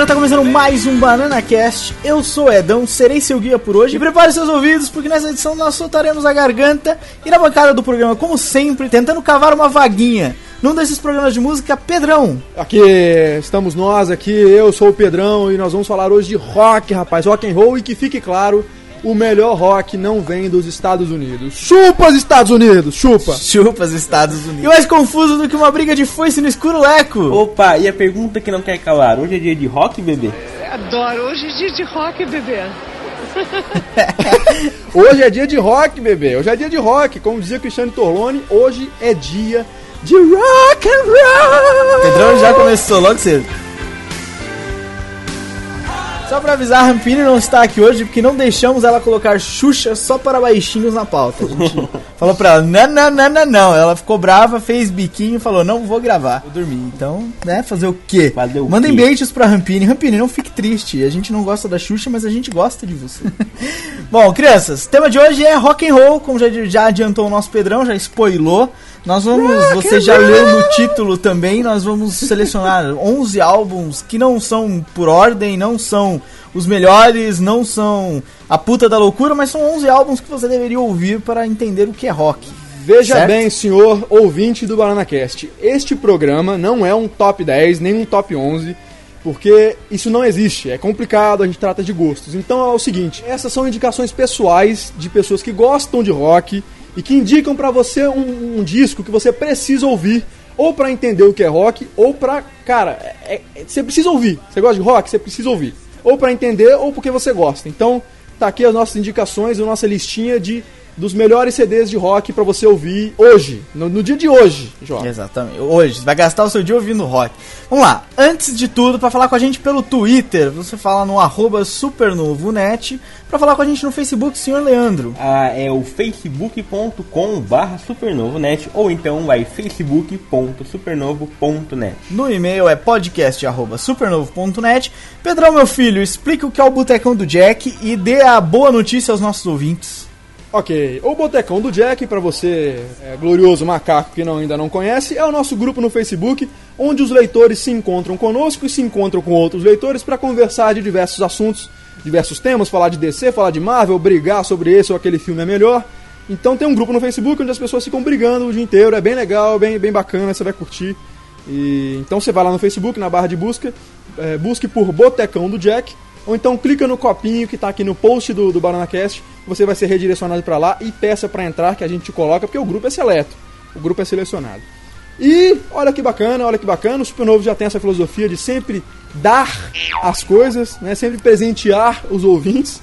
galera, tá começando mais um Banana Cast. Eu sou Edão, serei seu guia por hoje. E prepare seus ouvidos, porque nessa edição nós soltaremos a garganta e na bancada do programa, como sempre, tentando cavar uma vaguinha. Num desses programas de música, Pedrão. Aqui estamos nós aqui, eu sou o Pedrão e nós vamos falar hoje de rock, rapaz, rock and roll e que fique claro, o melhor rock não vem dos Estados Unidos. Chupa os Estados Unidos, chupa. Chupa os Estados Unidos. E mais confuso do que uma briga de foice no escuro leco. Opa, e a pergunta que não quer calar, hoje é dia de rock, bebê? Adoro. Hoje é dia de rock, bebê. Hoje é dia de rock, bebê. Hoje é dia de rock, como dizia Cristiano Torlone, hoje é dia de rock and roll. Pedrão já começou logo cedo. Só pra avisar, a Rampini não está aqui hoje porque não deixamos ela colocar Xuxa só para baixinhos na pauta. A gente falou pra ela, não, não, não, não, não. Ela ficou brava, fez biquinho e falou, não vou gravar, vou dormir. Então, né, fazer o quê? Fazer o Mandem quê? beijos pra Rampini. Rampini, não fique triste. A gente não gosta da Xuxa, mas a gente gosta de você. Bom, crianças, o tema de hoje é rock and roll, como já, já adiantou o nosso Pedrão, já spoilou. Nós vamos, você já leu no título também, nós vamos selecionar 11 álbuns que não são por ordem, não são os melhores, não são a puta da loucura, mas são 11 álbuns que você deveria ouvir para entender o que é rock. Veja Certo? bem, senhor ouvinte do BananaCast, este programa não é um top 10, nem um top 11, porque isso não existe, é complicado, a gente trata de gostos. Então é o seguinte, essas são indicações pessoais de pessoas que gostam de rock e que indicam pra você um, um disco que você precisa ouvir, ou pra entender o que é rock, ou pra, cara, é- é- você precisa ouvir. Você gosta de rock? Você precisa ouvir. Ou pra entender, ou porque você gosta. Então, tá aqui as nossas indicações, a nossa listinha de dos melhores CDs de rock pra você ouvir hoje, no, no dia de hoje, jovem. Exatamente. Hoje, você vai gastar o seu dia ouvindo rock. Vamos lá. Antes de tudo, para falar com a gente pelo Twitter, você fala no arroba supernovonet. Pra falar com a gente no Facebook, senhor Leandro. Ah, é o facebook.com barra supernovonet ou então vai facebook.supernovo.net No e-mail é podcast.supernovo.net. Pedrão, meu filho, explica o que é o Botecão do Jack e dê a boa notícia aos nossos ouvintes. Ok, o Botecão do Jack, pra você, é, glorioso macaco que não, ainda não conhece, é o nosso grupo no Facebook, onde os leitores se encontram conosco e se encontram com outros leitores pra conversar de diversos assuntos, diversos temas, falar de DC, falar de Marvel, brigar sobre esse ou aquele filme é melhor. Então tem um grupo no Facebook onde as pessoas ficam brigando o dia inteiro, é bem legal, bem, bem bacana, você vai curtir. E, então você vai lá no Facebook, na barra de busca, é, busque por Botecão do Jack, ou então clica no copinho que tá aqui no post do, do BananaCast, você vai ser redirecionado para lá e peça para entrar que a gente te coloca, porque o grupo é seleto, o grupo é selecionado. E olha que bacana, olha que bacana, o Supernovo já tem essa filosofia de sempre dar as coisas, né, sempre presentear os ouvintes.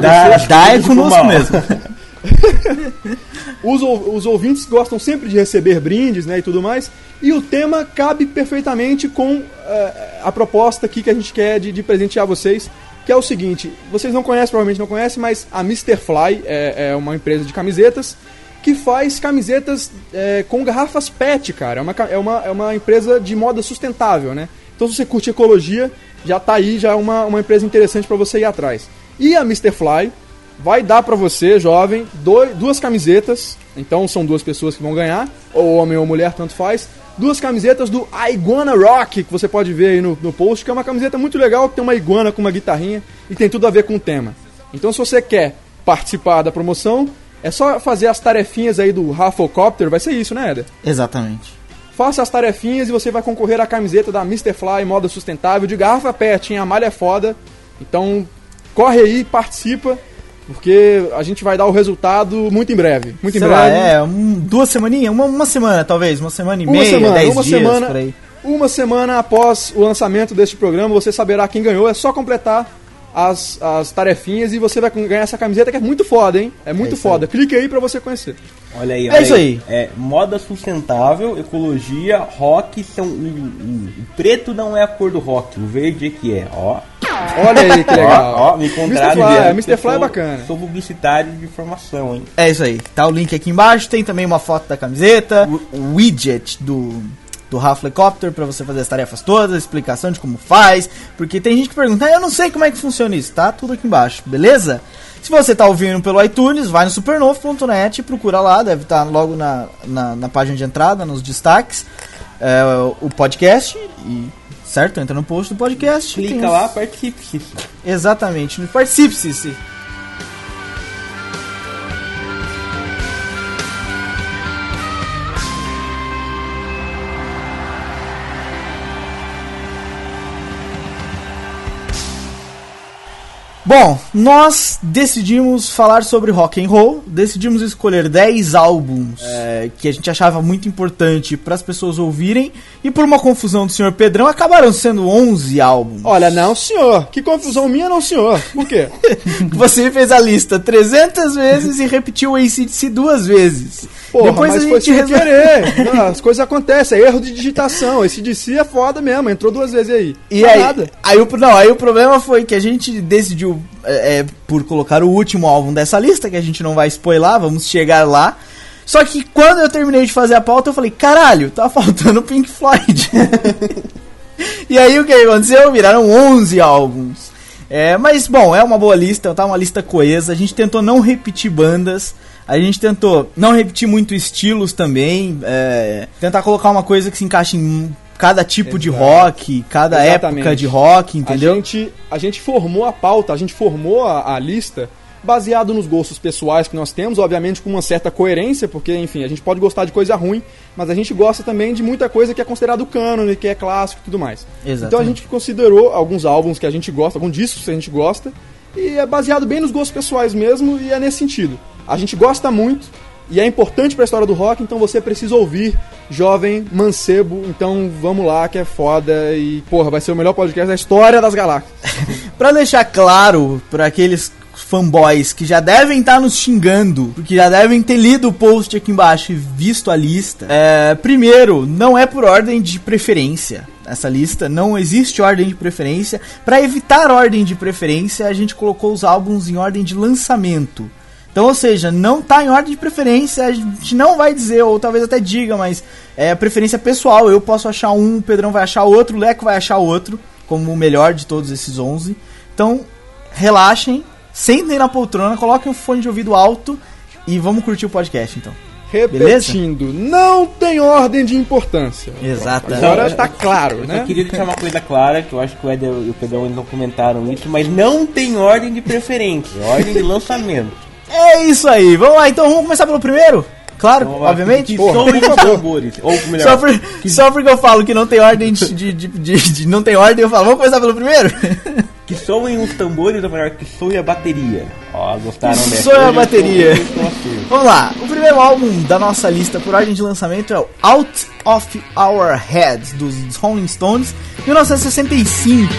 Dar- você- Dá é conosco mal. mesmo. os, os ouvintes gostam sempre de receber brindes né, e tudo mais. E o tema cabe perfeitamente com eh, a proposta aqui que a gente quer de, de presentear vocês. Que é o seguinte: vocês não conhecem, provavelmente não conhecem, mas a Mr. Fly é, é uma empresa de camisetas que faz camisetas eh, com garrafas PET, cara. É uma, é, uma, é uma empresa de moda sustentável, né? Então, se você curte ecologia, já tá aí, já é uma, uma empresa interessante para você ir atrás. E a Mr. Fly vai dar pra você, jovem, doi- duas camisetas. Então são duas pessoas que vão ganhar, ou homem ou mulher, tanto faz. Duas camisetas do Iguana Rock, que você pode ver aí no, no post, que é uma camiseta muito legal, que tem uma iguana com uma guitarrinha e tem tudo a ver com o tema. Então se você quer participar da promoção, é só fazer as tarefinhas aí do Rafflecopter, vai ser isso, né, Eder? Exatamente. Faça as tarefinhas e você vai concorrer à camiseta da Mr. Fly Moda Sustentável de garrafa PET, hein? A malha é foda. Então, corre aí, participa, porque a gente vai dar o resultado muito em breve. Muito em Sei lá, breve. é, um, duas semaninhas, uma, uma semana talvez, uma semana e Uma meia, semana, dez uma dias semana, por aí. uma semana após o lançamento deste programa, você saberá quem ganhou. É só completar as, as tarefinhas e você vai ganhar essa camiseta que é muito foda, hein? É muito É foda. Clique aí pra você conhecer. Olha aí, É olha isso aí. É moda sustentável, ecologia, rock são. O, o- o preto não é a cor do rock, o verde é que é. Ó, Olha aí que legal. ó, ó, me encontraram. Mr. Fly, Mr. Fly é bacana. Sou publicitário de informação, hein? É isso aí. Tá o link aqui embaixo. Tem também uma foto da camiseta, o o widget do do Helicopter para você fazer as tarefas todas, explicação de como faz, porque tem gente que pergunta, ah, eu não sei como é que funciona isso, tá? Tudo aqui embaixo, beleza? Se você tá ouvindo pelo iTunes, vai no supernovo.net e procura lá, deve estar logo na, na, na página de entrada, nos destaques, é, o podcast, e, certo? Entra no post do podcast. Clica lá, participe. Exatamente, participe-se. Bom, nós decidimos falar sobre rock and roll, decidimos escolher 10 álbuns é, que a gente achava muito importante para as pessoas ouvirem e por uma confusão do senhor Pedrão acabaram sendo 11 álbuns. Olha, não, senhor. Que confusão minha, não, senhor. Por quê? Você fez a lista 300 vezes e repetiu o ACDC duas vezes. Porra, Depois mas a foi gente sem resol- querer. Não, as coisas acontecem, é erro de digitação. Esse DC é foda mesmo, entrou duas vezes aí. E Mas aí, nada. aí, o, não, aí o problema foi que a gente decidiu é, é, por colocar o último álbum dessa lista, que a gente não vai spoiler, vamos chegar lá. Só que quando eu terminei de fazer a pauta, eu falei, caralho, tá faltando Pink Floyd. e aí o que aconteceu? Viraram 11 álbuns. É, mas bom, é uma boa lista, tá uma lista coesa. A gente tentou não repetir bandas. A gente tentou não repetir muito estilos também. é, tentar colocar uma coisa que se encaixe em cada tipo de rock, cada Exatamente. época de rock, entendeu? A gente, a gente formou a pauta, a gente formou a, a lista baseado nos gostos pessoais que nós temos, obviamente com uma certa coerência, porque, enfim, a gente pode gostar de coisa ruim, mas a gente gosta também de muita coisa que é considerado cânone, que é clássico e tudo mais. Exatamente. Então a gente considerou alguns álbuns que a gente gosta, alguns discos que a gente gosta, e é baseado bem nos gostos pessoais mesmo, e é nesse sentido. A gente gosta muito, e é importante pra história do rock, então você precisa ouvir, jovem mancebo, então vamos lá que é foda, e porra, vai ser o melhor podcast da história das galáxias. Pra deixar claro pra aqueles fanboys que já devem estar nos xingando, porque já devem ter lido o post aqui embaixo e visto a lista. É, primeiro, não é por ordem de preferência. Essa lista não existe ordem de preferência. Pra evitar ordem de preferência, a gente colocou os álbuns em ordem de lançamento. Então, ou seja, não tá em ordem de preferência, a gente não vai dizer, ou talvez até diga, mas é preferência pessoal. Eu posso achar um, o Pedrão vai achar outro, o Leco vai achar outro, como o melhor de todos esses 11. Então, relaxem, sentem na poltrona, coloquem o fone de ouvido alto e vamos curtir o podcast, então. Repetindo, não tem ordem de importância. Exatamente. Agora tá claro, Eu né? queria deixar uma coisa clara, que eu acho que o Eder e o Pedrão ainda não comentaram isso, mas não tem ordem de preferência, é ordem de lançamento. É isso aí, vamos lá, então vamos começar pelo primeiro? Claro, Então, vamos lá, obviamente. Que os favor. tambores. Ou melhor, Só, por- só porque eu falo que não tem ordem de, de- de- de- não tem ordem, eu falo, vamos começar pelo primeiro? que soem os tambores, ou melhor, que soe a bateria. Ó, gostaram Que dessa? soe a eu bateria. Vamos lá, o primeiro álbum da nossa lista por ordem de lançamento é o Out of Our Heads, dos Rolling Stones, 1965.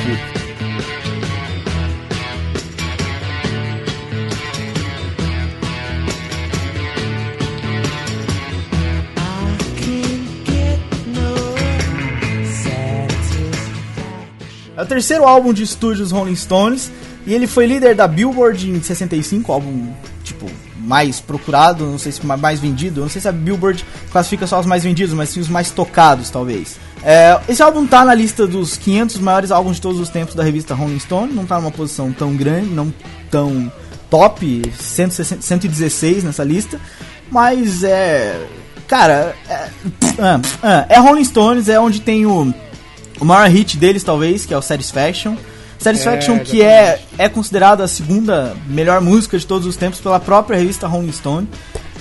É o terceiro álbum de estúdio dos Rolling Stones e ele foi líder da Billboard em 65, álbum tipo mais procurado, não sei se ma- mais vendido, não sei se a Billboard classifica só os mais vendidos, mas sim os mais tocados talvez. É, esse álbum tá na lista dos 500 maiores álbuns de todos os tempos da revista Rolling Stone, não tá numa posição tão grande, não tão top, 160 116 nessa lista, mas é. Cara, é, ah, ah, é Rolling Stones, é onde tem o, o maior hit deles, talvez, que é o Satisfaction. Satisfaction, É, que é, é considerada a segunda melhor música de todos os tempos pela própria revista Rolling Stone.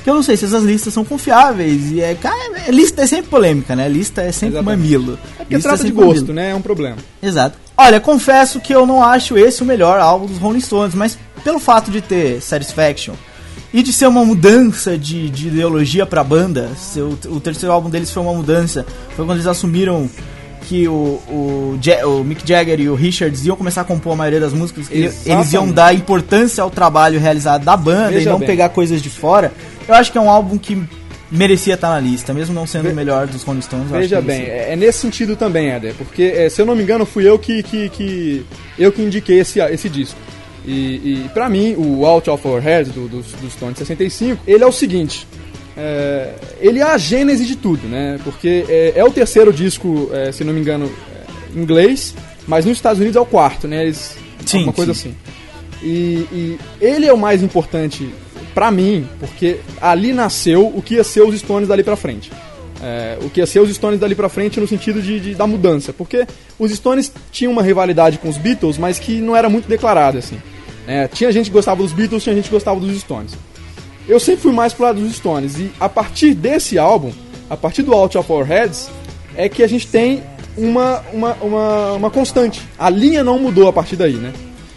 Que eu não sei se essas listas são confiáveis. E é, cara, é- lista é sempre polêmica, né? Lista é sempre Exatamente. mamilo. É porque Lista trata de sempre gosto, mamilo. né? É um problema. Exato. Olha, confesso que eu não acho esse o melhor álbum dos Rolling Stones, mas pelo fato de ter Satisfaction e de ser uma mudança de, de ideologia pra banda, seu, o terceiro álbum deles foi uma mudança, foi quando eles assumiram que o, o, Ja- o Mick Jagger e o Richards iam começar a compor a maioria das músicas, eles iam dar importância ao trabalho realizado da banda Veja e não bem. pegar coisas de fora. eu acho que é um álbum que merecia estar na lista, mesmo não sendo Ve- o melhor dos Rolling Stones. Veja bem, é, é nesse sentido também, Éder, porque é, se eu não me engano fui eu que, que, que- eu que indiquei esse, esse disco. E, e para mim, o Out of Our Heads do, dos, dos Stones 65, ele é o seguinte, é, ele é a gênese de tudo, né? Porque é, é o terceiro disco, é, se não me engano, é, inglês, mas nos Estados Unidos é o quarto, né? Eles, Sim, alguma coisa sim. assim. E, e ele é o mais importante pra mim, porque ali nasceu o que ia ser os Stones dali pra frente. É, o que ia ser os Stones dali pra frente no sentido de, de- da mudança. Porque os Stones tinham uma rivalidade com os Beatles, mas que não era muito declarada, assim. É, tinha gente que gostava dos Beatles, tinha gente que gostava dos Stones. Eu sempre fui mais pro lado dos Stones. E a partir desse álbum, a partir do Out of Our Heads, é que a gente tem uma, uma, uma, uma constante. A linha não mudou a partir daí, né?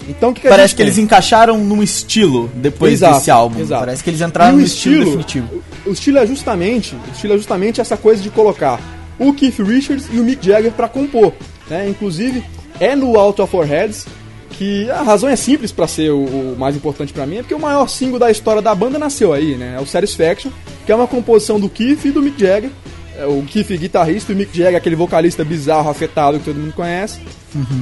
Então o que, que Parece que eles tem? encaixaram num estilo depois Exato, desse álbum. exato. Parece que eles entraram no estilo, definitivo. O, o estilo é justamente, o estilo é justamente essa coisa de colocar o Keith Richards e o Mick Jagger pra compor, né? Inclusive é no Out of Our Heads que a razão é simples pra ser o, o mais importante pra mim, é porque o maior single da história da banda nasceu aí, né? É o Satisfaction, que é uma composição do Keith e do Mick Jagger. É, o Keith guitarrista e o Mick Jagger aquele vocalista bizarro, afetado que todo mundo conhece.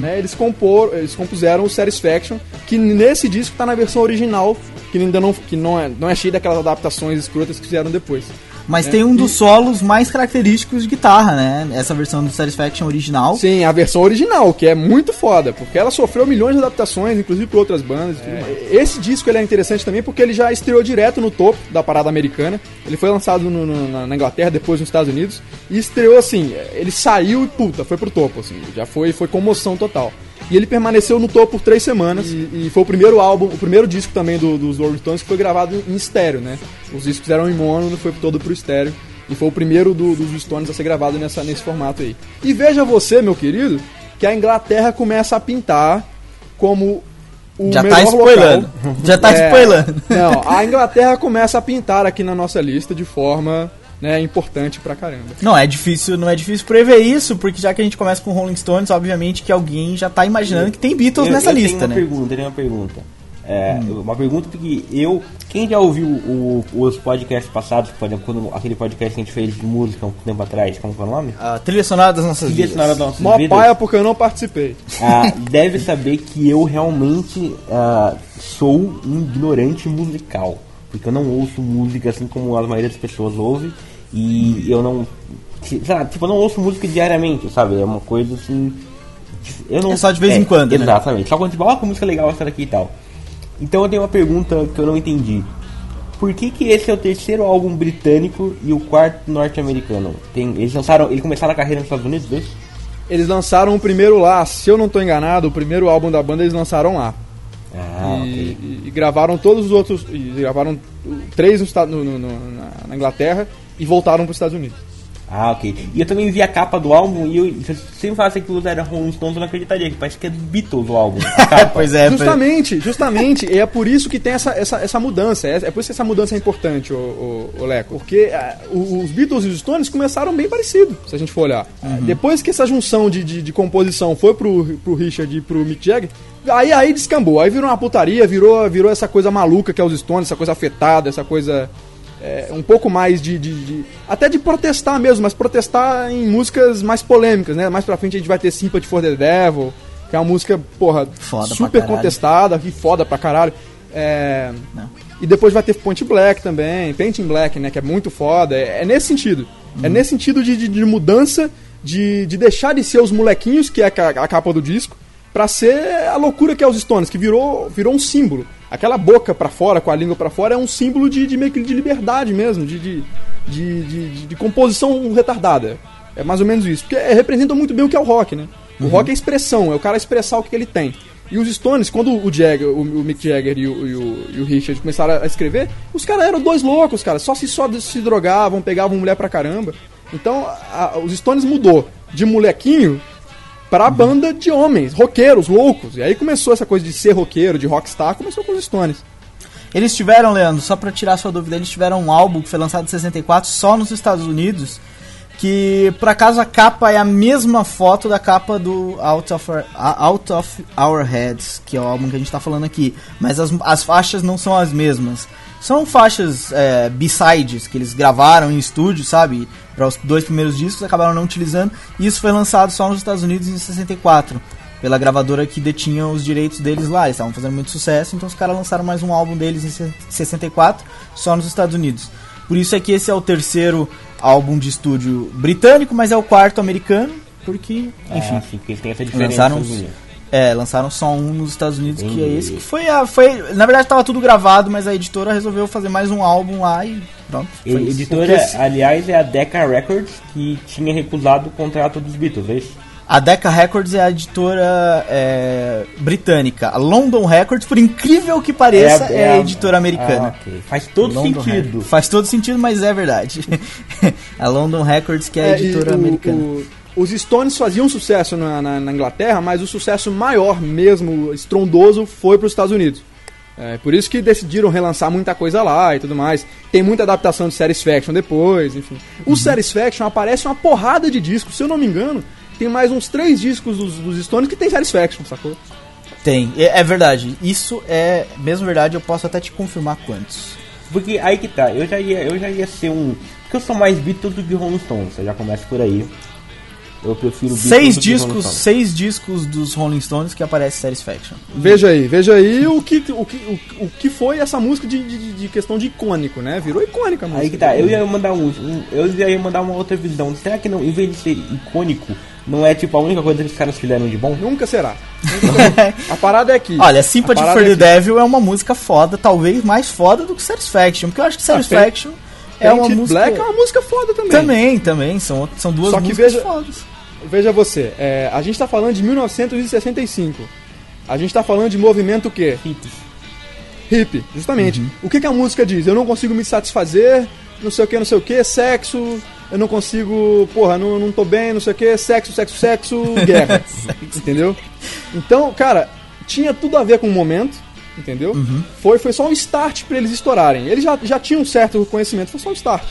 Né, eles, compor, eles compuseram o Satisfaction, que nesse disco tá na versão original, que ainda não, que não, é, não é cheio daquelas adaptações escrotas que fizeram depois. Mas É, tem um e- dos solos mais característicos de guitarra, né? Essa versão do Satisfaction original. Sim, a versão original, que é muito foda, porque ela sofreu milhões de adaptações, inclusive por outras bandas. e tudo mais. Esse disco ele é interessante também porque ele já estreou direto no topo da parada americana. Ele foi lançado no- no- na, na Inglaterra, depois nos Estados Unidos, e estreou assim, ele saiu e puta, foi pro topo, assim, já foi, foi comoção total. E ele permaneceu no topo por três semanas. E, e foi o primeiro álbum, o primeiro disco também do- dos Rolling Stones que foi gravado em estéreo, né? Os discos eram em mono, foi todo pro estéreo. E foi o primeiro do- dos Stones a ser gravado nessa, nesse formato aí. E veja você, meu querido, que a Inglaterra começa a pintar como o Já tá melhor spoilando. local. Já tá É, spoilando. Não, a Inglaterra começa a pintar aqui na nossa lista de forma né, importante pra caramba. Não é difícil, não é difícil prever isso, porque já que a gente começa com Rolling Stones, obviamente que alguém já tá imaginando que tem Beatles Eu- nessa eu lista, né? pergunta, eu tenho uma pergunta. É, Uma pergunta porque eu. Quem já ouviu o- os podcasts passados, por exemplo, quando, aquele podcast que a gente fez de música um tempo atrás, como que é o nome? A trilha sonora das nossas Trilha vidas. sonora das nossas Mó vidas. paia porque eu não participei. Ah, deve saber que eu realmente ah, sou um ignorante musical. Porque eu não ouço música assim como a maioria das pessoas ouve. E eu não. Sei lá, tipo, eu não ouço música diariamente, sabe? É uma coisa assim. Eu não, É só de vez em quando, né? Exatamente. Só quando tipo, ó, que música legal essa daqui e tal. Então eu tenho uma pergunta que eu não entendi. Por que, que esse é o terceiro álbum britânico e o quarto norte-americano? Tem, eles lançaram. Eles começaram a carreira nos Estados Unidos, é isso? Eles lançaram o primeiro lá, se eu não tô enganado, o primeiro álbum da banda eles lançaram lá. Ah, e, ok. e- e gravaram todos os outros. E gravaram três no- no- no- na, na Inglaterra e voltaram para os Estados Unidos. Ah, ok. E eu também vi a capa do álbum e eu, se você me falasse que aquilo era Rolling Stones, eu não acreditaria, que parece que é dos Beatles o álbum. a. Pois é, pois- justamente, justamente. e é por isso que tem essa, essa, essa mudança. É, é por isso que essa mudança é importante, o, o, o Leco. Porque ah, o- os Beatles e os Stones começaram bem parecido, se a gente for olhar. Ah, Depois que essa junção de, de, de composição foi pro, pro Richard e pro Mick Jagger, aí, aí descambou. Aí virou uma putaria, virou, virou essa coisa maluca que é os Stones, essa coisa afetada, essa coisa. É, um pouco mais de, de- de- Até de protestar mesmo, mas protestar em músicas mais polêmicas, né? Mais pra frente a gente vai ter Sympathy for the Devil, que é uma música, porra, Foda super contestada, que foda pra caralho. É. E depois vai ter Point Black também, Painting Black, né? Que é muito foda. É, é nesse sentido. É Uhum. nesse sentido de, de- de mudança, de, de deixar de ser os molequinhos, que é a, a capa do disco, pra ser a loucura que é os Stones, que virou, virou um símbolo. Aquela boca pra fora, com a língua pra fora, é um símbolo de, de meio que de liberdade mesmo, de, de, de, de- composição retardada. É mais ou menos isso. Porque é, representa muito bem o que é o rock, né? O rock é expressão, é o cara expressar o que ele tem. E os Stones, quando o Jagger, o, o Mick Jagger e o, e o- e o Richard começaram a escrever, os caras eram dois loucos, cara. Só se só se drogavam, pegavam mulher pra caramba. Então, a- os Stones mudou de molequinho pra banda de homens, roqueiros, loucos. E aí começou essa coisa de ser roqueiro, de rockstar, começou com os Stones. Eles tiveram, Leandro, só pra tirar sua dúvida, eles tiveram um álbum que foi lançado em 64 só nos Estados Unidos, que por acaso a capa é a mesma foto da capa do Out of Our, Out of Our Heads, que é o álbum que a gente tá falando aqui, mas as, as faixas não são as mesmas. São faixas é, B-sides que eles gravaram em estúdio, sabe? Para os dois primeiros discos, acabaram não utilizando. E isso foi lançado só nos Estados Unidos em 64. Pela gravadora que detinha os direitos deles lá. Eles estavam fazendo muito sucesso, então os caras lançaram mais um álbum deles em 64, só nos Estados Unidos. Por isso é que esse é o terceiro álbum de estúdio britânico, mas é o quarto americano, porque, enfim, Ah, sim, porque tem essa diferença. lançaram. É, lançaram só um nos Estados Unidos, que é Entendi. esse que foi a, foi, na verdade tava tudo gravado, mas a editora resolveu fazer mais um álbum lá e pronto. E- Foi isso. editora, aliás, é a Decca Records, que tinha recusado o contrato dos Beatles, é isso? A Decca Records é a editora é, britânica. A London Records, por incrível que pareça, é, a editora americana. Ah, ok. Faz todo London sentido. Records. Faz todo sentido, mas é verdade. a London Records que é a É, e editora o- americana. o- os Stones faziam sucesso na, na- na Inglaterra, mas o sucesso maior mesmo, estrondoso, foi para os Estados Unidos. É, por isso que decidiram relançar muita coisa lá e tudo mais. Tem muita adaptação de Satisfaction depois, enfim. O Satisfaction aparece uma porrada de discos, se eu não me engano. Tem mais uns três discos dos, dos Stones que tem Satisfaction, sacou? Tem, é, é verdade. Isso é mesmo verdade, eu posso até te confirmar quantos. Porque aí que tá, eu já ia, eu já ia ser um. Porque eu sou mais Beatles do que Rolling Stones, já começo por aí. Eu prefiro Beatles Seis discos, seis discos dos Rolling Stones que aparece Satisfaction. Veja aí, veja aí o que, o que, o, o que foi essa música de, de, de questão de icônico, né? Virou icônica a música. Aí que tá, eu ia mandar um, um- eu ia mandar uma outra visão. Será que não, em vez de ser icônico, não é tipo a única coisa que os caras fizeram de bom? Nunca será. A parada é que. Olha, Sympathy for parada the é Devil é uma música foda, talvez mais foda do que Satisfaction, porque eu acho que Satisfaction é uma música... Black é uma música foda também. Também, também, são, são duas Só que músicas veja- fodas. Veja você, é, a gente tá falando de 1965. A gente tá falando de movimento o quê? Hits. Hip, justamente. Uhum. O que, que a música diz? Eu não consigo me satisfazer, não sei o que, não sei o que, sexo, eu não consigo, porra, não, não tô bem, não sei o que, sexo, sexo, sexo, guerra. entendeu? Então, cara, tinha tudo a ver com o momento, entendeu? Uhum. Foi, foi só um start pra eles estourarem. Eles já, já tinham um certo conhecimento, foi só um start.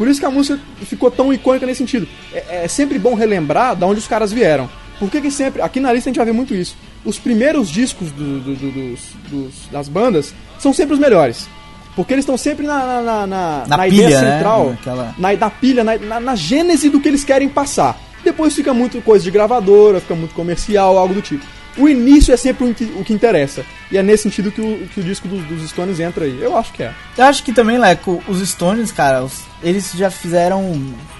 Por isso que a música ficou tão icônica nesse sentido. É, é sempre bom relembrar de onde os caras vieram. Por que, que sempre. Aqui na lista a gente vai ver muito isso. Os primeiros discos do- do- do- dos, dos- das bandas são sempre os melhores. Porque eles estão sempre na, na, na, na- pilha, ideia né? central. Naquela- Na, na pilha, na, na gênese do que eles querem passar. Depois fica muito coisa de gravadora, fica muito comercial, algo do tipo. O início é sempre o que, o que interessa. E é nesse sentido que o, que o disco dos, dos Stones entra aí. Eu acho que é. Eu acho que também, Leco, os Stones, cara, os- eles já fizeram.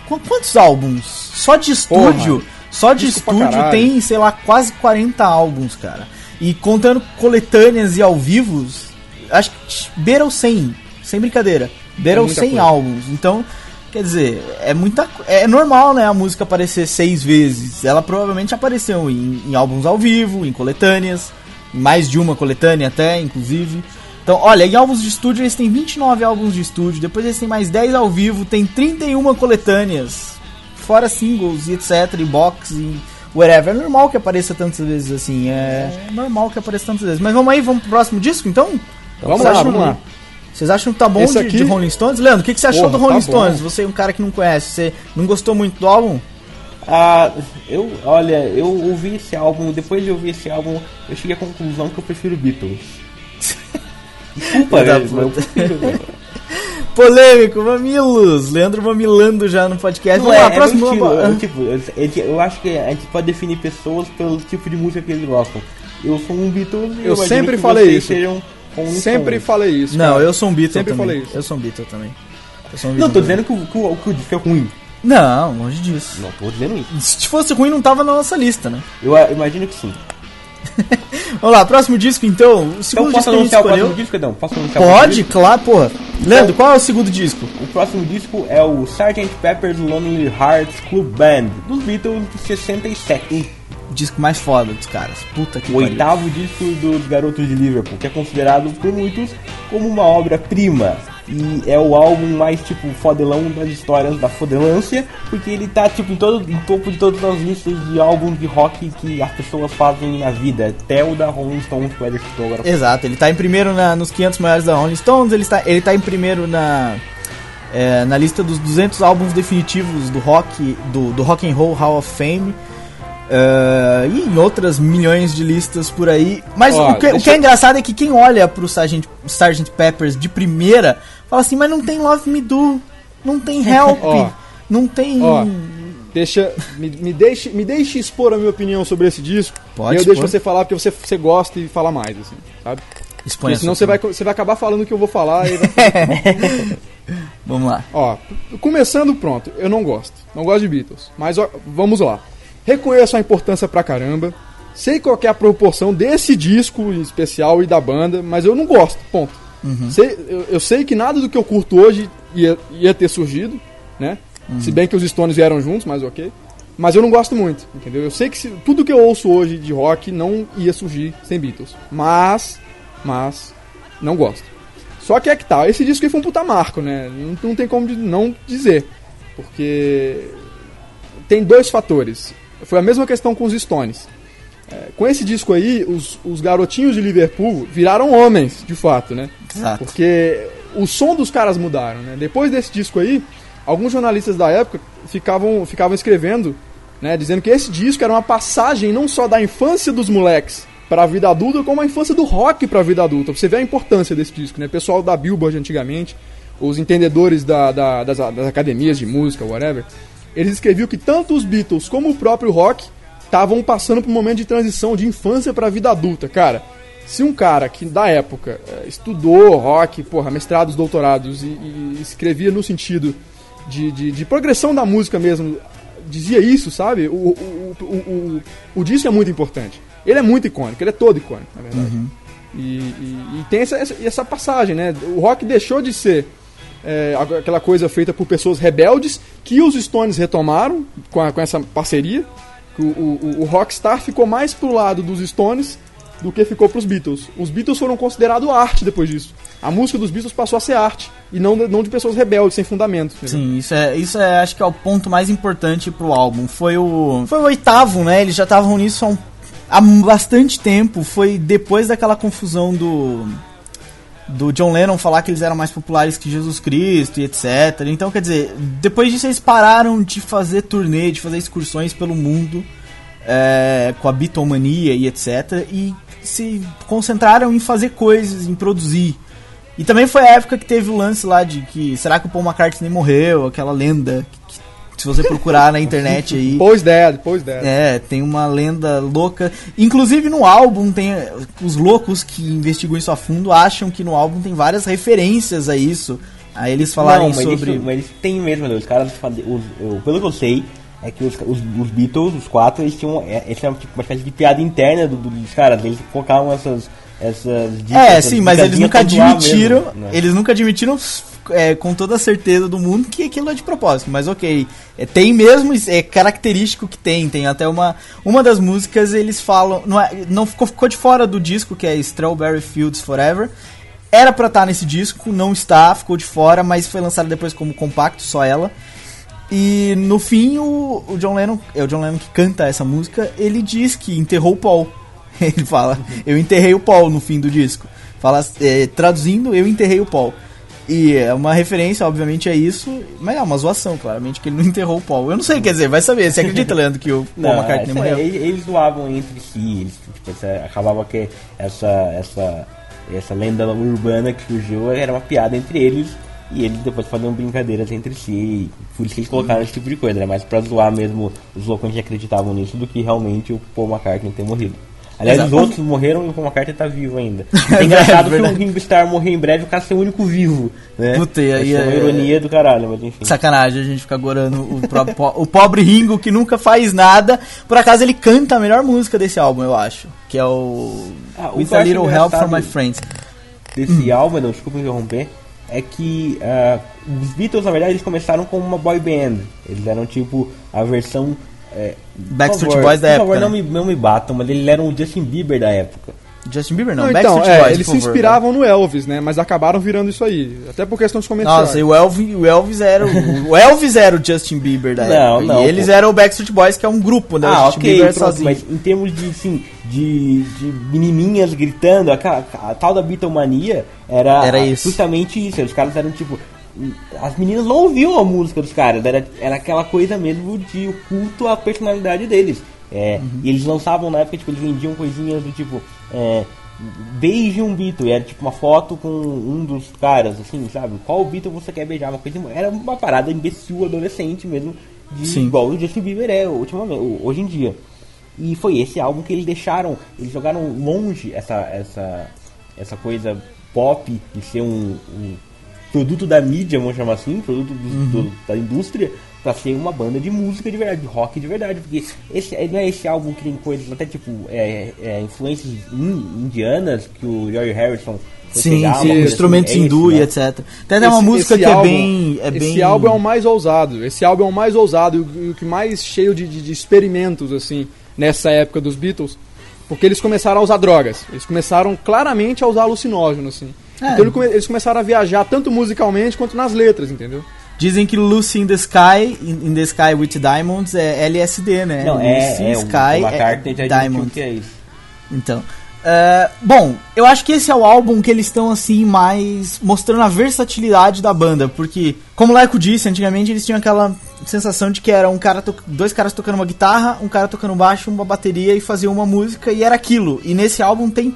qu- Quantos álbuns? Só de estúdio. Porra, só de estúdio tem, sei lá, quase 40 álbuns, cara. E contando coletâneas e ao vivos, acho que beira os 100. Sem brincadeira. Beira É os muita 100 coisa. álbuns. Então, quer dizer, é muita. É normal, né, a música aparecer seis vezes. Ela provavelmente apareceu em, em álbuns ao vivo, em coletâneas. Mais de uma coletânea até, inclusive. Então, olha, em álbuns de estúdio eles têm 29 álbuns de estúdio, depois eles têm mais 10 ao vivo, tem 31 coletâneas, fora singles e etc, e box e whatever. É normal que apareça tantas vezes assim, é normal que apareça tantas vezes. Mas vamos aí, vamos pro próximo disco então? Vamos Vocês lá, vamos lá. Vocês acham que tá bom de, aqui- de Rolling Stones? Leandro, o que, que você achou Porra, do Rolling tá Stones? Você é um cara que não conhece, você não gostou muito do álbum? Ah, eu, olha, eu ouvi esse álbum, depois de ouvir esse álbum, eu cheguei à conclusão que eu prefiro Beatles. Desculpa, velho, mas eu prefiro. Polêmico, mamilos! Leandro mamilando já no podcast. Não Vamos é, lá, é próximo. eu, tipo, eu, eu- eu acho que a gente pode definir pessoas pelo tipo de música que eles gostam. Eu sou um Beatles e Eu imagino sempre que falei isso. Sejam Rolling Sempre falei isso. Não, cara. eu sou um Beatle Sempre também. falei isso. Eu sou um Beatle também. Eu sou um Não, Beatle tô também. dizendo que o, que o, que o disco é ruim. Não, longe disso. Não, tô dizendo isso. Se fosse ruim, não tava na nossa lista, né? Eu imagino que sim. Vamos lá, próximo disco então. O Então segundo posso disco que a gente anunciar o próximo disco, Edão? Posso anunciar o próximo Pode, claro, porra. Leandro, qual é o segundo disco? O próximo disco é o Sgt. Pepper's Lonely Hearts Club Band, dos Beatles de 67. Disco mais foda dos caras. Puta que O oitavo disco dos Garotos de Liverpool, que é considerado por muitos como uma obra-prima. E é o álbum mais, tipo, fodelão das histórias da fodelância, porque ele tá, tipo, em todo, em topo de todas as listas de álbuns de rock que as pessoas fazem na vida. Até o da Rolling Stones, que o Eder citou agora. Exato, ele tá em primeiro na- nos 500 maiores da Rolling Stones, ele está, ele tá em primeiro na, é, na lista dos 200 álbuns definitivos do rock, do, do Rock and Roll Hall of Fame. Eh, e em outras milhões de listas por aí. Mas o, que, o que é engraçado é que quem olha pro Sgt. Sgt. Peppers de primeira fala assim, mas não tem Love Me Do, não tem Help, não tem. Deixa, me, me deixe, me deixe expor a minha opinião sobre esse disco. Pode e eu expor. deixo você falar porque você, você gosta e fala mais, assim, sabe? Expõe Porque senão você vai, você vai acabar falando o que eu vou falar e vai Vamos lá. Ó, começando pronto, eu não gosto. Não gosto de Beatles. Mas ó, vamos lá. Reconheço a importância pra caramba. Sei qual é a proporção desse disco em especial e da banda, mas eu não gosto. Ponto. Sei- eu, eu sei que nada do que eu curto hoje ia, ia ter surgido, né? Se bem que os Stones vieram juntos, mas ok. Mas eu não gosto muito, entendeu? Eu sei que se- tudo que eu ouço hoje de rock não ia surgir sem Beatles. Mas, mas, não gosto. Só que é que tá, esse disco aí foi um puta marco, né? Não, não tem como de- não dizer. Porque tem dois fatores. Foi a mesma questão com os Stones. É, com esse disco aí, os, os garotinhos de Liverpool viraram homens, de fato, né? Exato. Porque o som dos caras mudaram, né? Depois desse disco aí, alguns jornalistas da época ficavam, ficavam escrevendo, né? Dizendo que esse disco era uma passagem não só da infância dos moleques para a vida adulta, como a infância do rock para a vida adulta. Você vê a importância desse disco, né? Pessoal da Billboard antigamente, os entendedores da- da- das, das academias de música, whatever, eles escreviam que tanto os Beatles como o próprio rock estavam passando por um momento de transição de infância para a vida adulta. Cara, se um cara que da época eh, estudou rock, porra, mestrados, doutorados e, e escrevia no sentido de, de, de progressão da música mesmo, dizia isso, sabe? O, o, o, o, o disco é muito importante. Ele é muito icônico, ele é todo icônico, na verdade. E, e- e tem essa, essa, essa passagem, né? O rock deixou de ser é, aquela coisa feita por pessoas rebeldes que os Stones retomaram com, a- com essa parceria. O, o, o Rockstar ficou mais pro lado dos Stones do que ficou pros Beatles. Os Beatles foram considerados arte depois disso. A música dos Beatles passou a ser arte e não, não de pessoas rebeldes, sem fundamento. entendeu? Sim, isso é, isso é, acho que é o ponto mais importante pro álbum. Foi o, foi o oitavo, né? Eles já estavam nisso há, um- há bastante tempo. Foi depois daquela confusão do do John Lennon falar que eles eram mais populares que Jesus Cristo e etc. Então, quer dizer, depois disso eles pararam de fazer turnê, de fazer excursões pelo mundo é, com a Beatlemania e etc. E se concentraram em fazer coisas, em produzir. E também foi a época que teve o lance lá de que será que o Paul McCartney morreu, aquela lenda que se você procurar na internet aí. Pois dead, pois dead. É, tem uma lenda louca. Inclusive no álbum tem os loucos que investigam isso a fundo acham que no álbum tem várias referências a isso. A eles não, mas, sobre isso, mas eles têm mesmo, né? os caras os, eu- pelo que eu sei, é que os, os, os Beatles, os quatro, eles tinham, é, essa é uma, tipo, uma espécie de piada interna do- do- dos caras, eles colocavam essas, essas dicas, É, essas sim, mas eles nunca admitiram, mesmo, né? eles nunca admitiram é, com toda a certeza do mundo que aquilo é de propósito, mas ok. É, tem mesmo, é característico que tem, tem até uma uma das músicas eles falam, não, é, não ficou, ficou de fora do disco, que é Strawberry Fields Forever. Era pra estar nesse disco, não está, ficou de fora, mas foi lançado depois como compacto, só ela. E no fim, o, o John Lennon, é o John Lennon que canta essa música, ele diz que enterrou o Paul. Ele fala, eu enterrei o Paul no fim do disco. Fala, é, traduzindo, eu enterrei o Paul. E é uma referência, obviamente, a isso, mas é uma zoação, claramente, que ele não enterrou o Paul. Eu não sei, quer dizer, vai saber. Você acredita, Leandro, que o Paul Não, McCartney morreu? eles, eles zoavam entre si, eles, tipo, essa- acabava que essa, essa, essa lenda urbana que surgiu era uma piada entre eles e eles depois faziam brincadeiras entre si, por isso que eles colocaram esse tipo de coisa, né? Mais pra zoar mesmo os loucos que acreditavam nisso do que realmente o Paul McCartney ter morrido. Aliás, Exato. os outros morreram e o Paul McCartney tá vivo ainda. É engraçado que o. Ringo Starr morrer em breve o cara ser o único vivo, né? Puta, e aí é uma é- ironia do caralho, mas enfim. Sacanagem a gente ficar gorando o, próprio o pobre Ringo que nunca faz nada. Por acaso ele canta a melhor música desse álbum, eu acho. Que é o Ah, o With a Little Help from My Friends. desse álbum, não, desculpa interromper, é que ah, os Beatles, na verdade, eles começaram como uma boy band. Eles eram tipo a versão. É, por Backstreet favor, Boys da por época, favor, não, né? me, não me batam, mas eles eram o Justin Bieber da época. Justin Bieber não, Não, Backstreet então, é, Boys, eles por se favor, inspiravam no Elvis, né? Mas acabaram virando isso aí. Até por questões comerciais. Nossa, e o Elvis, o Elvis era o, o Elvis era o Justin Bieber da Não, época. não, e eles pô. eram o Backstreet Boys, que é um grupo, né? o ah, Justin ok, Bieber pronto, sozinho. mas em termos de, assim, de, de menininhas gritando, a, ca- a tal da Beatlemania era, Era isso. justamente isso. Os caras eram tipo. As meninas não ouviam a música dos caras, era, era aquela coisa mesmo de culto à personalidade deles. É, E eles lançavam na época, tipo, eles vendiam coisinhas do tipo. É, Beije um Beatle, e era tipo uma foto com um dos caras, assim, sabe? Qual Beatle você quer beijar? Uma coisa, era uma parada imbecil adolescente mesmo, de, Sim. igual o Justin Bieber é ultimamente, hoje em dia. E foi esse álbum que eles deixaram, eles jogaram longe essa, essa, essa coisa pop de ser um, um produto da mídia, vamos chamar assim, produto do- do- da indústria, pra ser uma banda de música de verdade, de rock de verdade. Porque esse, não é esse álbum que tem coisas até tipo é, é, influências in- indianas que o George Harrison Sim, pegar, uma sim, coisa assim, instrumentos é hindu e né? etc. Tem até uma Esse- música que álbum- é bem. É bem... Esse álbum é o mais ousado. Esse álbum é o mais ousado e o- e o que mais cheio de, de- de experimentos, assim, nessa época dos Beatles. Porque eles começaram a usar drogas. Eles começaram claramente a usar alucinógeno, assim. É. Então ele come- eles começaram a viajar tanto musicalmente quanto nas letras, entendeu? Dizem que Lucy in the Sky, in, in the Sky with Diamonds, é LSD, né? Não, é, Lucy é, o Sky McCartney já é Diamond. que é isso. Então. é, bom, eu acho que esse é o álbum que eles estão assim mais mostrando a versatilidade da banda, porque como o Leco disse, antigamente eles tinham aquela sensação de que era um cara dois caras tocando uma guitarra, um cara tocando baixo, uma bateria e faziam uma música e era aquilo. E nesse álbum tem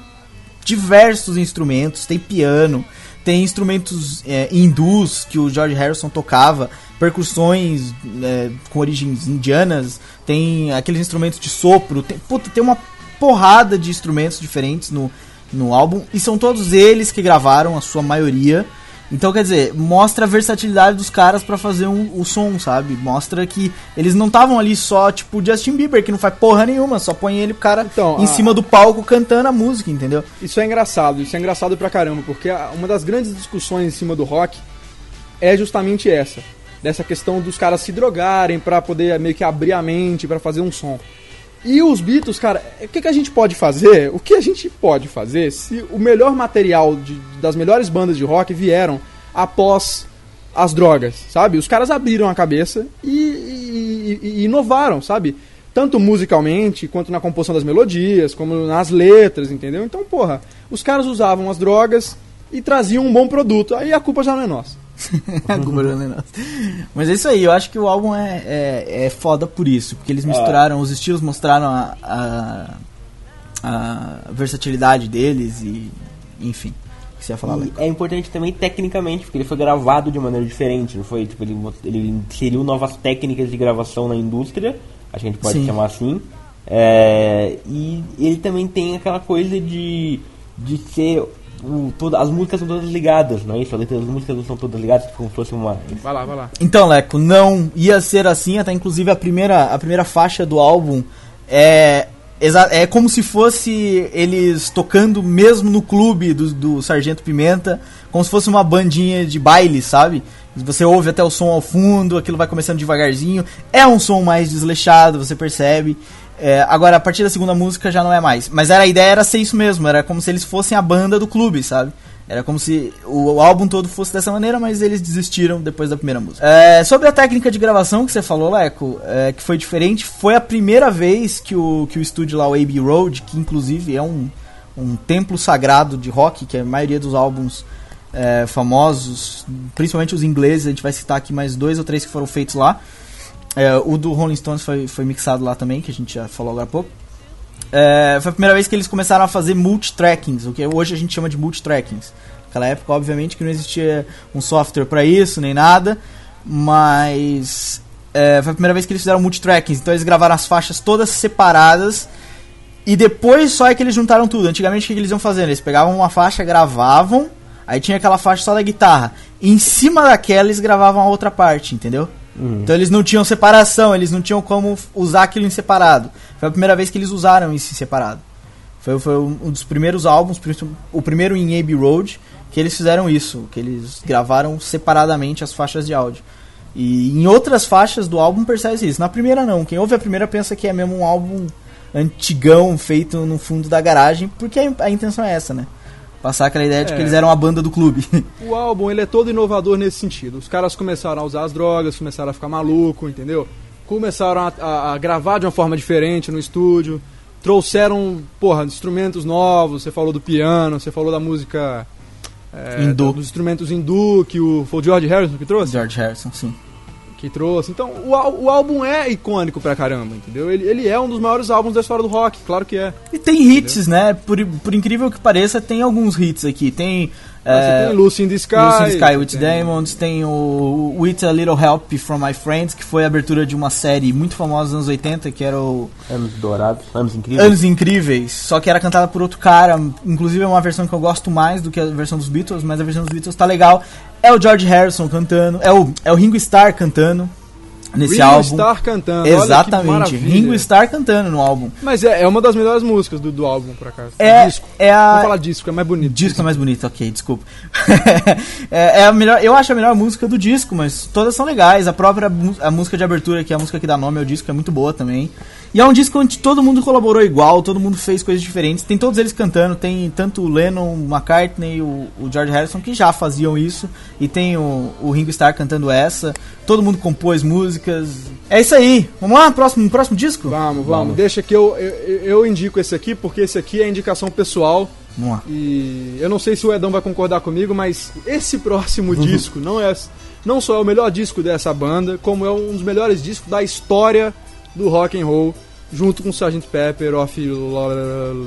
diversos instrumentos, tem piano, tem instrumentos é, hindus que o George Harrison tocava, percussões é, com origens indianas, tem aqueles instrumentos de sopro, tem, puta, tem uma porrada de instrumentos diferentes no, no álbum e são todos eles que gravaram, a sua maioria. Então, quer dizer, mostra a versatilidade dos caras pra fazer um, o som, sabe? Mostra que eles não estavam ali só, tipo, Justin Bieber, que não faz porra nenhuma, só põe ele, o cara, Então, em a- cima do palco cantando a música, entendeu? Isso é engraçado, isso é engraçado pra caramba, porque uma das grandes discussões em cima do rock é justamente essa. Dessa questão dos caras se drogarem pra poder meio que abrir a mente pra fazer um som. E os Beatles, cara, o que, que a gente pode fazer? O que a gente pode fazer se o melhor material de- das melhores bandas de rock vieram após as drogas, sabe? Os caras abriram a cabeça e, e- e- e inovaram, sabe? Tanto musicalmente, quanto na composição das melodias, como nas letras, entendeu? Então, porra, os caras usavam as drogas e traziam um bom produto. Aí a culpa já não é nossa. É. Mas é isso aí, eu acho que o álbum é, é, é foda por isso, porque eles misturaram, os estilos mostraram a, a, a versatilidade deles e, enfim, o que você ia falar, E é importante também tecnicamente, porque ele foi gravado de maneira diferente, não foi? Tipo, ele, ele inseriu novas técnicas de gravação na indústria, acho que a gente pode Sim. chamar assim. É, e ele também tem aquela coisa de, de ser. O, toda, as músicas são todas ligadas, não é isso? As letras das músicas não são todas ligadas, como se fosse uma. Vai lá, vai lá. Então, Leco, não ia ser assim, até inclusive a primeira, a primeira faixa do álbum é, é como se fosse eles tocando mesmo no clube do, do Sargento Pimenta, como se fosse uma bandinha de baile, sabe? Você ouve até o som ao fundo, aquilo vai começando devagarzinho. É um som mais desleixado, você percebe. É, agora, a partir da segunda música já não é mais. Mas era, a ideia era ser isso mesmo, era como se eles fossem a banda do clube, sabe? Era como se o, o álbum todo fosse dessa maneira, mas eles desistiram depois da primeira música. É, sobre a técnica de gravação que você falou, Leco, é, que foi diferente, foi a primeira vez que o, que o estúdio lá, o Abbey Road, que inclusive é um, um templo sagrado de rock, que a maioria dos álbuns é, famosos, principalmente os ingleses, a gente vai citar aqui mais dois ou três que foram feitos lá. É, o do Rolling Stones foi, foi mixado lá também, que a gente já falou agora há pouco. É, foi a primeira vez que eles começaram a fazer multitrackings, o que hoje a gente chama de multitrackings. Naquela época, obviamente, que não existia um software para isso, nem nada, mas é, foi a primeira vez que eles fizeram multitrackings. Então eles gravaram as faixas todas separadas e depois só é que eles juntaram tudo. Antigamente o que eles iam fazendo? Eles pegavam uma faixa, gravavam, aí tinha aquela faixa só da guitarra. E em cima daquela eles gravavam a outra parte, entendeu? Então eles não tinham separação, eles não tinham como usar aquilo em separado. Foi a primeira vez que eles usaram isso em separado. Foi, foi um dos primeiros álbuns, o primeiro em Abbey Road, que eles fizeram isso, que eles gravaram separadamente as faixas de áudio. E em outras faixas do álbum percebe isso. Na primeira não, quem ouve a primeira pensa que é mesmo um álbum antigão feito no fundo da garagem, porque a intenção é essa, né? Passar aquela ideia de que É. eles eram a banda do clube. O álbum, ele é todo inovador nesse sentido. Os caras começaram a usar as drogas, começaram a ficar maluco, entendeu? Começaram a, a- a gravar de uma forma diferente no estúdio. Trouxeram, porra, instrumentos novos. Você falou do piano, você falou da música... é. Dos instrumentos hindu, que o, foi o George Harrison que trouxe. George Harrison, sim. Que trouxe. Então, o, o álbum é icônico pra caramba, entendeu? Ele, ele é um dos maiores álbuns da história do rock, claro que é. E tem hits, né? Por, por incrível que pareça, tem alguns hits aqui. Tem. É, Você tem Lucy in the Sky. Lucy in the Sky with tem- Diamonds, tem o With a Little Help from My Friends, que foi a abertura de uma série muito famosa dos anos 80, que era o Anos dourados, anos incríveis. Anos Incríveis, só que era cantada por outro cara. Inclusive é uma versão que eu gosto mais do que a versão dos Beatles, mas a versão dos Beatles tá legal. É o George Harrison cantando, é o, é o Ringo Starr cantando nesse Ringo álbum. Starr cantando. Exatamente. Ringo Starr cantando no álbum. Mas é, é uma das melhores músicas do, do álbum, por acaso. É, disco. é a. Vamos falar disco, é mais bonito. Disco é mais bonito, ok, desculpa. é, é a melhor, eu acho a melhor música do disco, mas todas são legais. A própria a música de abertura, que é a música que dá nome ao disco, é muito boa também. E é um disco onde todo mundo colaborou igual, todo mundo fez coisas diferentes. Tem todos eles cantando, tem tanto o Lennon, o McCartney, o, o George Harrison que já faziam isso, e tem o, o Ringo Starr cantando essa. Todo mundo compôs músicas. É isso aí. Vamos lá, próximo, próximo disco? Vamos, vamos. Deixa que eu, eu, eu indico esse aqui, porque esse aqui é indicação pessoal. Vamos lá. E eu não sei se o Edão vai concordar comigo, mas esse próximo disco não é não só é o melhor disco dessa banda, como é um dos melhores discos da história do rock and roll, junto com o Sgt. Pepper, Off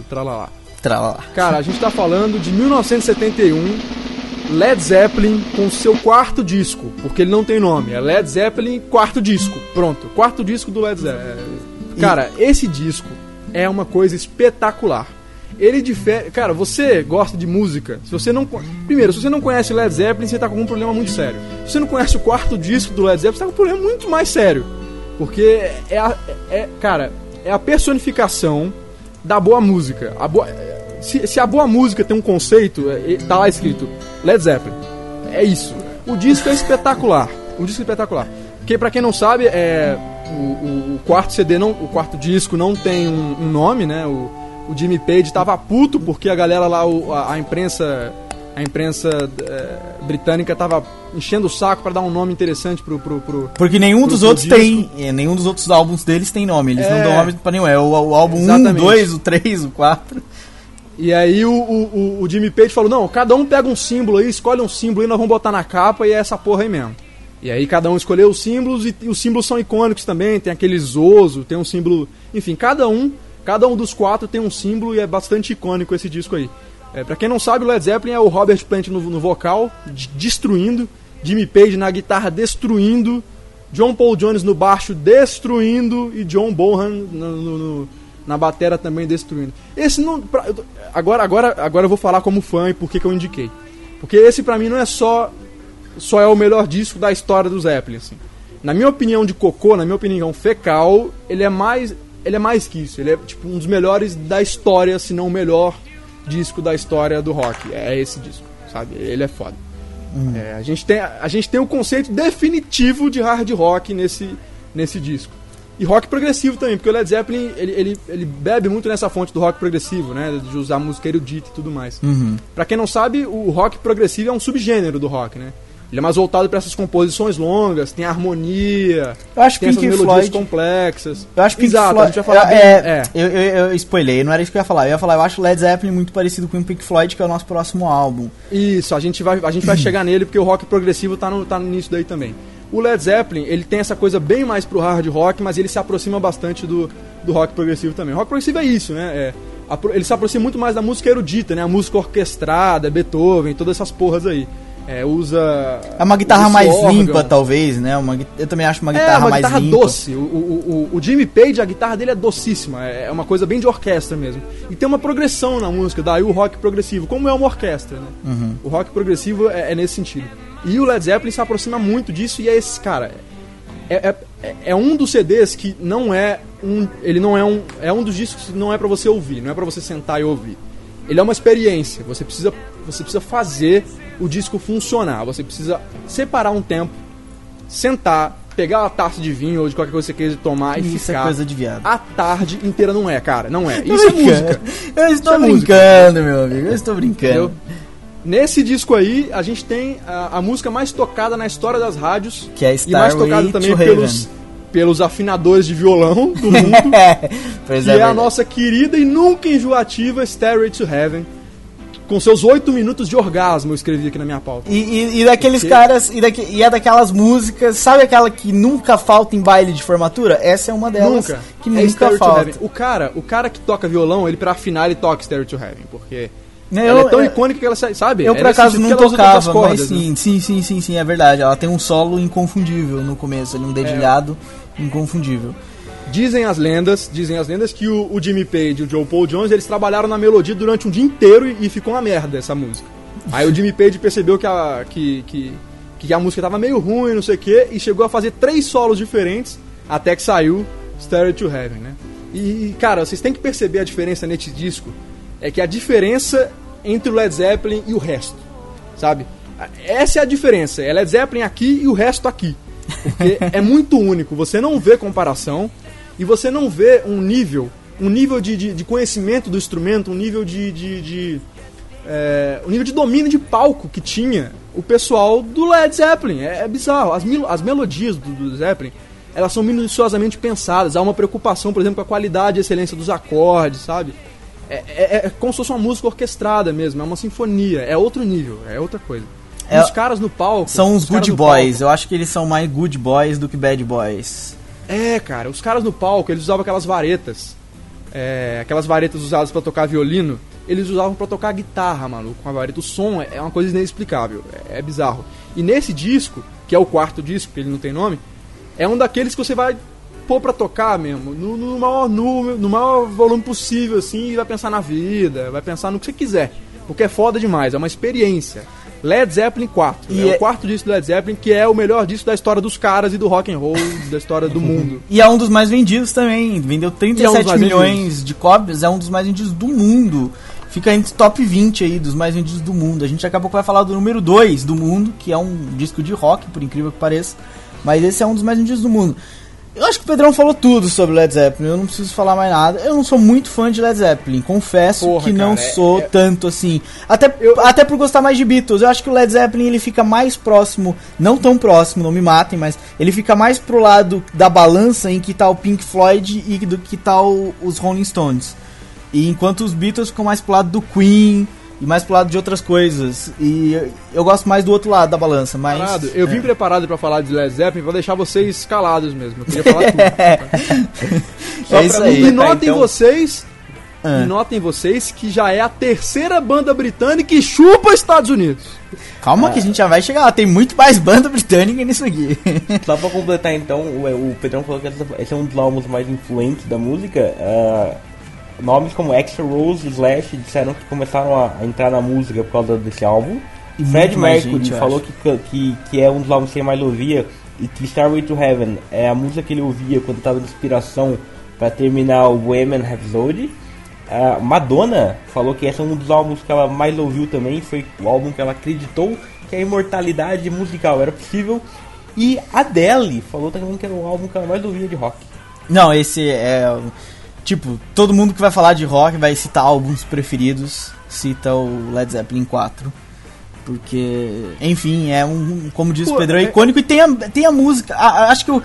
Tralala. Tralala. Cara, a gente tá falando de 1971, Led Zeppelin com seu quarto disco, porque ele não tem nome, é Led Zeppelin quarto disco. Pronto, quarto disco do Led Zeppelin. Cara, esse disco é uma coisa espetacular. Ele difere. Cara, você gosta de música. Se você não. Primeiro, se você não conhece Led Zeppelin, você tá com algum problema muito sério. Se você não conhece o quarto disco do Led Zeppelin, você tá com um problema muito mais sério. Porque é a. É, cara, é a personificação da boa música. A boa, se, se a boa música tem um conceito, é, tá lá escrito Led Zeppelin. É isso. O disco é espetacular. O disco é espetacular. Porque pra quem não sabe, é o, o- o quarto CD não, o quarto disco não tem um, um nome, né? O, o Jimmy Page tava puto porque a galera lá, o- a, a imprensa, a imprensa é, britânica tava enchendo o saco pra dar um nome interessante pro, pro, pro, Porque nenhum pro- dos outros disco. tem. é, nenhum dos outros álbuns deles tem nome. Eles não É. dão nome pra nenhum. É o, o álbum 1, Exatamente. 2, o 3, o 4. E aí o, o, o- Jimmy Page falou, não, cada um pega um símbolo aí, escolhe um símbolo aí, nós vamos botar na capa e é essa porra aí mesmo. E aí cada um escolheu os símbolos e, e os símbolos são icônicos também, tem aquele Zoso, tem um símbolo... Enfim, cada um, cada um dos quatro tem um símbolo e é bastante icônico esse disco aí. É, pra quem não sabe, o Led Zeppelin é o Robert Plant no, no vocal, de- destruindo, Jimmy Page na guitarra destruindo, John Paul Jones no baixo destruindo e John Bonham no, no- no- na batera também destruindo. Esse não. pra- agora, agora, agora eu vou falar como fã e por que eu indiquei. Porque esse pra mim não é só só é o melhor disco da história do Zeppelin, assim. Na minha opinião de cocô, na minha opinião fecal, ele é mais ele é mais que isso. Ele é tipo um dos melhores da história, se não o melhor disco da história do rock. É esse disco, sabe? Ele é foda. É, a, gente tem, a gente tem o conceito definitivo de hard rock nesse, nesse disco. E rock progressivo também, porque o Led Zeppelin ele, ele, ele bebe muito nessa fonte do rock progressivo, né? De usar música erudita e tudo mais. Pra quem não sabe, o rock progressivo é um subgênero do rock, né? Ele é mais voltado pra essas composições longas, tem harmonia, Eu acho tem essas Pink melodias Floyd. complexas. Eu acho Pink Exato, Floyd. a gente vai falar é, bem- é, é. Eu, eu, eu spoilei, não era isso que eu ia falar. Eu ia falar, eu acho Led Zeppelin muito parecido com o Pink Floyd, que é o nosso próximo álbum. Isso, a gente vai, a gente vai chegar nele porque o rock progressivo tá no, tá no início daí também. O Led Zeppelin, ele tem essa coisa bem mais pro hard rock, mas ele se aproxima bastante do, do rock progressivo também. O rock progressivo é isso, né? É, apro- ele se aproxima muito mais da música erudita, né? A música orquestrada, Beethoven, todas essas porras aí. É, usa. É uma guitarra mais órgão. limpa, talvez, né? Uma, eu também acho uma É, guitarra uma mais guitarra limpa. doce. O, o, o, o Jimmy Page, a guitarra dele é docíssima. É é uma coisa bem de orquestra mesmo. E tem uma progressão na música, daí o rock progressivo, como é uma orquestra, né? Uhum. O rock progressivo é, é nesse sentido. E o Led Zeppelin se aproxima muito disso e é esse, cara. É, é, é um dos CDs que não é um. Ele não é um. É um dos discos que não é pra você ouvir, não é pra você sentar e ouvir. Ele é uma experiência. Você precisa, você precisa fazer o disco funcionar. Você precisa separar um tempo, sentar, pegar uma taça de vinho ou de qualquer coisa que você queira tomar e Isso é ficar coisa de viado. a tarde inteira. Não é, cara. Não é. Isso é música. Eu estou é música. brincando, meu amigo. Eu estou brincando. Entendeu? Nesse disco aí, a gente tem a, a música mais tocada na história das rádios. Que é e mais tocada também pelos, pelos afinadores de violão do mundo. pois que é, é, a nossa querida e nunca enjoativa Stairway to Heaven. com seus oito minutos de orgasmo, eu escrevi aqui na minha pauta. E, e, e daqueles Porque- caras, e, daqui- e é daquelas músicas, sabe aquela que nunca falta em baile de formatura? Essa é uma delas Nunca. que É nunca Stairway falta. O cara, o cara que toca violão, ele pra afinar, ele toca Stairway to Heaven, porque Né, ela é tão eu- icônica que ela sa- sabe? Eu É por nesse acaso não tocava, mas cordas, né? sim, sim, sim, sim, sim, é verdade. Ela tem um solo inconfundível no começo, um dedilhado inconfundível. Dizem as lendas, dizem as lendas que o, o Jimmy Page e o Joe Paul Jones, eles trabalharam na melodia durante um dia inteiro e, e ficou uma merda essa música. Aí o Jimmy Page percebeu que a, que, que, que a música tava meio ruim, não sei o que, e chegou a fazer três solos diferentes até que saiu Stairway to Heaven, né? E, cara, vocês têm que perceber a diferença nesse disco, é que a diferença entre o Led Zeppelin e o resto, sabe? Essa é a diferença, é Led Zeppelin aqui e o resto aqui. Porque é muito único, você não vê comparação e você não vê um nível, um nível de, de, de conhecimento do instrumento, um nível de. de, de é, um nível de domínio de palco que tinha o pessoal do Led Zeppelin. É, é bizarro. As, as melodias do, do Zeppelin elas são minuciosamente pensadas. Há uma preocupação, por exemplo, com a qualidade e excelência dos acordes, sabe? É, é- é como se fosse uma música orquestrada mesmo, é uma sinfonia, é outro nível, é outra coisa. É- os caras no palco. São os caras good boys, palco- eu acho que eles são mais good boys do que bad boys. É, cara, os caras no palco, eles usavam aquelas varetas. é, aquelas varetas usadas pra tocar violino, eles usavam pra tocar guitarra, maluco, com a vareta. O som é é uma coisa inexplicável, é, é bizarro. E nesse disco, que é o quarto disco, que ele não tem nome, é um daqueles que você vai pôr pra tocar mesmo, no, no maior número, no maior volume possível, assim, e vai pensar na vida, vai pensar no que você quiser. Porque é foda demais, é uma experiência. Led Zeppelin 4. E é, é- o quarto disco do Led Zeppelin, que é o melhor disco da história dos caras e do rock and roll, da história do mundo. E é um dos mais vendidos também. Vendeu 37 E é milhões vendidos. de cópias, é um dos mais vendidos do mundo. Fica entre top 20 aí dos mais vendidos do mundo. A gente daqui a pouco vai falar do número 2 do mundo, que é um disco de rock, por incrível que pareça. Mas esse é um dos mais vendidos do mundo. Eu acho que o Pedrão falou tudo sobre Led Zeppelin, eu não preciso falar mais nada. Eu não sou muito fã de Led Zeppelin, confesso Porra, que não cara, é- sou é- tanto assim. Até, Eu- até por gostar mais de Beatles. Eu acho que o Led Zeppelin ele fica mais próximo, não tão próximo, não me matem, mas ele fica mais pro lado da balança em que tá o Pink Floyd e do que tá o- os Rolling Stones. E enquanto os Beatles ficam mais pro lado do Queen e mais pro lado de outras coisas. E eu, gosto mais do outro lado da balança, mas. Preparado? Eu vim é. preparado pra falar de Led Zeppelin pra deixar vocês calados mesmo. Eu queria falar tudo. É isso aí. E notem então. vocês. Ah. E notem vocês que já é a terceira banda britânica que chupa Estados Unidos. Calma que a gente já vai chegar lá. Tem muito mais banda britânica nisso aqui. Só pra completar então, o, o Pedrão falou que esse é um dos álbuns mais influentes da música. ah, nomes como Extra Rose e Slash disseram que começaram a, entrar na música por causa desse álbum. E Fred Mercury gente, falou que, que, que é um dos álbuns que ele mais ouvia e que Starway to Heaven é a música que ele ouvia quando estava de inspiração para terminar o Bohemian Rhapsody. A Madonna falou que esse é um dos álbuns que ela mais ouviu também, foi o álbum que ela acreditou que a imortalidade musical era possível. E Adele falou também que era o álbum que ela mais ouvia de rock. Não, esse é. Tipo, todo mundo que vai falar de rock vai citar álbuns preferidos, cita o Led Zeppelin 4. Porque, enfim, é um, como diz o Pô, Pedrão, é é- icônico e tem a, tem a música. a- a- acho que o-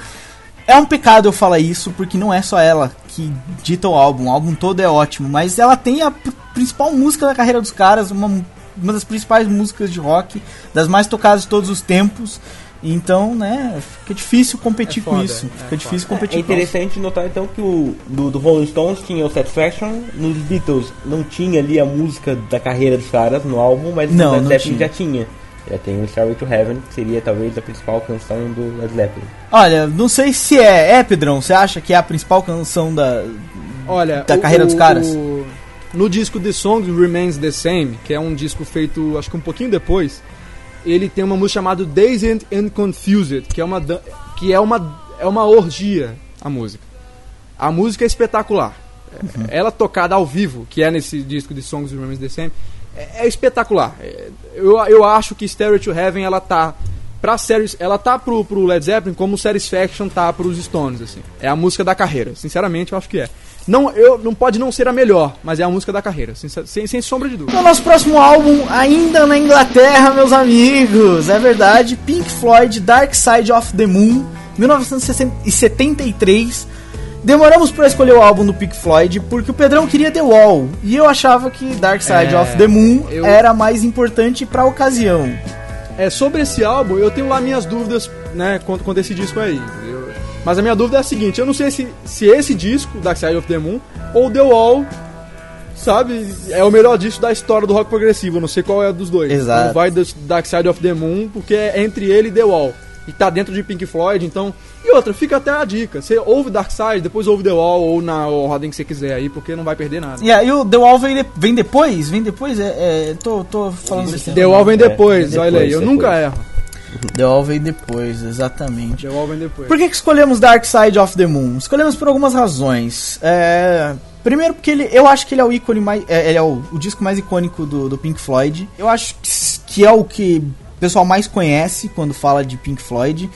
é um pecado eu falar isso, porque não é só ela que dita o álbum. O álbum todo é ótimo, mas ela tem a pr- principal música da carreira dos caras, uma, uma das principais músicas de rock, das mais tocadas de todos os tempos. Então, né, fica difícil competir É com foda, isso. é Fica difícil É competir com isso. interessante notar então que o do, do Rolling Stones tinha o Satisfaction, nos Beatles não tinha ali a música da carreira dos caras no álbum, mas Não, no Led Zeppelin já tinha. Já tem o Starway to Heaven, que seria talvez a principal canção do Led Zeppelin. Olha, não sei se é. É, Pedrão, você acha que é a principal canção da. Olha, Da carreira dos caras? o- no disco The Song Remains the Same, que é um disco feito acho que um pouquinho depois, ele tem uma música chamada Dazed and Confused, que é uma que é uma é uma orgia a música. A música é espetacular. Uhum. Ela tocada ao vivo, que é nesse disco de Songs Remains the Same, é, é espetacular. É, eu, eu acho que Stairway to Heaven ela tá pra séries, ela tá pro, pro Led Zeppelin como Satisfaction tá pros Stones assim. É a música da carreira, sinceramente eu acho que é. Não, eu não pode não ser a melhor, mas é a música da carreira, sincer- sem, sem sombra de dúvida. O nosso próximo álbum, ainda na Inglaterra, meus amigos. É verdade, Pink Floyd, Dark Side of the Moon, 1973. Demoramos pra escolher o álbum do Pink Floyd porque o Pedrão queria The Wall e eu achava que Dark Side É, of the Moon eu- era mais importante pra ocasião. É, sobre esse álbum, eu tenho lá minhas dúvidas, né, quanto, a esse disco aí. Eu- mas a minha dúvida é a seguinte, eu não sei se, se esse disco, Dark Side of the Moon, ou The Wall, sabe, é o melhor disco da história do rock progressivo, eu não sei qual é dos dois. Exato. Então vai do Dark Side of the Moon, porque é entre ele e The Wall. E tá dentro de Pink Floyd, então... E outra, fica até a dica, você ouve Dark Side, depois ouve The Wall, ou na ordem que você quiser aí, porque não vai perder nada. E aí o The Wall vem, de- vem depois? Vem depois? É, é, tô, tô falando. The Wall vem depois, É, olha aí, depois, eu depois. nunca erro. The vem depois, exatamente. The vem depois. Por que, que escolhemos Dark Side of the Moon? Escolhemos por algumas razões. É, Primeiro porque ele, eu acho que ele é o ícone mais, é, ele é o, o disco mais icônico do, do Pink Floyd. Eu acho que, que é o que o pessoal mais conhece quando fala de Pink Floyd.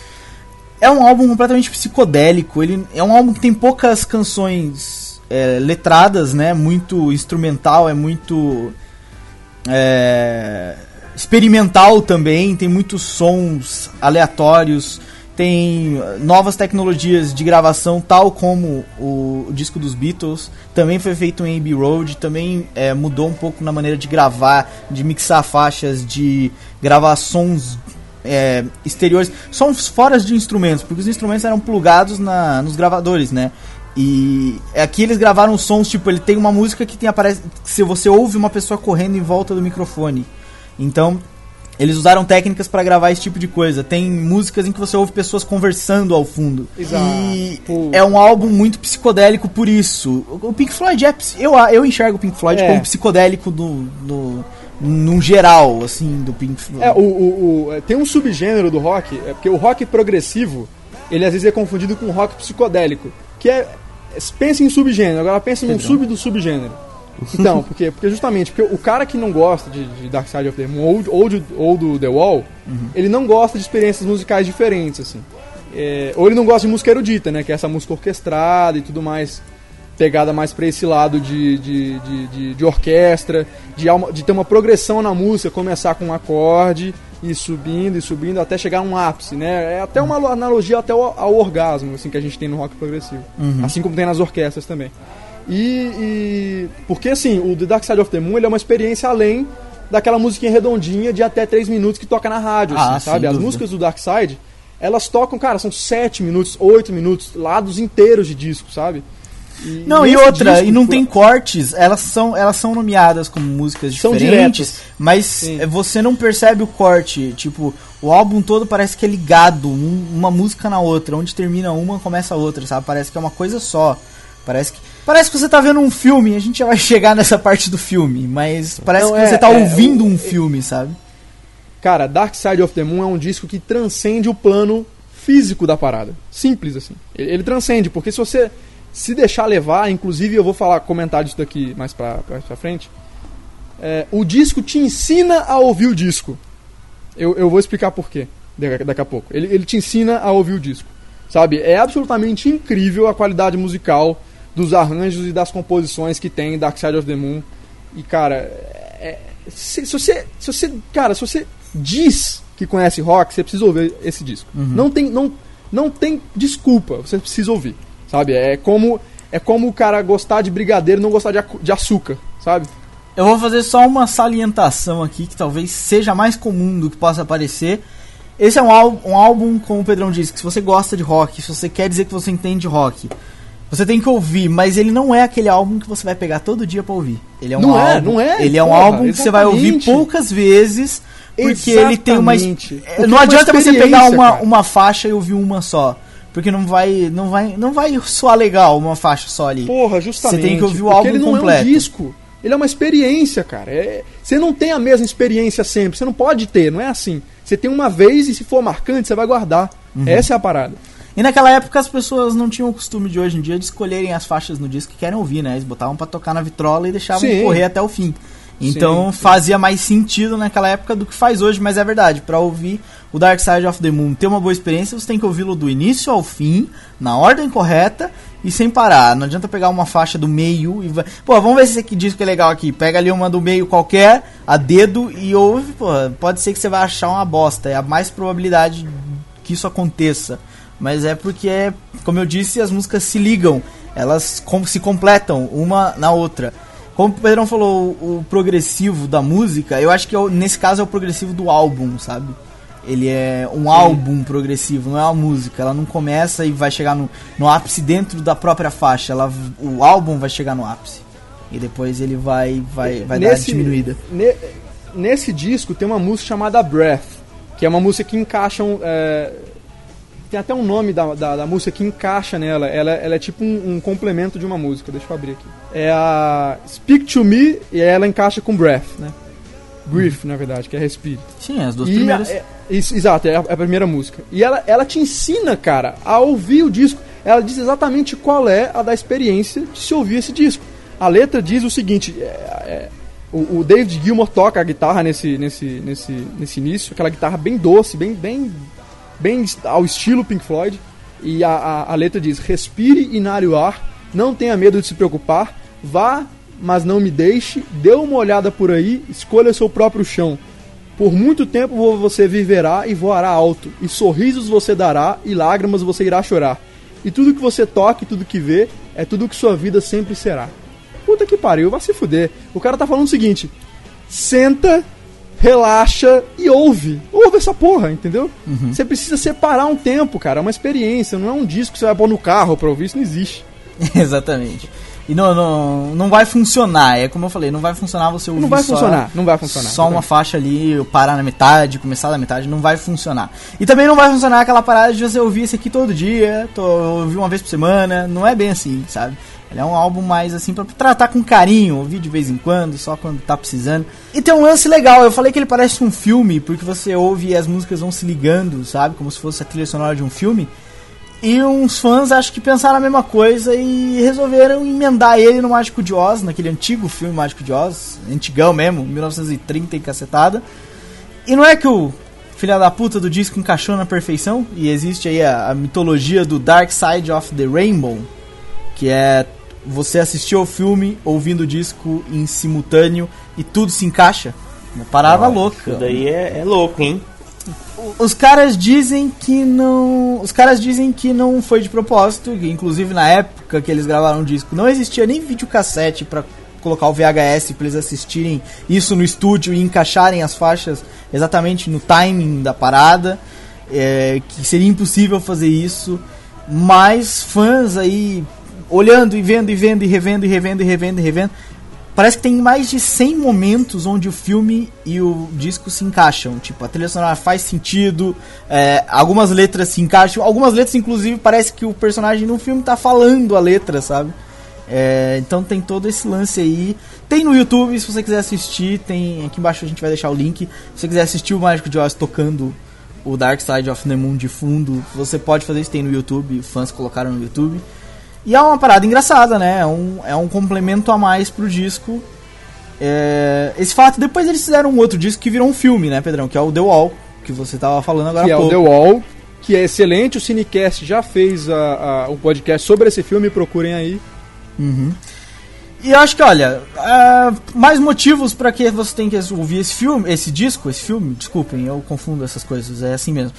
É um álbum completamente psicodélico. Ele é um álbum que tem poucas canções é, letradas, né? Muito instrumental, é muito é, experimental também. Tem muitos sons aleatórios. Tem uh, novas tecnologias de gravação, tal como o, o disco dos Beatles. Também foi feito em Abbey Road. Também é, mudou um pouco na maneira de gravar, de mixar faixas, de gravar sons é, exteriores, sons fora de instrumentos, porque os instrumentos eram plugados na, nos gravadores, né? E aqui eles gravaram sons, tipo, ele tem uma música que tem aparece se você ouve uma pessoa correndo em volta do microfone. Então, eles usaram técnicas para gravar esse tipo de coisa. Tem músicas em que você ouve pessoas conversando ao fundo. Exato. E Pô. é um álbum muito psicodélico por isso. O Pink Floyd é. Eu, eu enxergo o Pink Floyd É. como psicodélico do, do, num geral, assim, do Pink Floyd. É, o, o- o- é, tem um subgênero do rock, é porque o rock progressivo, ele às vezes é confundido com rock psicodélico, que é, é- pensa em subgênero, agora pensa num sub do subgênero. Então, porque, porque justamente, porque o cara que não gosta de, de Dark Side of the Moon ou, ou, de- ou do The Wall, ele não gosta de experiências musicais diferentes, assim. É, ou ele não gosta de música erudita, né, que é essa música orquestrada e tudo mais, pegada mais pra esse lado de, de, de, de, de orquestra, de, alma- de ter uma progressão na música, começar com um acorde e subindo e subindo até chegar a um ápice, né? É até uma alo- analogia até ao, ao orgasmo, assim, que a gente tem no rock progressivo. Assim como tem nas orquestras também. E, e- porque assim, o The Dark Side of the Moon ele é uma experiência além daquela musiquinha redondinha de até 3 minutos que toca na rádio, Ah, assim, sabe? As dúvida. músicas do Dark Side, elas tocam, cara, são 7 minutos, 8 minutos, lados inteiros de disco, sabe? E Não, e outra, disco, e não tem cortes, elas são, elas são nomeadas como músicas São diferentes, diretas. mas Sim. eh, você não percebe o corte. Tipo, o álbum todo parece que é ligado, um- uma música na outra, onde termina uma, começa a outra, sabe? Parece que é uma coisa só. Parece que, parece que você tá vendo um filme, a gente já vai chegar nessa parte do filme, mas parece Não, que é- você tá é, ouvindo o- um filme, sabe? Cara, Dark Side of the Moon é um disco que transcende o plano físico da parada. Simples assim. Ele, ele transcende, porque se você se deixar levar, inclusive eu vou falar, comentar disso daqui mais pra, pra, pra frente. é, o disco te ensina a ouvir o disco. Eu, eu vou explicar por quê daqui, daqui a pouco. Ele, ele te ensina a ouvir o disco. Sabe? É absolutamente incrível a qualidade musical dos arranjos e das composições que tem Dark Side of the Moon. E, cara, é- se, se você, se você, cara, se você diz que conhece rock, você precisa ouvir esse disco. Não tem, não, não tem desculpa, você precisa ouvir, sabe? É como, é como o cara gostar de brigadeiro e não gostar de, de açúcar, sabe? Eu vou fazer só uma salientação aqui, que talvez seja mais comum do que possa parecer. Esse é um, ál- um álbum, como o Pedrão disse, que se você gosta de rock, se você quer dizer que você entende rock, você tem que ouvir, mas ele não é aquele álbum que você vai pegar todo dia pra ouvir. Ele é um Não é, álbum, não é, Ele é um porra, álbum que você vai ouvir exatamente. poucas vezes, porque ele tem uma. Exatamente. É, Porque Não é uma adianta você pegar uma, cara. uma faixa e ouvir uma só. Porque não vai, não vai, não vai soar legal uma faixa só ali. Porra, justamente. Você tem que ouvir o porque álbum ele não completo. é um disco. Ele é uma experiência, cara. É- você não tem a mesma experiência sempre. Você não pode ter, não é assim. Você tem uma vez e se for marcante, você vai guardar. Uhum. Essa é a parada. E naquela época as pessoas não tinham o costume de hoje em dia de escolherem as faixas no disco que querem ouvir, né? Eles botavam pra tocar na vitrola e deixavam Sim. correr até o fim. Então Sim, sim. fazia mais sentido naquela época do que faz hoje, mas é verdade. Pra ouvir o Dark Side of the Moon, ter uma boa experiência, você tem que ouvi-lo do início ao fim, na ordem correta e sem parar. Não adianta pegar uma faixa do meio e vai. Pô, vamos ver se esse disco é legal aqui. Pega ali uma do meio qualquer, a dedo e ouve, pô, pode ser que você vai achar uma bosta. É a mais probabilidade que isso aconteça. Mas é porque, é, como eu disse, as músicas se ligam. Elas com- se completam uma na outra. Como o Pedrão falou, o, o progressivo da música, eu acho que é o- nesse caso é o progressivo do álbum, sabe? Ele é um álbum progressivo, não é uma música. Ela não começa e vai chegar no, no ápice dentro da própria faixa. Ela, o álbum vai chegar no ápice. E depois ele vai, vai, vai dar diminuída. ne- nesse disco tem uma música chamada Breath, que é uma música que encaixam. é, tem até um nome da, da, da música que encaixa nela. Ela, ela é tipo um, um complemento de uma música. Deixa eu abrir aqui. É a Speak to Me e ela encaixa com Breath, né? Breath, na verdade, que é respire. Sim, as duas E primeiras. a- é- isso, exato, é a, é a primeira música. E ela, ela te ensina, cara, a ouvir o disco. Ela diz exatamente qual é a da experiência de se ouvir esse disco. A letra diz o seguinte: é- é, o, o David Gilmour toca a guitarra nesse, nesse, nesse, nesse início, aquela guitarra bem doce, bem, bem, bem ao estilo Pink Floyd. E a, a, a letra diz: respire, inale o ar, não tenha medo de se preocupar, vá, mas não me deixe, dê uma olhada por aí, escolha seu próprio chão. Por muito tempo vo- você viverá e voará alto, e sorrisos você dará, e lágrimas você irá chorar. E tudo que você toca e tudo que vê, é tudo que sua vida sempre será. Puta que pariu, vai se fuder. O cara tá falando o seguinte: senta, relaxa e ouve. Ouve essa porra, entendeu? Você precisa separar um tempo, cara. É uma experiência, não é um disco que você vai pôr no carro pra ouvir, isso não existe. Exatamente. E não, não, não vai funcionar. É como eu falei, não vai funcionar você ouvir Não vai só- funcionar, não vai funcionar. Só uma faixa ali, eu parar na metade, começar da metade, não vai funcionar. E também não vai funcionar aquela parada de você ouvir esse aqui todo dia, tô, ouvir uma vez por semana, não é bem assim, sabe? Ele é um álbum mais assim pra tratar com carinho, ouvir de vez em quando, só quando tá precisando. E tem um lance legal, eu falei que ele parece um filme, porque você ouve e as músicas vão se ligando, sabe? Como se fosse a trilha sonora de um filme. E uns fãs acho que pensaram a mesma coisa e resolveram emendar ele no Mágico de Oz, naquele antigo filme Mágico de Oz, antigão mesmo, 1930 e cacetada. E não é que o filha da puta do disco encaixou na perfeição, e existe aí a, a mitologia do Dark Side of the Rainbow, que é você assistir ao filme ouvindo o disco em simultâneo e tudo se encaixa. Uma parada louca. Isso daí é, é louco, hein? Os caras dizem que não. Os caras dizem que não foi de propósito. Inclusive na época que eles gravaram o disco, não existia nem videocassete pra colocar o VHS pra eles assistirem isso no estúdio e encaixarem as faixas exatamente no timing da parada. é, que seria impossível fazer isso. Mas fãs aí olhando e vendo e vendo e revendo e revendo e revendo e revendo. Parece que tem mais de 100 momentos onde o filme e o disco se encaixam. Tipo, a trilha sonora faz sentido, é, algumas letras se encaixam, algumas letras, inclusive, parece que o personagem no filme tá falando a letra, sabe? É, então tem todo esse lance aí. Tem no YouTube, se você quiser assistir, tem aqui embaixo a gente vai deixar o link. Se você quiser assistir o Mágico de Oz tocando o Dark Side of the Moon de fundo, você pode fazer isso, tem no YouTube, fãs colocaram no YouTube. E é uma parada engraçada, né? É um, é um complemento a mais pro disco. É, esse fato, depois eles fizeram um outro disco que virou um filme, né, Pedrão? Que é o The Wall, que você tava falando agora que há é o pouco. The Wall, que é excelente. O Cinecast já fez a, a, um podcast sobre esse filme, procurem aí. E eu acho que, olha, é, mais motivos pra que você tem que ouvir esse filme, esse disco, esse filme, desculpem, eu confundo essas coisas, é assim mesmo.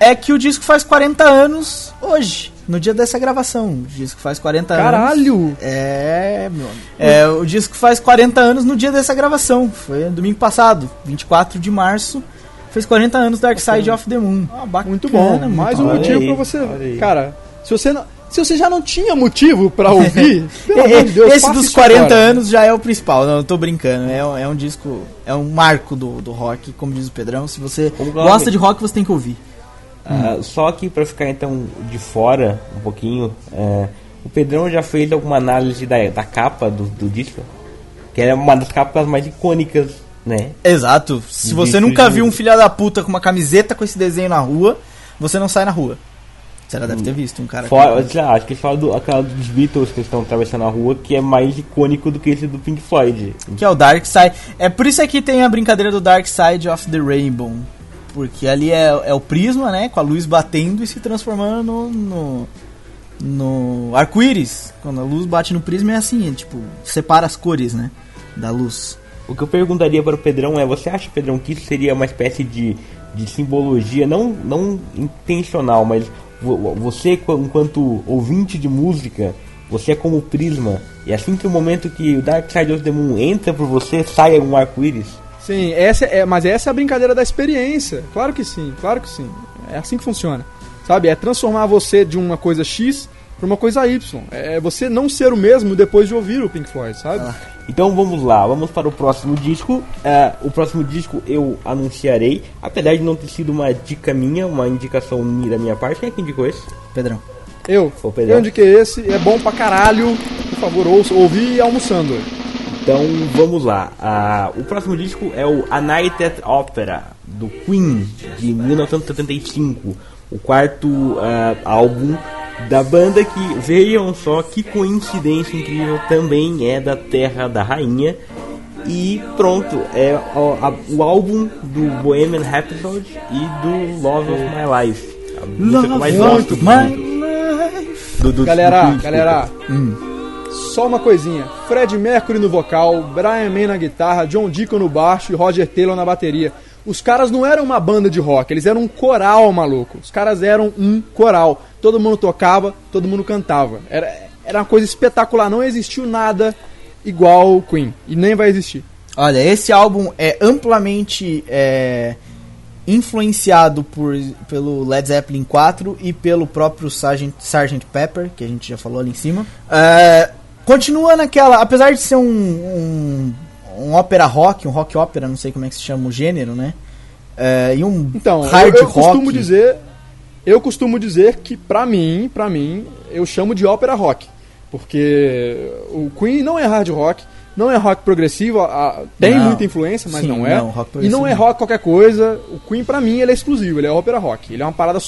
É que o disco faz 40 anos hoje, no dia dessa gravação. O disco faz 40 anos. Caralho! É, meu amigo. É, o disco faz 40 anos no dia dessa gravação. Foi domingo passado, 24 de março. Fez 40 anos Dark Side of the Moon. Ah, bacana, Muito bom. muito Mais um Olha motivo pra você. Cara, se você não. Se você já não tinha motivo pra ouvir, pelo amor de Deus, Esse dos isso 40 agora. anos já é o principal, não, eu tô brincando. É, um- é um disco, é um marco do, do rock, como diz o Pedrão. Se você gosta. de rock, você tem que ouvir. Ah, só que pra ficar então de fora um pouquinho, é, o Pedrão já fez alguma análise da, da capa do, do disco? Que é uma das capas mais icônicas, né? Exato. Se você nunca de- viu um filho da puta com uma camiseta com esse desenho na rua, você não sai na rua. Você já deve ter visto um cara Fora, sei lá, acho que só do, aquela dos Beatles que estão atravessando a rua, que é mais icônico do que esse do Pink Floyd. Que é o Dark Side. É por isso aqui tem a brincadeira do Dark Side of the Rainbow. Porque ali é, é o prisma, né? Com a luz batendo e se transformando no. no, no arco-íris. Quando a luz bate no prisma é assim, é tipo, separa as cores, né? Da luz. O que eu perguntaria para o Pedrão é: você acha, Pedrão, que isso seria uma espécie de, de simbologia, não, não intencional, mas vo- você, qu- enquanto ouvinte de música, Você é como o prisma. E assim que o momento que o Dark Side of the Moon entra por você, sai um arco-íris. Sim, essa é, mas essa é a brincadeira da experiência. Claro que sim, claro que sim. É assim que funciona. Sabe? É transformar você de uma coisa X para uma coisa Y. É você não ser o mesmo depois de ouvir o Pink Floyd, sabe? Então vamos lá, vamos para o próximo disco. É, o próximo disco eu anunciarei, apesar de não ter sido uma dica minha, uma indicação da minha parte. Quem é que indicou esse? Pedrão. Eu, Ô, Pedrão. eu indiquei esse, é bom pra caralho. Por favor, ouça, ouvi almoçando. Então vamos lá. Ah, o próximo disco é o A Night at Opera, do Queen, de 1975. O quarto ah, álbum da banda que, vejam só que coincidência incrível, também é da Terra da Rainha. E pronto, é o, a- o álbum do Bohemian Rhapsody e do Love of My Life. A música que eu mais gosto do- do- do- Galera, do Queen, galera, só uma coisinha. Fred Mercury no vocal, Brian May na guitarra, John Deacon no baixo e Roger Taylor na bateria. Os caras não eram uma banda de rock, eles eram um coral, maluco. Os caras eram um coral. Todo mundo tocava, todo mundo cantava. Era, era uma coisa espetacular, não existiu nada igual o Queen. E nem vai existir. Olha, esse álbum é amplamente é, influenciado por, pelo Led Zeppelin 4 e pelo próprio Sgt. Sgt. Pepper, que a gente já falou ali em cima. É, continua naquela. Apesar de ser um, um, um ópera rock, um rock ópera, não sei como é que se chama o gênero, né? É, e um Então, hard eu, eu rock. costumo dizer, eu costumo dizer que pra mim, para mim, eu chamo de ópera rock, porque o Queen não é hard rock, não é rock progressivo, a- tem Não. muita influência, mas Sim, não é. não, e não é rock qualquer coisa. O Queen pra mim ele é exclusivo, ele é ópera rock, ele é uma parada,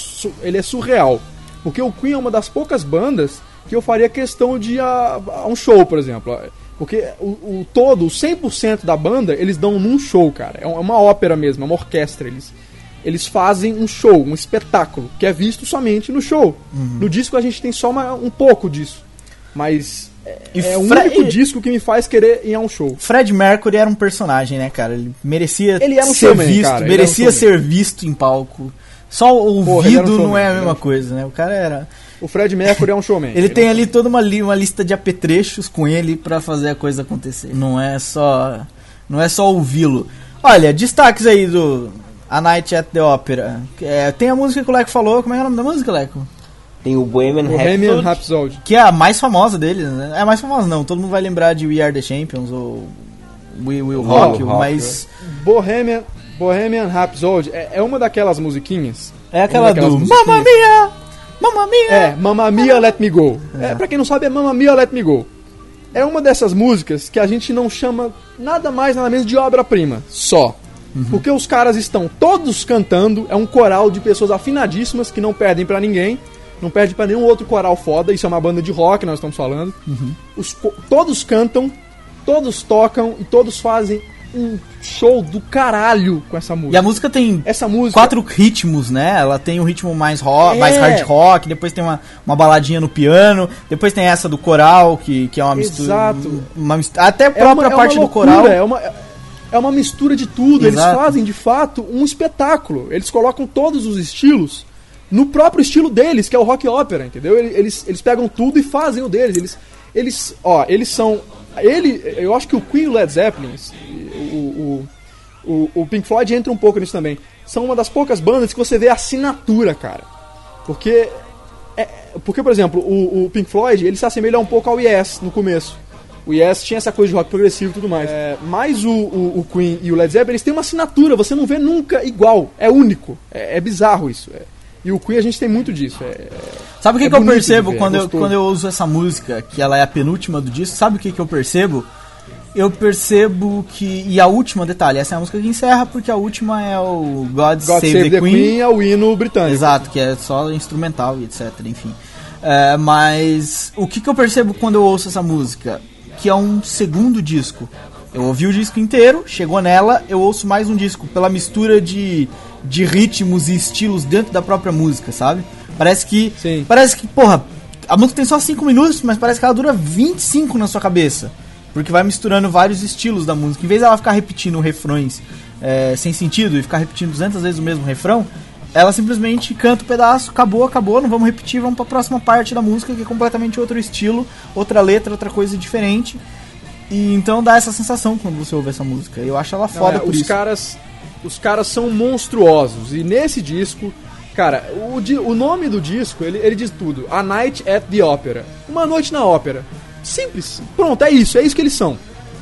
ele é surreal, porque o Queen é uma das poucas bandas que eu faria questão de ir a, a um show, por exemplo. Porque o, o todo, o 100% da banda, eles dão num show, cara. É é uma ópera mesmo, é uma orquestra. Eles, eles fazem um show, um espetáculo, que é visto somente no show. Uhum. No disco a gente tem só uma- um pouco disso. Mas é, é o Fre- único disco que me faz querer ir a um show. Fred Mercury era um personagem, né, cara? Ele merecia Ele um ser showman, visto, cara, ele merecia era um ser visto em palco. Só o Porra, um ouvido não é a mesma coisa, né? O cara era. O Fred Mercury é um showman. Ele tem ali toda uma, li- uma lista de apetrechos com ele pra fazer a coisa acontecer. Não é só. Não é só ouvi-lo. Olha, destaques aí do A Night at the Opera. É, tem a música que o Leco falou. Como é o nome da música, Leco? Tem o Bohemian Bohemian Rhapsody. Que é a mais famosa deles, né? É a mais famosa, não. Todo mundo vai lembrar de We Are the Champions ou We Will Rock, Rock, mas. Bohemian, Bohemian Rhapsody é, é uma daquelas musiquinhas. É aquela do musiquinhas. Mamma Mia! Mamma Mia! É, Mamma Mia Let Me Go. É, pra quem não sabe, é Mamma Mia Let Me Go. É uma dessas músicas que a gente não chama nada mais, nada menos de obra-prima. Só. Porque os caras estão todos cantando, é um coral de pessoas afinadíssimas que não perdem pra ninguém, não perde pra nenhum outro coral foda, isso é uma banda de rock, nós estamos falando. Os co- todos cantam, todos tocam e todos fazem um show do caralho com essa E música. a música tem Essa música quatro ritmos, né? Ela tem um ritmo mais rock, É. mais hard rock, depois tem uma, uma baladinha no piano, depois tem essa do coral, que, que é uma mistura. Exato. Uma mistura até a É própria é uma parte do loucura, coral. É uma, é uma mistura de tudo. Exato. Eles fazem, de fato, um espetáculo. Eles colocam todos os estilos no próprio estilo deles, que é o rock opera, entendeu? Eles, eles, eles pegam tudo e fazem o deles. Eles, eles, ó, eles são... Ele, eu acho que o Queen e o Led Zeppelin, o, o, o, Pink Floyd entra um pouco nisso também, são uma das poucas bandas que você vê a assinatura, cara. Porque é, porque, por exemplo, o, o Pink Floyd, ele se assemelha um pouco ao Yes no começo. O Yes tinha essa coisa de rock progressivo e tudo mais. É, mas o, o, o Queen e o Led Zeppelin, eles têm uma assinatura, você não vê nunca igual. É único. É, é bizarro isso. é. E o Queen a gente tem muito disso. é- Sabe o que, É que eu percebo é quando, eu, gostoso. quando eu uso essa música, que ela é a penúltima do disco? Sabe o que, que eu percebo? Eu percebo que. E a última, detalhe, essa é a música que encerra, porque a última é o God, God Save, the, Queen, é o hino britânico. Exato, que é só instrumental e etc, enfim. É, mas o que, que eu percebo quando eu ouço essa música? Que é um segundo disco. Eu ouvi o disco inteiro, chegou nela, eu ouço mais um disco, pela mistura de, de ritmos e estilos dentro da própria música, sabe? Parece que. Sim. Parece que, porra, a música tem só 5 minutos, mas parece que ela dura 25 na sua cabeça. Porque vai misturando vários estilos da música. Em vez dela ficar repetindo refrões é, sem sentido e ficar repetindo 200 vezes o mesmo refrão, ela simplesmente canta o pedaço, acabou, acabou, não vamos repetir, vamos pra próxima parte da música, que é completamente outro estilo, outra letra, outra coisa diferente. E então dá essa sensação quando você ouve essa música. Eu acho ela foda É, por os isso. caras os caras são monstruosos. E nesse disco cara o, o nome do disco ele, ele diz tudo. A night at the opera. Uma noite na ópera. Simples. Pronto é isso é isso que eles são.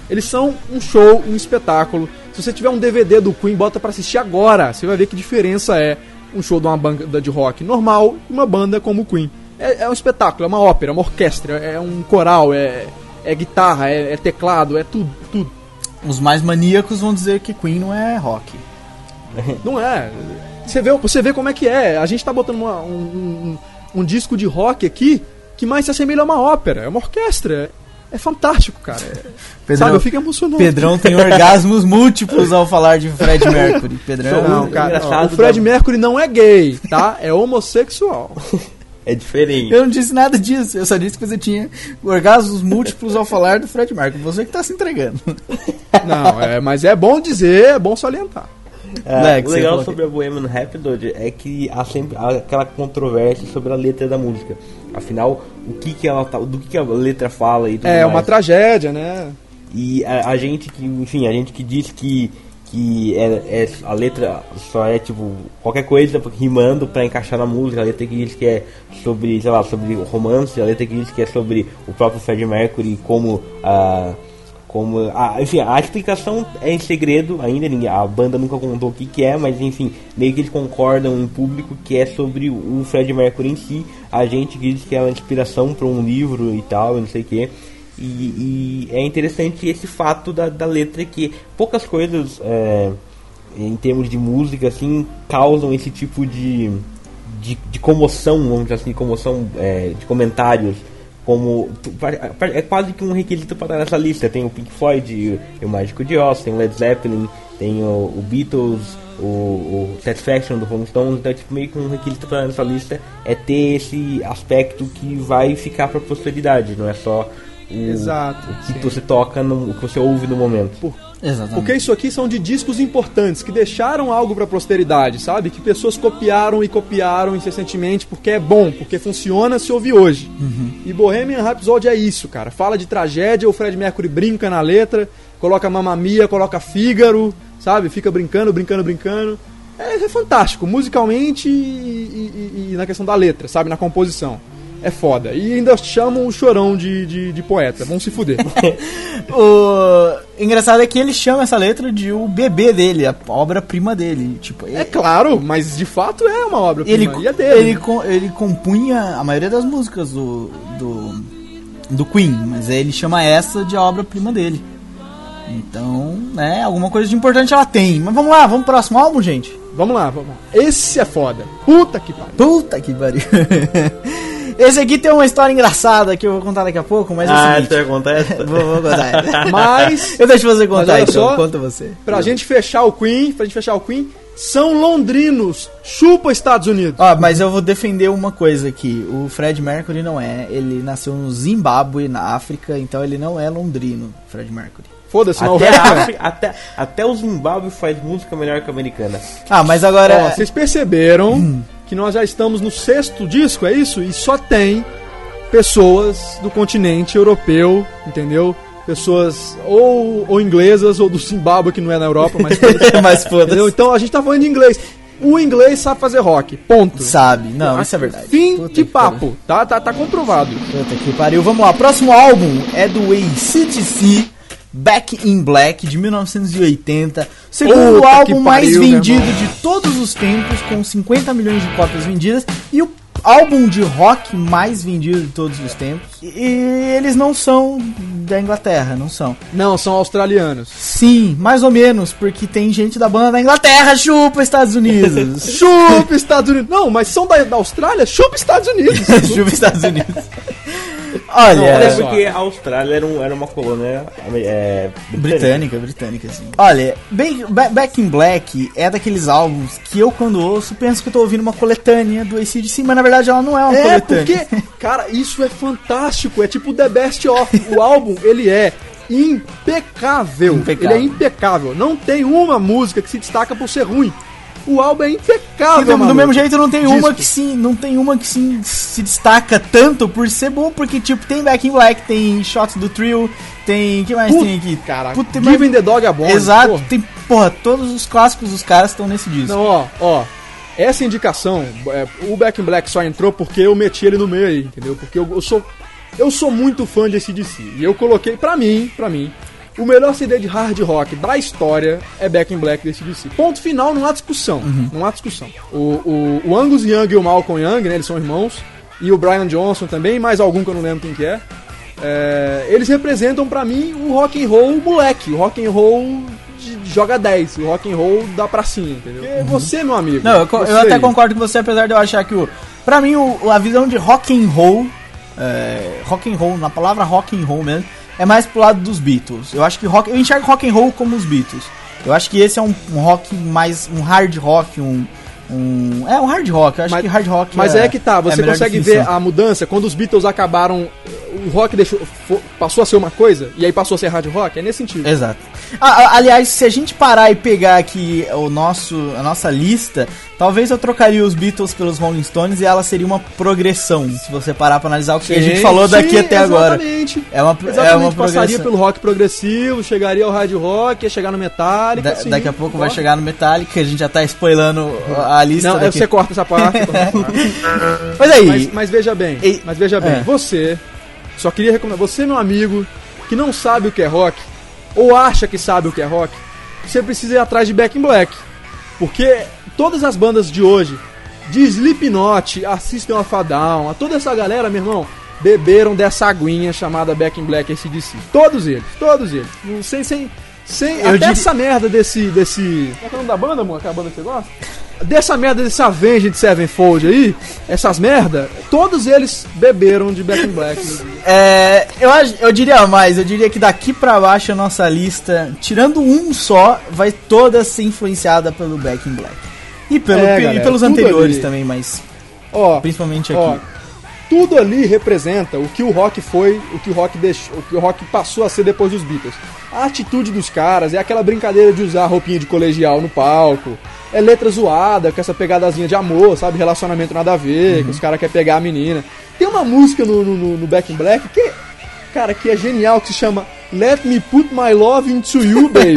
Eles são um show um espetáculo. Se você tiver um DVD do Queen bota pra assistir agora. Você vai ver que diferença é um show de uma banda de rock normal e uma banda como o Queen. É, é um espetáculo é uma ópera é uma orquestra é um coral é é guitarra é, é teclado é tudo tudo. Os mais maníacos vão dizer que Queen não é rock. Não é. Você vê, você vê como é que é. A gente tá botando uma- um, um- um disco de rock aqui que mais se assemelha a uma ópera. É uma orquestra. É, é fantástico, cara. É- Pedrão, sabe, eu fico emocionado. Pedrão tem orgasmos múltiplos ao falar de Fred Mercury. Pedrão Não, cara, engraçado ó, o Fred da- Mercury não é gay, tá? É homossexual. É diferente. Eu não disse nada disso, eu só disse que você tinha orgasmos múltiplos ao falar do Fred Mercury. Você que tá se entregando. Não, é, mas é bom dizer, é bom salientar. É, Lex, o legal sobre a Bohemian Rhapsody é que há sempre há aquela controvérsia sobre a letra da música. Afinal, o que que ela tá, do que que a letra fala e tudo É mais. uma tragédia, né? E a, a gente que, enfim, a gente que diz que que é, é- a letra só é tipo qualquer coisa rimando pra encaixar na música, a letra que diz que é sobre, sei lá, sobre romance, a letra que diz que é sobre o próprio Freddie Mercury como a como a, enfim, a explicação é em segredo ainda, ninguém, a banda nunca contou o que, que é, mas enfim, meio que eles concordam em público que é sobre o Freddie Mercury em si, a gente diz que é uma inspiração para um livro e tal, não sei o que. E, e é interessante esse fato da, da letra que poucas coisas é, em termos de música assim causam esse tipo de, de, de comoção, vamos dizer assim, comoção é, de comentários. Como é quase que um requisito para estar nessa lista. Tem o Pink Floyd, o, o Mágico de Oz, tem o Led Zeppelin, tem o, o Beatles, o, o Satisfaction do Rolling Stones. Então, é tipo, meio que um requisito para estar nessa lista é ter esse aspecto que vai ficar para a posteridade, não é só o, Exato, o que sim. você toca, no, o que você ouve no momento. Exatamente. Porque isso aqui são de discos importantes, que deixaram algo pra posteridade, sabe? Que pessoas copiaram e copiaram incessantemente porque é bom, porque funciona se ouvir hoje. E Bohemian Rhapsody é isso, cara. Fala de tragédia, o Fred Mercury brinca na letra, coloca Mamma Mia, coloca Fígaro, sabe? Fica brincando, brincando, brincando. É, é fantástico, musicalmente e- e- e na questão da letra, sabe? Na composição. É foda. E ainda chamam o chorão de, de, de poeta. Vão se fuder. O engraçado é que ele chama essa letra de o bebê dele, a obra-prima dele. Tipo, É claro, mas de fato é uma obra ele. E é dele. ele, co- ele compunha a maioria das músicas do, do, do Queen, mas ele chama essa de a obra-prima dele. Então, né, alguma coisa de importante ela tem. Mas vamos lá, vamos pro próximo álbum, gente. Vamos lá, vamos lá. Esse é foda. Puta que pariu. Puta que pariu. Esse aqui tem uma história engraçada que eu vou contar daqui a pouco, mas é o Ah, seguinte. você acontece? Vou, vou contar. Mas, eu deixo você contar, então. só, Conta você. pra gente fechar o Queen, pra gente fechar o Queen, são londrinos. Chupa Estados Unidos. Ó, mas eu vou defender uma coisa aqui. O Fred Mercury não é. Ele nasceu no Zimbábue, na África, então ele não é londrino, Fred Mercury. Foda-se, não. Até, a África- até, até o Zimbábue faz música melhor que a americana. Ah, mas agora. Ó, vocês perceberam que nós já estamos no sexto disco, é isso? E só tem pessoas do continente europeu, entendeu? Pessoas ou, ou inglesas ou do Zimbábue, que não é na Europa, mas mas Entendeu? foda-se. Então a gente tá falando de inglês. O inglês sabe fazer rock. Ponto. Sabe, não, isso é verdade. Fim Puta de papo. Tá, tá, tá comprovado. Puta que pariu. Vamos lá, próximo álbum é do ACDC. Back in Black de 1980, segundo Puta álbum mais pariu, meu vendido irmão. de todos os tempos, com 50 milhões de cópias vendidas, e o álbum de rock mais vendido de todos os tempos. E eles não são da Inglaterra, não são. Não, são australianos. Sim, mais ou menos, porque tem gente da banda da Inglaterra, chupa Estados Unidos. Chupa Estados Unidos. Não, mas são da, da Austrália? Chupa Estados Unidos. chupa Estados Unidos. Olha, olha Até só. porque a Austrália era, um- era uma colônia é, britânica, britânica, sim. Olha, Ba- Back in Black é daqueles álbuns que eu, quando ouço, penso que eu tô ouvindo uma coletânea do ACDC, mas na verdade ela não é uma É, coletânea. porque, cara, isso é fantástico. É tipo The Best of. O álbum, ele é impecável. Impecável. Ele é impecável. Não tem uma música que se destaca por ser ruim. O álbum é impecável, do, do mesmo jeito não tem uma Disco. que sim, não tem uma que sim, se destaca tanto por ser bom, porque tipo, tem Back in Black, tem Shots do Trio, tem. que mais Puta, tem aqui? Caraca, Puta, Giving the Dog a Bone. Exato, porra. tem, porra, todos os clássicos dos caras estão nesse disco. Não, ó, ó. Essa indicação, é, o Back in Black só entrou porque eu meti ele no meio aí, entendeu? Porque eu, eu sou eu sou muito fã de ACDC. E eu coloquei, pra mim, pra mim, o melhor CD de hard rock da história é Back in Black da ACDC. Ponto final, não há discussão. Não há discussão. O, o, o Angus Young e o Malcolm Young, né, eles são irmãos. E o Brian Johnson também, mais algum que eu não lembro quem que é. É, eles representam pra mim o rock and roll moleque, o rock and roll joga 10, o rock and roll da pracinha, entendeu? Porque você, meu amigo. Uhum. Não, eu, eu até concordo com você, apesar de eu achar que o. Pra mim, o, a visão de rock and roll. É, rock and roll, na palavra rock and roll mesmo, é mais pro lado dos Beatles. Eu acho que rock. Eu enxergo rock and roll como os Beatles. Eu acho que esse é um, um rock mais. um hard rock, um. um é um hard rock. Eu acho Mas- que hard rock Mas é, que tá, você melhor consegue definição. ver a mudança quando os Beatles acabaram. O rock deixou, passou a ser uma coisa e aí passou a ser hard rock? É nesse sentido. Exato. Ah, aliás, se a gente parar e pegar aqui o nosso, a nossa lista, talvez eu trocaria os Beatles pelos Rolling Stones e ela seria uma progressão, se você parar pra analisar o que a gente Sim, falou daqui sim, até agora. Exatamente. É uma, Exatamente, é uma passaria progressão. pelo rock progressivo, chegaria ao hard rock, ia chegar no Metallica. Da- assim, daqui a pouco vai ó. chegar no Metallica, a gente já tá spoilando a lista Não, daqui. você corta essa parte. Mas aí, mas, mas veja bem, E- mas veja bem, É. você, só queria recomendar, você meu amigo, que não sabe o que é rock, ou acha que sabe o que é rock, você precisa ir atrás de Back in Black. Porque todas as bandas de hoje, de Slipknot, a System of a Down, a toda essa galera, meu irmão, beberam dessa aguinha chamada Back in Black ACDC. Todos eles, todos eles. Sem, sem, sem, Eu até digo- essa merda desse, desse... Qual é o nome da banda, amor? Aquela banda que você gosta? Dessa merda desse Avenged Sevenfold aí, essas merda, todos eles beberam de Back in Black. é, eu, eu diria mais, eu diria que daqui pra baixo a nossa lista, tirando um só, vai toda ser influenciada pelo Back in Black. E, pelo, É, e galera, pelos tudo anteriores ali. também, mas Ó, principalmente aqui. ó, tudo ali representa o que o rock foi, o que o rock deixou, o que o rock passou a ser depois dos Beatles. A atitude dos caras é aquela brincadeira de usar roupinha de colegial no palco. É letra zoada, com essa pegadazinha de amor, sabe? Relacionamento nada a ver, Uhum. que os caras querem pegar a menina. Tem uma música no, no, no- Back in Black que, cara, que é genial, que se chama Let Me Put My Love Into You, Baby.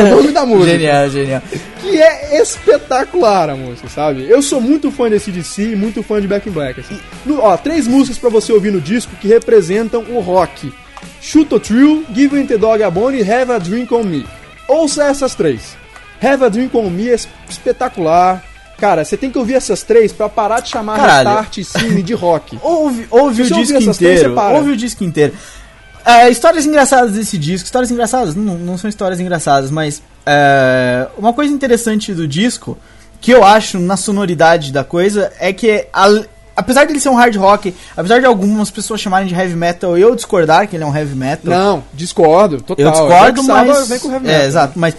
é o nome da música Genial, genial. que é espetacular a música, sabe? Eu sou muito fã de ACDC, muito fã de Back in Black. Assim. No- ó, três músicas pra você ouvir no disco que representam o rock. Shoot a Thrill, Give the Dog a Bone e Have a Drink on Me. Ouça essas três. Have a Drink on Me é es- espetacular. Cara, você tem que ouvir essas três pra parar de chamar Caralho. Restart e Cine de rock. Ouve, ouve o disco três, inteiro. você para. Ouve o disco inteiro. É, histórias engraçadas desse disco. Histórias engraçadas? Não, não são histórias engraçadas, mas é, uma coisa interessante do disco, que eu acho na sonoridade da coisa, é que a- apesar dele ser um hard rock, apesar de algumas pessoas chamarem de heavy metal, eu discordar que ele é um heavy metal. Não, discordo, total. Eu discordo, mas. vem com heavy é, metal. exato, mas.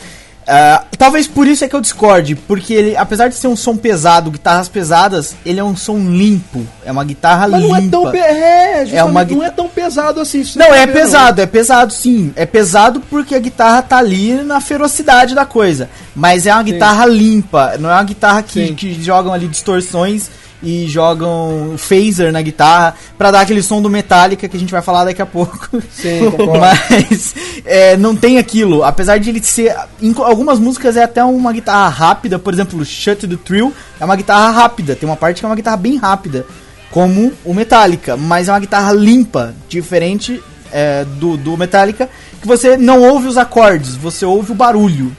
Ah, talvez por isso é que eu discorde, porque ele, apesar de ser um som pesado, guitarras pesadas, ele é um som limpo. É uma guitarra Mas limpa. não é tão, pe- é, justamente, uma não é tão pesado assim. Não, é ver, pesado, é pesado sim. É pesado porque a guitarra tá ali na ferocidade da coisa. Mas é uma guitarra limpa, não é uma guitarra que, Sim. que jogam ali distorções e jogam phaser na guitarra pra dar aquele som do Metallica que a gente vai falar daqui a pouco. Sim, concordo. Mas é, não tem aquilo. Apesar de ele ser. Em algumas músicas é até uma guitarra rápida, por exemplo, Shut the Thrill é uma guitarra rápida. Tem uma parte que é uma guitarra bem rápida, como o Metallica, mas é uma guitarra limpa, diferente é, do, do Metallica, que você não ouve os acordes, você ouve o barulho.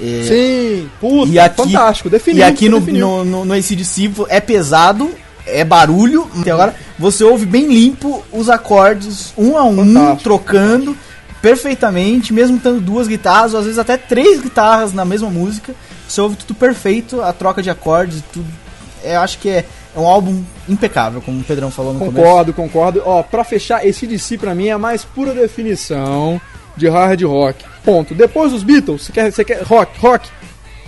É, Sim, puta, e aqui, fantástico, definiu. E aqui no, definiu. no, no, no ACDC é pesado, é barulho, até agora você ouve bem limpo os acordes, um a um, Fantástico. trocando perfeitamente, mesmo tendo duas guitarras, ou às vezes até três guitarras na mesma música, você ouve tudo perfeito, a troca de acordes e tudo. Eu acho que é, é um álbum impecável, como o Pedrão falou no começo. Concordo, concordo. Ó, pra fechar, esse DC pra mim é a mais pura definição de hard rock. Ponto. Depois dos Beatles, você quer, você quer rock, rock?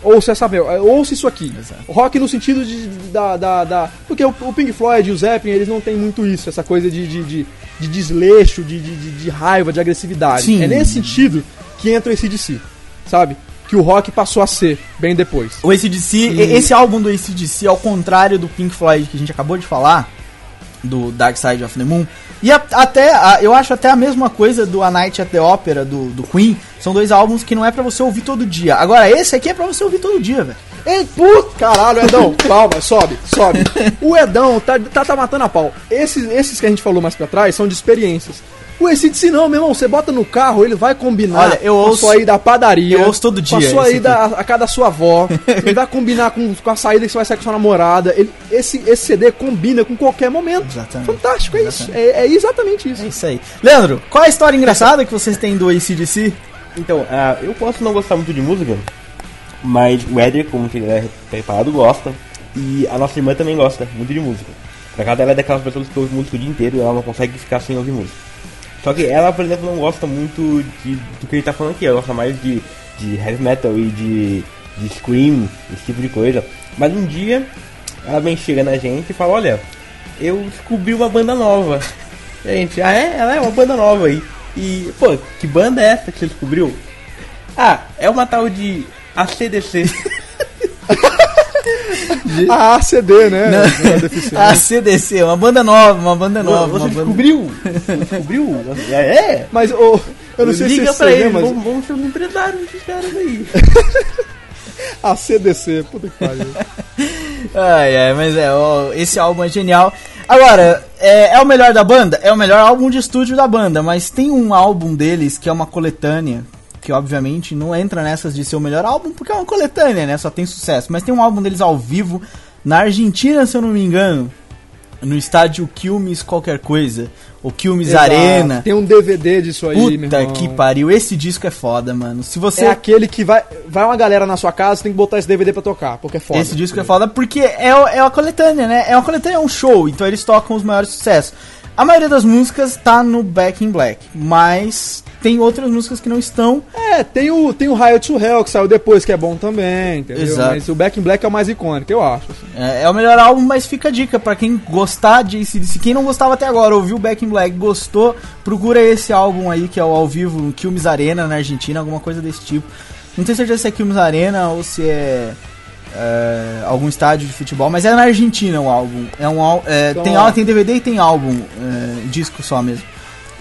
Ouça essa, meu, é, ouça isso aqui. Rock no sentido de, da, da, da- Porque o, o Pink Floyd e o Zeppelin, eles não têm muito isso, essa coisa de, de, de, de desleixo, de, de, de- de raiva, de agressividade. Sim. É nesse sentido que entra esse DC, sabe? que o rock passou a ser, bem depois. O ACDC, e- esse álbum do ACDC, ao contrário do Pink Floyd que a gente acabou de falar, do Dark Side of the Moon, e a- até, a- eu acho até a mesma coisa do A Night at the Opera, do, do Queen, são dois álbuns que não é pra você ouvir todo dia. Agora, esse aqui é pra você ouvir todo dia, velho. Ei, puto! Caralho, Edão, palma, sobe, sobe. O Edão tá, tá, tá matando a pau. Esses, esses que a gente falou mais pra trás são de experiências. O ACDC não, meu irmão, você bota no carro, ele vai combinar Olha, eu com ouço- a sua ida à padaria. eu ouço todo Com a dia sua ida a, a casa da sua avó. ele vai combinar com, com a saída que você vai sair com sua namorada. Ele, esse, esse CD combina com qualquer momento. Exatamente. Fantástico, é isso. É, é exatamente isso. É isso aí. Leandro, qual é a história engraçada que vocês têm do ACDC? Então, ah, eu posso não gostar muito de música, mas o Éder, como que ele é preparado, gosta. E a nossa irmã também gosta muito de música. Pra cada ela é daquelas pessoas que ouvem música o dia inteiro e ela não consegue ficar sem ouvir música. Só que ela, por exemplo, não gosta muito de, do que ele tá falando aqui. Ela gosta mais de, de heavy metal e de, de scream, esse tipo de coisa. Mas um dia, ela vem chega na gente e fala, olha, eu descobri uma banda nova. E a gente, ah é? Ela é uma banda nova aí. E, pô, que banda é essa que você descobriu? Ah, é uma tal de ACDC. A ACD, né? Deficiência. A CDC, uma banda nova, uma banda nova. Você uma banda... descobriu? Você descobriu? É? é? Mas ô, eu não sei Liga se pra você ele, vê, mas vamos, vamos ser um empresário desses caras aí. a CDC, puta que pariu. Ai, ai, mas é, ó, esse álbum é genial. Agora, é, é o melhor da banda? É o melhor álbum de estúdio da banda, mas tem um álbum deles que é uma coletânea, que obviamente não entra nessas de ser o melhor álbum, porque é uma coletânea, né? Só tem sucesso. Mas tem um álbum deles ao vivo, na Argentina, se eu não me engano, no estádio Quilmes qualquer coisa, ou Quilmes Exato. Arena. Tem um DVD disso aí, meu Puta irmão. que pariu, esse disco é foda, mano. Se você É aquele que vai, vai uma galera na sua casa, tem que botar esse DVD pra tocar, porque é foda. Esse disco é foda porque é, o- é uma coletânea, né? É uma coletânea, é um show, então eles tocam os maiores sucessos. A maioria das músicas tá no Back in Black, mas tem outras músicas que não estão. É, tem o, tem o Riot to Hell, que saiu depois, que é bom também, entendeu? Exato. Mas o Back in Black é o mais icônico, eu acho. assim. É, é o melhor álbum, mas fica a dica pra quem gostar de ACDC. Quem não gostava até agora, ouviu Back in Black, gostou, procura esse álbum aí que é o ao vivo, no Quilmes Arena na Argentina, alguma coisa desse tipo. Não tenho certeza se é Quilmes Arena ou se é, é, algum estádio de futebol, mas é na Argentina o álbum. É um é, Então, tem, ó. tem DVD e tem álbum, é, disco só mesmo.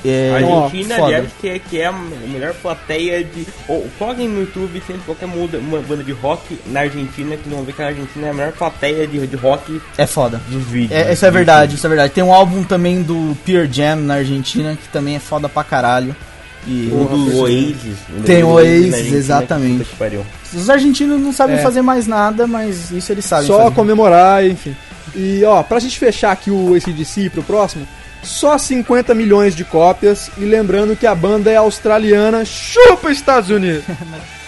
É, ó, Argentina, foda. aliás, que é, que é a melhor plateia de. Ou coloquem no YouTube sempre qualquer muda, uma banda de rock na Argentina, que vão ver que a Argentina é a melhor plateia de, de rock É foda. dos vídeos. É, isso é verdade, isso é verdade. Tem um álbum também do Pearl Jam na Argentina que também é foda pra caralho. E O do Oasis. Tem o Oasis, Argentina, exatamente. os argentinos não sabem É. fazer mais nada, mas isso eles sabem. Só fazer. comemorar, enfim. E ó, pra gente fechar aqui o ACDC pro próximo, só 50 milhões de cópias. E lembrando que a banda é australiana, chupa Estados Unidos!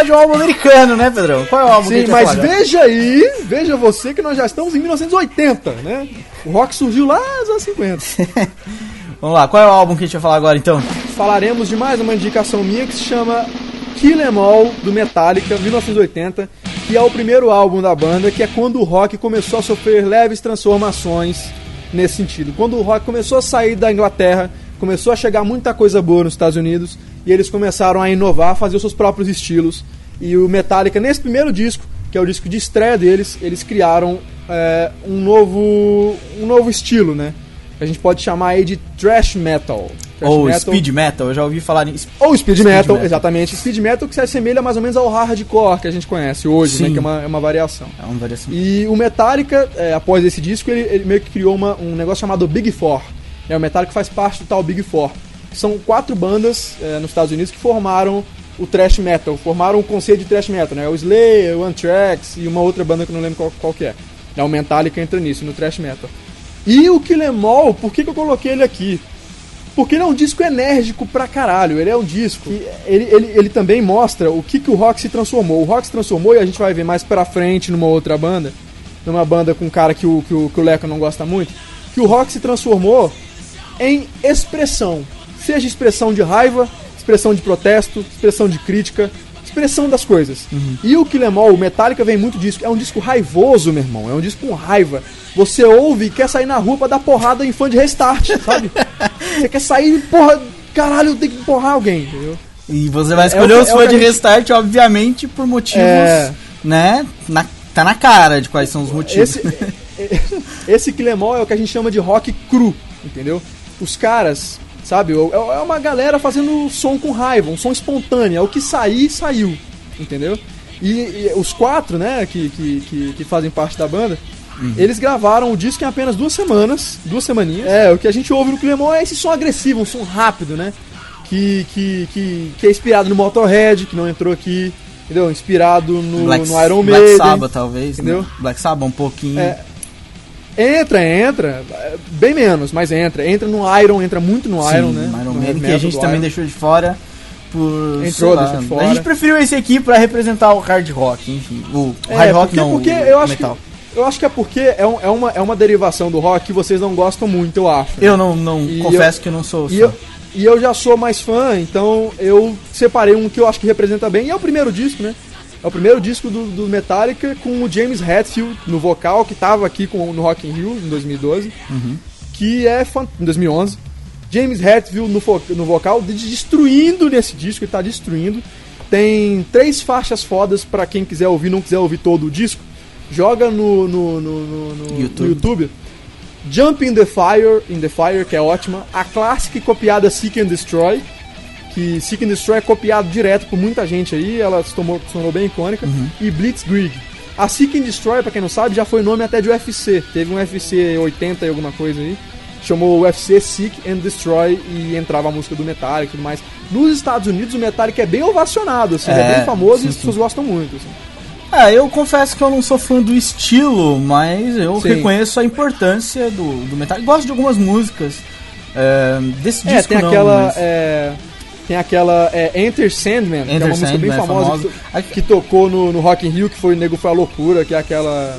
falar de um álbum americano, né, Pedrão? Qual é o álbum que a Sim, gente vai mas veja aí, veja você que nós já estamos em 1980, né? O rock surgiu lá nos anos 50. Vamos lá, qual é o álbum que a gente vai falar agora então? Falaremos de mais uma indicação minha que se chama Kill Em All, do Metallica, 1980, que é o primeiro álbum da banda, que é quando o rock começou a sofrer leves transformações nesse sentido. Quando o rock começou a sair da Inglaterra, começou a chegar muita coisa boa nos Estados Unidos, e eles começaram a inovar, a fazer os seus próprios estilos. E o Metallica, nesse primeiro disco, que é o disco de estreia deles, eles criaram é, um, novo, um novo estilo, né? Que a gente pode chamar aí de thrash metal. Thrash Ou metal. Speed Metal, eu já ouvi falar nisso. Ou speed, Speed metal, metal. exatamente. Speed metal que se assemelha mais ou menos ao hardcore que a gente conhece hoje, né? Sim. Que é uma, é uma variação. É uma variação. E o Metallica, é, após esse disco, ele, ele meio que criou uma- um negócio chamado Big Four. É, o Metallica faz parte do tal Big Four. São quatro bandas é, nos Estados Unidos que formaram o thrash metal, formaram o conceito de thrash metal, né? O Slayer, o Anthrax e uma outra banda que eu não lembro qual, qual que é. É o Metallica entra nisso, no thrash metal. E o Killemall, por que, que eu coloquei ele aqui? Porque ele é um disco enérgico pra caralho. Ele é um disco. que ele, ele, ele também mostra o que, que o rock se transformou. O rock se transformou e a gente vai ver mais pra frente numa outra banda. Numa banda com um cara que o, que o, que o Leco não gosta muito. Que o rock se transformou em expressão. Seja expressão de raiva, expressão de protesto, expressão de crítica, expressão das coisas. E o Killemall, o Metallica vem muito disso. É um disco raivoso, meu irmão. É um disco com raiva. Você ouve e quer sair na rua pra dar porrada em fã de restart, sabe? Você quer sair e, porra, caralho, tenho que porrar alguém, entendeu? E você vai É escolher o que- os é o fãs de gente- restart, obviamente, por motivos, É. né? na- tá na cara de quais são os motivos. Esse, esse é o que a gente chama de rock cru, entendeu? Os caras, sabe, é é uma galera fazendo som com raiva, um som espontâneo, é o que sair, saiu, entendeu? E, e os quatro, né, que, que, que, que fazem parte da banda, eles gravaram o disco em apenas duas semanas, duas semaninhas. É, o que a gente ouve no Killemall é esse som agressivo, um som rápido, né? Que, que, que, que é inspirado no Motorhead, que não entrou aqui, entendeu? Inspirado no, Black, no Iron Black Maiden. Sabbath, talvez. entendeu? Né? Black Sabbath um pouquinho. É, Entra, entra, bem menos, mas entra. Entra no Iron, entra muito no Sim, Iron, né? Iron Maiden, que a gente também Iron. deixou de fora. Por, Entrou, lá, deixou de fora. A gente preferiu esse aqui pra representar o hard rock, enfim. O É, hard rock porque, não, porque o eu acho metal. que eu acho que é porque é, um- é uma, é uma derivação do rock que vocês não gostam muito, eu acho. Eu não, não E confesso que eu não sou E eu, e eu já sou mais fã, então eu separei um que eu acho que representa bem. E é o primeiro disco, né? É o primeiro disco do, do Metallica com o James Hetfield no vocal, que tava aqui com, no Rock in Rio em 2012. Uhum. Que é em 2011. James Hetfield no, no vocal, de- destruindo nesse disco, ele tá destruindo. Tem três faixas fodas pra quem quiser ouvir, não quiser ouvir todo o disco. Joga no, no, no, no- YouTube. YouTube. Jump in the Fire, in the Fire, que é ótima. A clássica e copiada Seek and Destroy, que Seek and Destroy é copiado direto por muita gente aí, ela se tornou, se tornou bem icônica. E Blitzkrieg. A Seek and Destroy, pra quem não sabe, já foi nome até de UFC. Teve um UFC 80 e alguma coisa aí. Chamou UFC Seek and Destroy e entrava a música do Metallica e tudo mais. Nos Estados Unidos, o Metallica é bem ovacionado, assim, é É, bem famoso sim, e as pessoas gostam muito. Assim. Ah, eu confesso que eu não sou fã do estilo, mas eu Sim. reconheço a importância do, do metal. Gosto de algumas músicas. é, desse É, disco tem não, aquela. mas- é, tem aquela é, Enter Sandman, que é Enter uma música bem Sandman é famosa, famosa. Que, que tocou no, no Rock in Rio, que foi o Nego foi a loucura, que é aquela.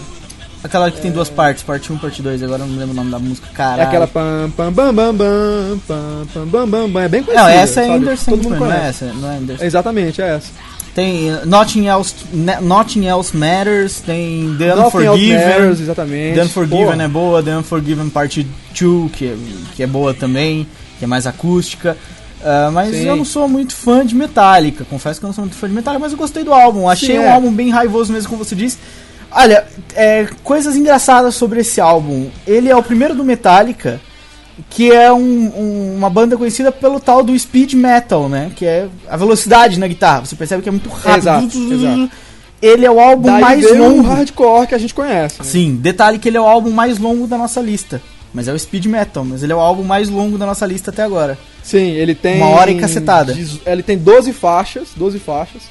Aquela que tem duas partes, parte 1 parte 2, agora eu não lembro o nome da música, caralho. É aquela pam pam bam bam bam pam pam bam bam bam. É bem conhecida. Não, essa é sabe? Ender Sandman, não é essa, não é Ender Exatamente, é essa. Tem uh, Nothing Else, Nothing Else Matters, tem The Nothing Else Unforgiven. Matters, exatamente. The Unforgiven é boa, The Unforgiven Parte 2, que é, que é boa também, que é mais acústica. Ah, mas Sim. eu não sou muito fã de Metallica, confesso que eu não sou muito fã de Metallica, mas eu gostei do álbum. Achei Sim, um é. álbum bem raivoso mesmo, como você disse. Olha, é, coisas engraçadas sobre esse álbum. Ele é o primeiro do Metallica, que é um- um- uma banda conhecida pelo tal do speed metal, né? Que é a velocidade na guitarra. Você percebe que é muito rápido. Exato, exato. Ele é o álbum Daí mais longo. o hardcore que a gente conhece. né? Sim, detalhe que ele é o álbum mais longo da nossa lista. Mas é o speed metal, mas ele é o álbum mais longo da nossa lista até agora. Sim, ele tem. Uma hora e cacetada. Ele tem 12 faixas, 12 faixas,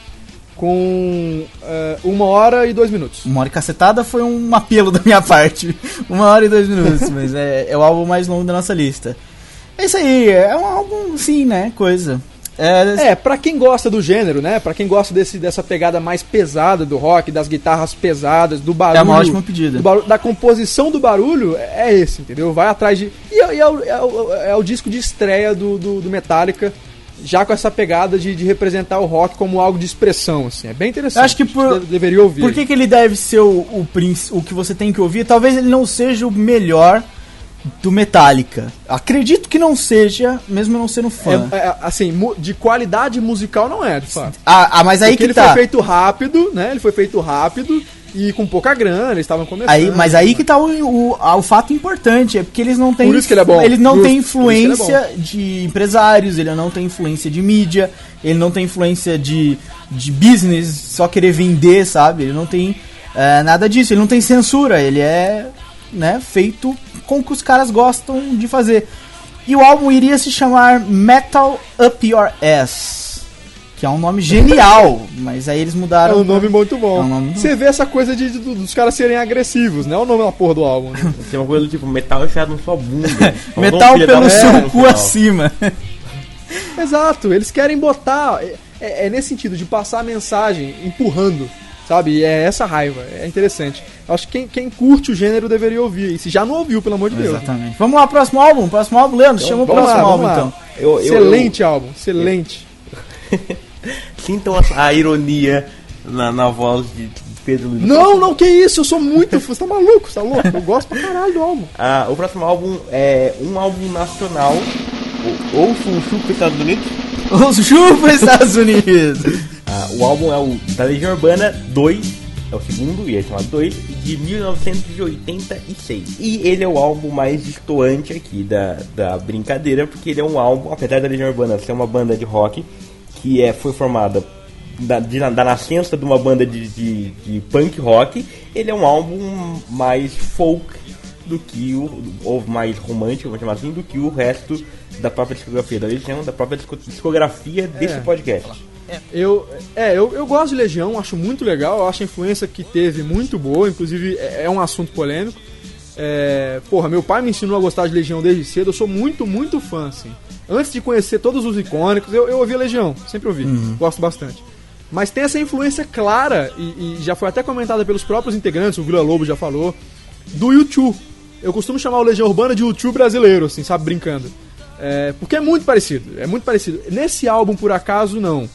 com é, uma hora e dois minutos. Uma hora e cacetada foi um apelo da minha parte. Uma hora e dois minutos, mas é, é o álbum mais longo da nossa lista. É isso aí, é um álbum, sim, né? Coisa. É, É, pra quem gosta do gênero, né? Pra quem gosta desse, dessa pegada mais pesada do rock, das guitarras pesadas, do barulho. É uma ótima pedida. do barulho- da composição do barulho, é esse, entendeu? Vai atrás de. E é, é o, é o- é o disco de estreia do, do, do Metallica, já com essa pegada de, de representar o rock como algo de expressão, assim. É bem interessante. Eu acho que por- de- deveria ouvir. Por que, que ele deve ser o, o, o que você tem que ouvir? Talvez ele não seja o melhor do Metallica. Acredito que não seja, mesmo não sendo fã. É, é, assim, de qualidade musical não é, de fato. ah, ah, mas aí Porque que ele tá. foi feito rápido, né? Ele foi feito rápido e com pouca grana, eles estavam começando. Aí, mas aí que tá o, o, o fato importante, é porque eles não têm. Por isso que ele é bom. Eles não Justo, têm que ele é influência de empresários, ele não tem influência de mídia, ele não tem influência de, de business, só querer vender, sabe? Ele não tem é, nada disso, ele não tem censura, ele é né, feito com o que os caras gostam de fazer. E o álbum iria se chamar Metal Up Your Ass. que é um nome genial, mas aí eles É mudaram. um nome muito bom. É um nome muito Você vê essa coisa de, de- dos caras serem agressivos, né? É o nome da porra do álbum. Né? Tem uma coisa do tipo, metal enfiado na sua bunda. Metal pelo seu cu acima. Exato, eles querem botar. É, é- é nesse sentido, de passar a mensagem empurrando, sabe? E é essa raiva. É interessante. Eu Acho que quem, quem curte o gênero deveria ouvir. E se já não ouviu, pelo amor de Deus. Exatamente. Vamos lá, próximo álbum. Próximo álbum, Leandro. chama o vamos próximo lá, álbum, lá. então. Eu- eu- Excelente álbum, excelente. eu- Sintam a, a ironia na, na voz de, Pedro Luiz. Não, não, que isso, eu sou muito fã. Você tá maluco, você tá louco? Eu gosto pra caralho do álbum. Ah, o próximo álbum é um álbum nacional. Ou- Ouça o Chupa Estados Unidos. Os Chupa Estados Unidos. Ah, o álbum é o da Legião Urbana 2, é o segundo, e é chamado 2, de 1986. E ele é o álbum mais destoante aqui da, da brincadeira, porque ele é um álbum, apesar da Legião Urbana ser uma banda de rock, que é, foi formada da, de- da nascença de uma banda de, de, de punk rock, ele é um álbum mais folk do que o. ou mais romântico, vamos chamar assim, do que o resto da própria discografia da Legião, da própria disco- discografia desse podcast. Eu, é, eu, eu gosto de Legião, acho muito legal, acho a influência que teve muito boa, inclusive é, é um assunto polêmico. É, porra, meu pai me ensinou a gostar de Legião desde cedo, eu sou muito, muito fã, assim. Antes de conhecer todos os icônicos, eu, eu ouvia Legião, sempre ouvi, gosto bastante. Mas tem essa influência clara, e, e já foi até comentada pelos próprios integrantes, o Vila Lobo já falou, do YouTube. Eu costumo chamar o Legião Urbana de YouTube brasileiro, assim, sabe, brincando. É, porque é muito parecido, é muito parecido. Nesse álbum, por acaso, não.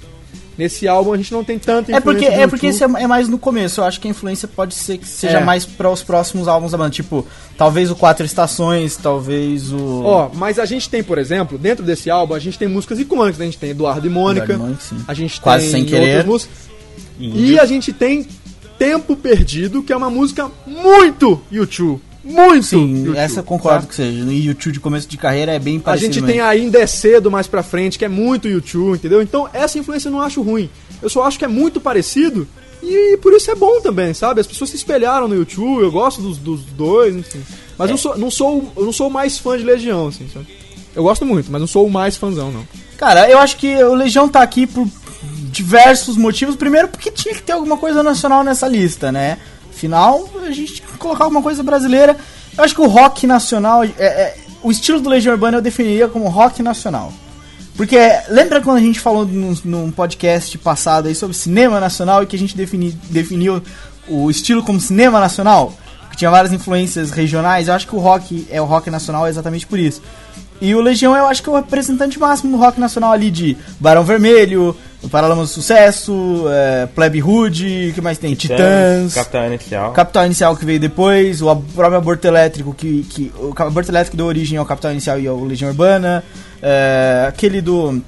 Nesse álbum a gente não tem tanta É porque, influência é porque YouTube. esse é é mais no começo. Eu acho que a influência pode ser que seja É. mais para os próximos álbuns da banda. Tipo, talvez o Quatro Estações, talvez o. Ó, mas a gente tem, por exemplo, dentro desse álbum, a gente tem músicas icônicas. né? A gente tem Eduardo e Mônica. Eduardo e Mônica, a gente Quase tem Sem Querer. outras músicas. E a gente tem Tempo Perdido, que é uma música muito YouTube. Muito Sim, YouTube, essa eu concordo tá? que seja. No YouTube de começo de carreira é bem A parecido. gente mesmo. tem Ainda é Cedo mais pra frente, que é muito YouTube, entendeu? Então essa influência eu não acho ruim. Eu só acho que é muito parecido e por isso é bom também, sabe? As pessoas se espelharam no YouTube, eu gosto dos, dos dois, enfim. Mas eu, sou, não sou, eu não sou o mais fã de Legião, assim, sabe? Eu gosto muito, mas não sou o mais fãzão, não. Cara, eu acho que o Legião tá aqui por diversos motivos. Primeiro, porque tinha que ter alguma coisa nacional nessa lista, né? Afinal, a gente que colocar alguma coisa brasileira. Eu acho que o rock nacional. é- é- o estilo do Legião Urbana eu definiria como rock nacional. Porque lembra quando a gente falou num, num podcast passado aí sobre cinema nacional e que a gente defini, definiu o estilo como cinema nacional? Que tinha várias influências regionais. Eu acho que o rock é o rock nacional exatamente por isso. E o Legião eu acho que é o representante máximo do rock nacional ali de Barão Vermelho, Paralamas do Sucesso, é, Plebe Hood, o que mais tem? Titãs. Capital Inicial. Capital Inicial que veio depois, o próprio Aborto Elétrico, que, que o Aborto Elétrico deu origem ao Capital Inicial e ao Legião Urbana, é, aquele do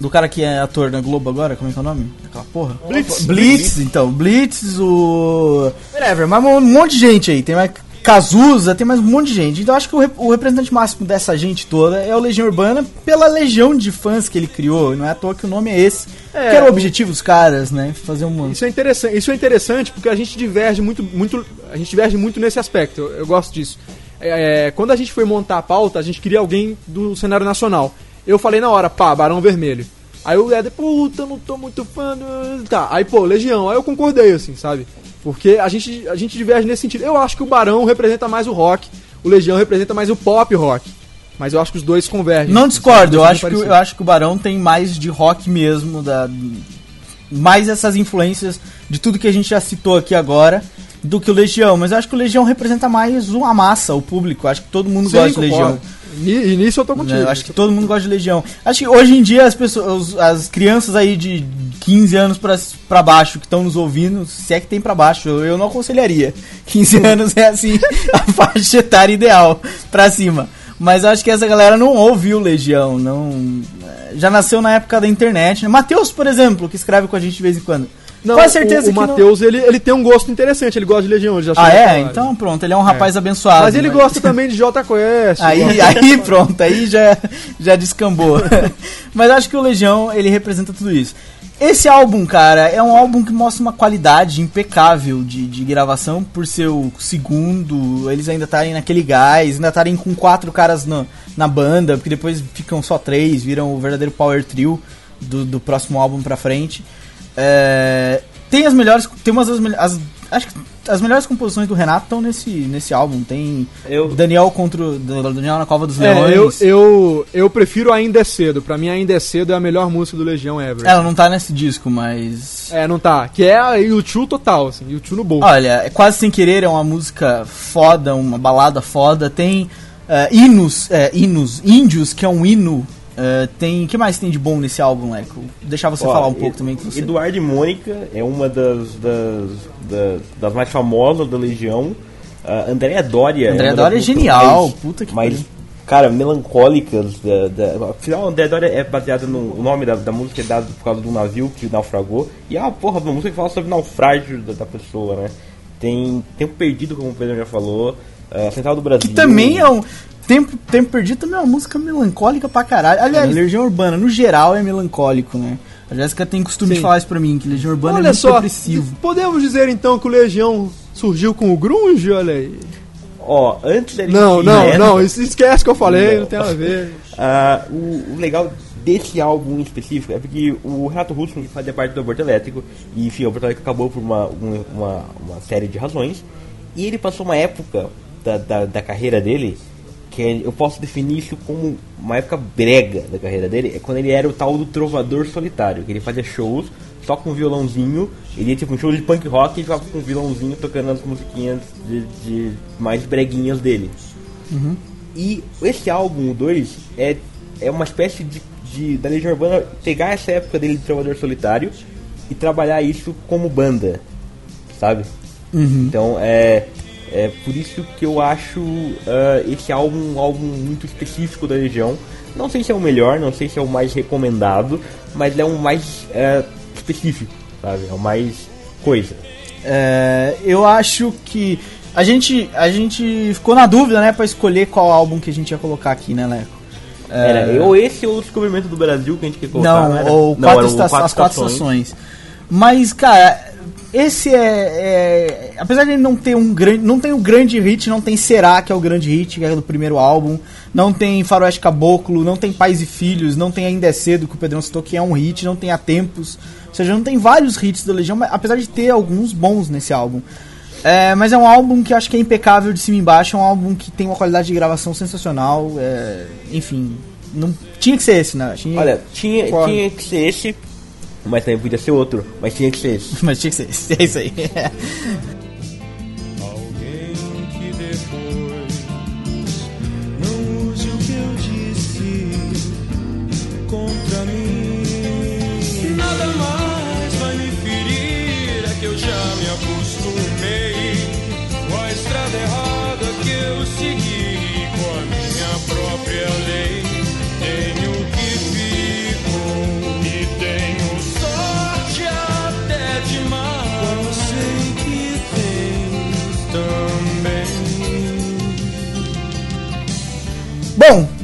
do cara que é ator na Globo agora, como é que é o nome? Aquela porra? Blitz. Blitz, então, Blitz, o... Whatever, mas um monte de gente aí, tem mais Cazuza, tem mais um monte de gente. Então eu acho que o, rep- o representante máximo dessa gente toda é o Legião Urbana pela legião de fãs que ele criou, não é à toa que o nome é esse. É, que era o objetivo dos caras, né? Fazer um... Isso é interessante, isso é interessante porque a gente diverge muito, muito, a gente diverge muito nesse aspecto. Eu, eu gosto disso. É, é, quando a gente foi montar a pauta, a gente queria alguém do cenário nacional. Eu falei na hora, pá, Barão Vermelho. Aí o Éder, puta, não tô muito fã. do-" Tá, aí pô, Legião. Aí eu concordei, assim, sabe? Porque a gente, a gente diverge nesse sentido. Eu acho que o Barão representa mais o rock, o Legião representa mais o pop rock. Mas eu acho que os dois convergem. Não discordo, eu acho, que, eu acho que o Barão tem mais de rock mesmo, da, mais essas influências de tudo que a gente já citou aqui agora do que o Legião. Mas eu acho que o Legião representa mais uma massa, o público. Eu acho que todo mundo Sim, gosta de. Legião. E nisso eu tô contigo. né? Eu acho que todo mundo gosta de Legião. Acho que hoje em dia as pessoas, as crianças aí de 15 anos pra, pra baixo que estão nos ouvindo, se é que tem pra baixo, eu, eu não aconselharia. 15 anos é assim a faixa etária ideal pra cima. Mas acho que essa galera não ouviu Legião, não já nasceu na época da internet. Né? Matheus, por exemplo, que escreve com a gente de vez em quando. Não, Com certeza o, o que não- Matheus, ele, ele tem um gosto interessante, ele gosta de Legião, ele já Ah, é? Então pronto, ele é um rapaz abençoado. Mas ele gosta também de Jota Quest. Aí, aí pronto, aí já, já descambou. Mas acho que o Legião, ele representa tudo isso. Esse álbum, cara, é um álbum que mostra uma qualidade impecável de, de gravação por ser o segundo, eles ainda estarem naquele gás, ainda estarem com quatro caras na, na banda, porque depois ficam só três, viram o verdadeiro power trio. do, do próximo álbum pra frente. É, tem as melhores. Tem umas das. Acho que as melhores composições do Renato estão nesse, nesse álbum. Tem Eu- Daniel contra. o- Daniel na Cova dos É, eu, Leões. eu, eu prefiro Ainda é Cedo. Pra mim, Ainda é Cedo é a melhor música do Legião ever. Ela não tá nesse disco, mas. É, não tá. Que é a YouTube total, assim. YouTube no bolso. Olha, é quase sem querer é uma música foda, uma balada foda. Tem eh, hinos, hinos, índios, que é um hino. Eh, tem, que mais tem de bom nesse álbum, Leco? Deixar você Ó, falar um pouco também você. Eduardo e Mônica é uma das, das, das, das mais famosas da Legião. Uh, Andréa Dória. Andréa uma das Dória é genial, mais- puta que mais, cara, melancólicas. Da, da, afinal, Andréa Dória é baseada no. O nome da, da música é dado por causa do navio que naufragou. E é uma porra uma música que fala sobre o naufrágio da, da pessoa, né? Tem Tempo Perdido, como o Pedro já falou. Uh, Central do Brasil. Que também é um. Tempo, Tempo Perdido também é uma música melancólica pra caralho. Aliás, Legião Urbana, no geral, é melancólico, né? A Jéssica tem costume Sim. de falar isso pra mim, que Legião Urbana é Olha muito só, depressivo. podemos dizer então que o Legião surgiu com o Grunge? Olha aí. Ó, antes da Não, não, É, não, isso- esquece que eu falei, Não. não tem nada a ver. Ah, o, o legal desse álbum em específico é porque o Renato Russo fazia parte do Aborto Elétrico e enfim, o Aborto Elétrico acabou por uma, um- uma, uma série de razões e ele passou uma época da, da, da carreira dele que é- eu posso definir isso como uma época brega da carreira dele, é quando ele era o tal do trovador solitário, que ele fazia shows só com violãozinho, ele ia tipo um show de punk rock e ficava com um violãozinho tocando as musiquinhas de, de mais breguinhas dele. E esse álbum, o 2, é, é uma espécie de, de da Legião Urbana pegar essa época dele de Trovador Solitário e trabalhar isso como banda, sabe? Então é, é por isso que eu acho ah, esse álbum um álbum muito específico da Legião. Não sei se é o melhor, não sei se é o mais recomendado, mas é o mais ah, específico, sabe? É o mais coisa. É, eu acho que a gente, a gente ficou na dúvida, né, pra escolher qual álbum que a gente ia colocar aqui, né, Leco? É, Era ou esse ou o descobrimento do Brasil que a gente quer colocar. não, era? ou Não, quatro as quatro estações. Mas, cara, esse é, é- Apesar de ele não ter um grande. Não tem um grande hit, não tem Será, que é o grande hit, que é do primeiro álbum. Não tem Faroeste Caboclo, não tem Pais e Filhos, não tem Ainda é Cedo, que o Pedrão citou, que é um hit, não tem Há Tempos. Ou seja, não tem vários hits da Legião, mas- apesar de ter alguns bons nesse álbum. É, mas é um álbum que eu acho que é impecável de cima e embaixo, é um álbum que tem uma qualidade de gravação sensacional. é, enfim, não, tinha que ser esse, né? Tinha- Olha, tinha, tinha que ser esse, mas também podia ser outro, mas tinha que ser esse. Mas tinha que ser esse, é isso aí.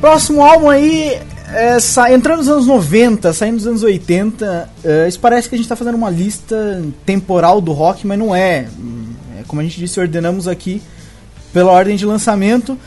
próximo álbum aí, é, sa- entrando nos anos 90, saindo dos anos 80, é, isso parece que a gente tá fazendo uma lista temporal do rock, mas não é. Hum, é, como a gente disse, ordenamos aqui pela ordem de lançamento.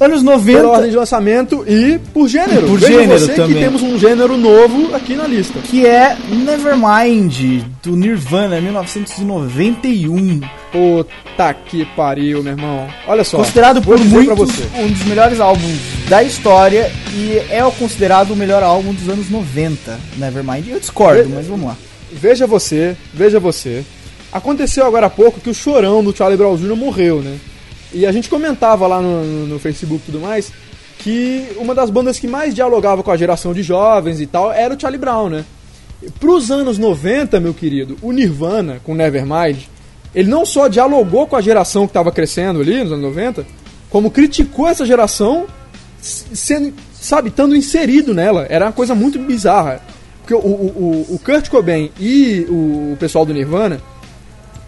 Anos 90. Pela ordem de lançamento e por gênero. Por Veja gênero você também. que temos um gênero novo aqui na lista. Que é Nevermind, do Nirvana, 1991. Puta que pariu, meu irmão. Olha só. Considerado por muitos um dos melhores álbuns da história e é o considerado o melhor álbum dos anos 90, Nevermind. Eu discordo, mas vamos lá. Veja você, veja você. Aconteceu agora há pouco que o chorão do Charlie Brown Jr. morreu, né? E a gente comentava lá no, no- Facebook e tudo mais que uma das bandas que mais dialogava com a geração de jovens e tal era o Charlie Brown, né? Pros anos 90, meu querido, o Nirvana com Nevermind, ele não só dialogou com a geração que estava crescendo ali nos anos 90, como criticou essa geração sendo, sabe, estando inserido nela. Era uma coisa muito bizarra. Porque o, o- o Kurt Cobain e o pessoal do Nirvana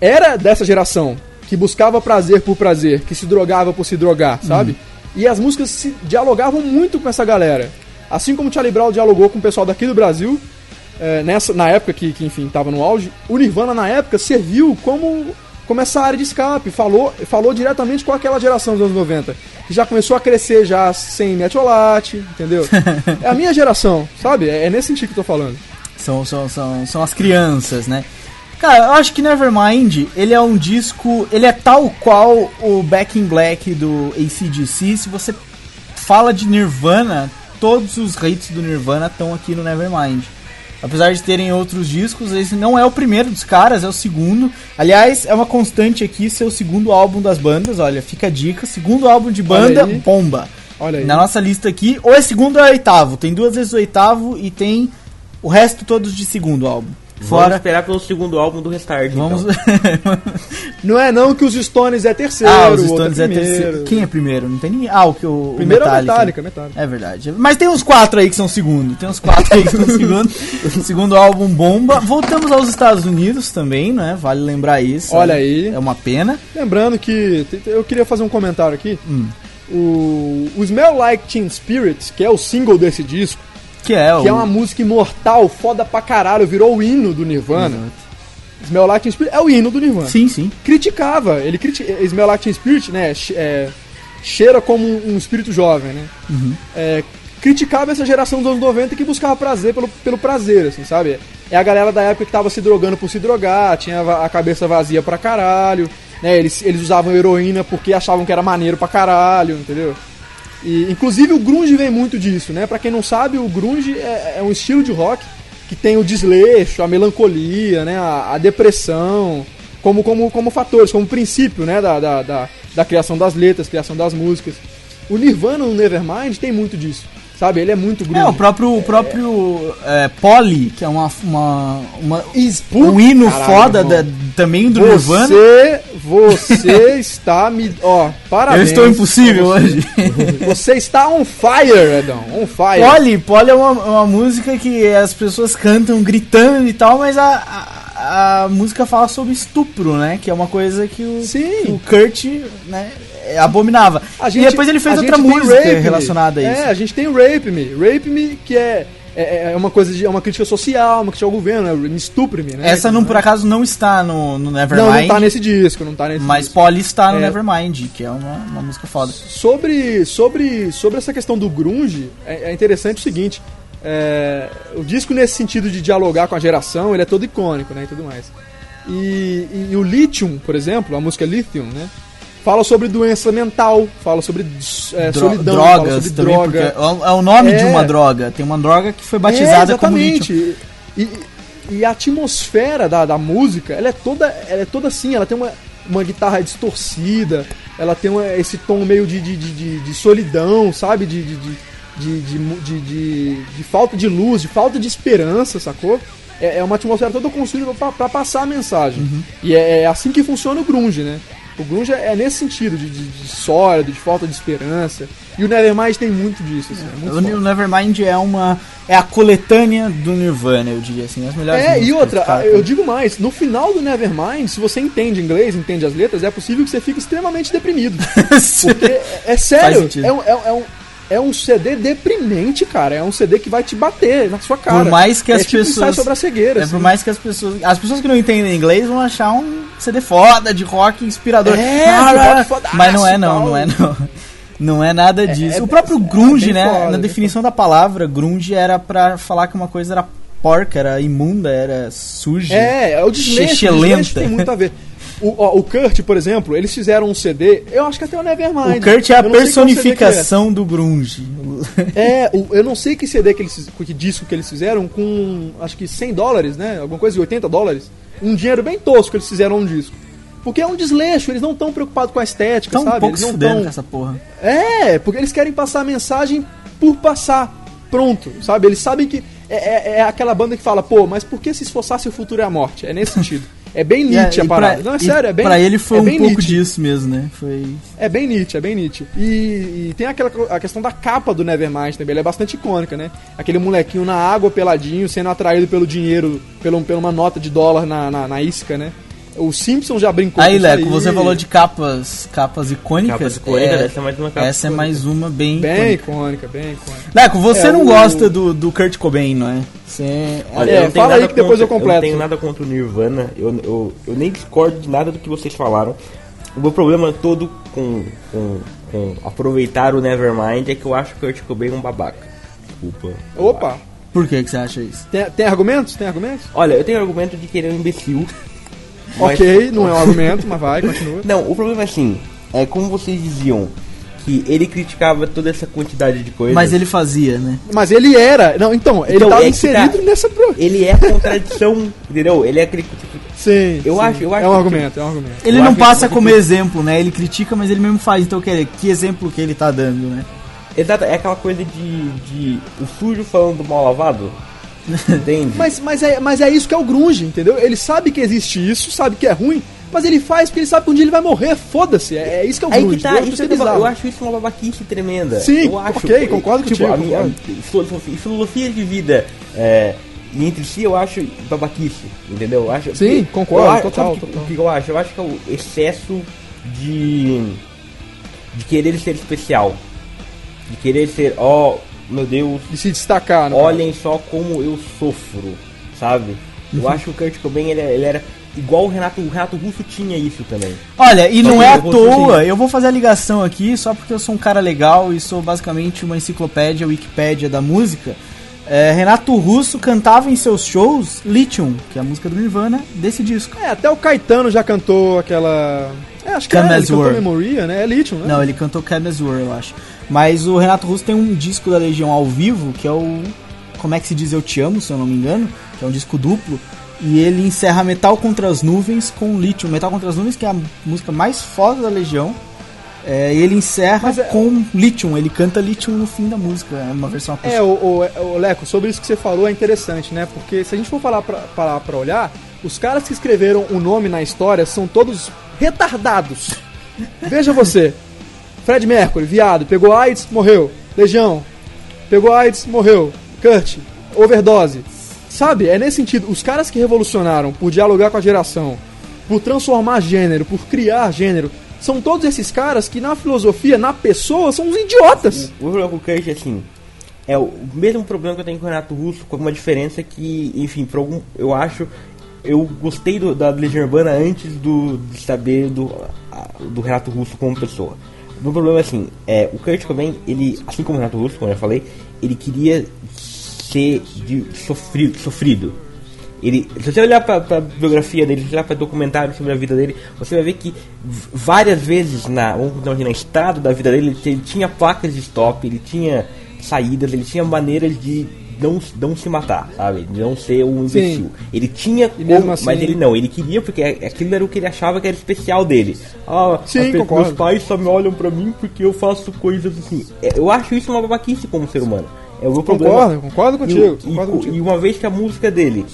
era dessa geração que buscava prazer por prazer, que se drogava por se drogar, sabe? E as músicas se dialogavam muito com essa galera. Assim como o Charlie Brown dialogou com o pessoal daqui do Brasil, é, nessa, na época que, que, enfim, tava no auge, o Nirvana na época serviu como, como essa área de escape, falou, falou diretamente com aquela geração dos anos 90, que já começou a crescer já sem metiolate, entendeu? é a minha geração, sabe? É, é nesse sentido que eu tô falando. São, são, são, são as crianças, né? Cara, eu acho que Nevermind, ele é um disco, ele é tal qual o Back in Black do ACDC. Se você fala de Nirvana, todos os hits do Nirvana estão aqui no Nevermind. Apesar de terem outros discos, esse não é o primeiro dos caras, é o segundo. Aliás, é uma constante aqui ser o segundo álbum das bandas. Olha, fica a dica: segundo álbum de banda, bomba. Olha aí. Na nossa lista aqui, ou é segundo ou é oitavo. Tem duas vezes o oitavo e tem o resto todos de segundo álbum. Vamos Fora. esperar pelo segundo álbum do Restart. Vamos. Então. Não é não que os Stones é terceiro, ah, os outro Stones é primeiro. terceiro. Quem é primeiro? Não tem ninguém. Ah, o que o. Primeiro é Metallica. Metallica, Metallica. É verdade. Mas tem uns quatro aí que são segundo. Tem uns quatro aí que são segundo. segundo álbum bomba. Voltamos aos Estados Unidos também, né? Vale lembrar isso. Olha aí. É uma pena. Lembrando que eu queria fazer um comentário aqui. Hum. O, o Smell Like Teen Spirit, que é o single desse disco, Que é o. que é uma música imortal, foda pra caralho, virou o hino do Nirvana. Smell Like Teen Spirit é o hino do Nirvana. Sim, sim. Criticava, ele criti Smell Like Teen Spirit, né, é, cheira como um, um espírito jovem, né? Uhum. É, criticava essa geração dos anos 90 que buscava prazer pelo, pelo prazer, assim, sabe? É a galera da época que tava se drogando por se drogar, tinha a cabeça vazia pra caralho, né? Eles, eles usavam heroína porque achavam que era maneiro pra caralho, entendeu? E, inclusive o grunge vem muito disso, né? Pra quem não sabe, o grunge é, é um estilo de rock que tem o desleixo, a melancolia, né? A, a depressão, como, como, como fatores, como princípio, né? Da, da, da, da criação das letras, criação das músicas. O Nirvana no Nevermind tem muito disso, sabe? Ele é muito grunge. É, o próprio, o próprio é, Polly, que é uma, uma, uma- um hino caralho, foda da- também do Nirvana. Você, você está me. Ó, parabéns. Eu estou impossível você. hoje. Você está on fire, Edão. On fire. Polly, Polly é uma, uma música que as pessoas cantam gritando e tal, mas a, a, a música fala sobre estupro, né? Que é uma coisa que o, Sim. que o Kurt né, abominava. A e depois ele fez outra gente música relacionada a isso. É, a gente tem Rape Me. Rape Me, que é, é, é uma coisa de. É uma crítica social, uma crítica ao governo, né? Me estupre-me, né? Essa não, por acaso não está no, no Nevermind, Não, não tá nesse disco, não tá nesse mas disco. Polly está no É. Nevermind, que é uma, uma música foda. Sobre, sobre, sobre essa questão do grunge, é, é interessante o seguinte. é, o disco, nesse sentido de dialogar com a geração, ele é todo icônico, né? E tudo mais. E, e- e o Lithium, por exemplo, a música Lithium, né? Fala sobre doença mental, fala sobre é, Dro- solidão, drogas sobre também, droga. é o- é o nome de É. uma droga. Tem uma droga que foi batizada é, como exatamente. lítio. E, e a atmosfera da, da música, ela é toda, ela é toda assim, ela tem uma, uma guitarra distorcida, ela tem uma- esse tom meio de, de, de, de- de solidão, sabe? De, de, de, de, de, de, de- de falta de luz, de falta de esperança, sacou? É, é uma atmosfera toda construída pra, pra passar a mensagem. Uhum. E é, é assim que funciona o grunge, né? O grunge é, é nesse sentido, de, de, de sólido, de falta de esperança. E o Nevermind tem muito disso, assim, é muito O o Nevermind é uma. É a coletânea do Nirvana, eu diria assim, as melhores É, e outra, cara. eu digo mais, no final do Nevermind, se você entende inglês, entende as letras, é possível que você fique extremamente deprimido. Porque, é, é sério, é um, é, é um, é um CD deprimente, cara. É um CD que vai te bater na sua cara. Por mais que é as tipo pessoas. sobre a cegueira. É assim. por mais que as pessoas. As pessoas que não entendem inglês vão achar um CD foda, de rock inspirador. É, Ah, ah, rock mas não é e não, não é não. Não é nada disso. é- o próprio é grunge, bem né? foda, na definição da palavra, grunge era pra falar que uma coisa era porca, era imunda, era suja. É, é o desleixo, o desleixo tem muito a ver. O, ó, o Kurt, por exemplo, eles fizeram um CD, eu acho que até o Nevermind. O Kurt é a é. personificação do grunge. É, o- eu não sei que CD que eles que disco que eles fizeram com acho que 100 dólares, né? Alguma coisa de 80 dólares. Um dinheiro bem tosco que eles fizeram um disco. Porque é um desleixo, eles não estão preocupados com a estética, um sabe? pouco Eles não fudendo tão- com essa porra. É, porque eles querem passar a mensagem por passar. Pronto, sabe? Eles sabem que é, é- é aquela banda que fala, pô, mas por que se esforçar se o futuro é a morte? É nesse sentido. É bem Nietzsche a pra- parada. Não, é sério, é bem Pra ele foi é um pouco Nietzsche. disso mesmo, né? Foi. É bem Nietzsche, é bem Nietzsche. E, e tem aquela a questão da capa do Nevermind também, ela é bastante icônica, né? Aquele molequinho na água peladinho, sendo atraído pelo dinheiro, pelo, pela uma nota de dólar na, na, na isca, né? O Simpson já brincou Aí, com isso Leco, você falou de capas, capas icônicas. Capas icônicas, essa é mais uma capa Essa é icônica. mais uma bem. Bem icônica. icônica, bem icônica. Leco, você É, não o- gosta do, do Kurt Cobain, não é? Você. Olha, É, eu não tenho fala aí nada que depois eu contra- completo. Eu não tenho nada contra o Nirvana, eu, eu, eu nem discordo de nada do que vocês falaram. O meu problema todo com, com, com aproveitar o Nevermind é que eu acho que o Kurt Cobain é um babaca. Desculpa. Opa! Por que, que você acha isso? Tem, tem argumentos? Tem argumentos? Olha, eu tenho argumento de que ele é um imbecil. Mas- Ok, não é um argumento, mas vai, continua. Não, o problema é assim, é como vocês diziam, que ele criticava toda essa quantidade de coisas. Mas ele fazia, né? Mas ele era. Não, então, ele Então, tava é que inserido tá. nessa. Pro... Ele é a contradição, entendeu? Ele é aquele. Sim. Eu sim. acho- eu acho É um que- argumento, é um argumento. Ele Eu não passa que- como exemplo, né? Ele critica, mas ele mesmo faz. Então, quer dizer, que exemplo que ele tá dando, né? Exato, é aquela coisa de, de o sujo falando do mal lavado. Entende? Mas, mas, é, mas é isso que é o grunge, entendeu? Ele sabe que existe isso, sabe que é ruim, mas ele faz porque ele sabe que um dia ele vai morrer, foda-se. É, é isso que é o Aí grunge. que tá, entendeu? isso é bizarro. eu acho isso uma babaquice tremenda. Sim, eu acho, ok, concordo tipo, contigo, a minha filosofia, filosofia de vida é, entre si eu acho babaquice, entendeu? Eu acho, Sim, concordo, eu que- total. O que eu acho? Eu acho que é o excesso de de querer ser especial, de querer ser, ó, meu Deus, De se destacar, né? olhem só como eu sofro, sabe? Eu acho que o Kurt Cobain ele, ele era igual o Renato, o Renato Russo tinha isso também. Olha, e Só não é à eu vou fazer toa, eu vou fazer a ligação aqui só porque eu sou um cara legal e sou basicamente uma enciclopédia, Wikipédia da música. É, Renato Russo cantava em seus shows Lithium, que é a música do Nirvana, desse disco. É, até o Caetano já cantou aquela. É, acho que Come é, ele cantou. Memoria, né? É Lithium, né? Não, ele cantou as Were, eu acho. Mas o Renato Russo tem um disco da Legião ao vivo, que é o. Como é que se diz Eu Te Amo, se eu não me engano, que é um disco duplo. E ele encerra Metal contra as Nuvens com Lithium. Metal contra as Nuvens, que é a música mais foda da Legião. É, ele encerra é- com Lithium, ele canta Lithium no fim da música, é uma versão acústica. É, o, o, o Leco, sobre isso que você falou é interessante, né? Porque se a gente for falar pra, parar pra olhar, os caras que escreveram o nome na história são todos retardados. Veja você. Fred Mercury, viado, pegou AIDS, morreu. Legião, pegou AIDS, morreu. Kurt, overdose. Sabe, é nesse sentido. Os caras que revolucionaram por dialogar com a geração, por transformar gênero, por criar gênero, são todos esses caras que na filosofia, na pessoa, são uns idiotas. O problema com o Kurt, assim, é o mesmo problema que eu tenho com o Renato Russo, com uma diferença que, enfim, por algum, eu acho, eu gostei do- da Legião Urbana antes do, de saber do, a- do Renato Russo como pessoa. O meu problema é assim, é, o Kurt Cobain, ele, assim como o Renato Russo, como eu já falei, ele queria ser de sofrido, sofrido. Ele, se você olhar pra, pra biografia dele, se você olhar pra documentário sobre a vida dele, você vai ver que várias vezes na, vamos na estrada da vida dele, ele, ele tinha placas de stop, ele tinha saídas, ele tinha maneiras de não, não se matar, sabe? De não ser um Sim. imbecil. Ele tinha como, assim- mas ele não, ele queria porque aquilo era o que ele achava que era especial dele. Ah, Sim, pe- meus pais só me olham pra mim porque eu faço coisas assim. É, Eu acho isso uma babaquice como ser humano. É o meu problema. Concordo, concordo contigo, E, concordo e- contigo. e uma vez que a música dele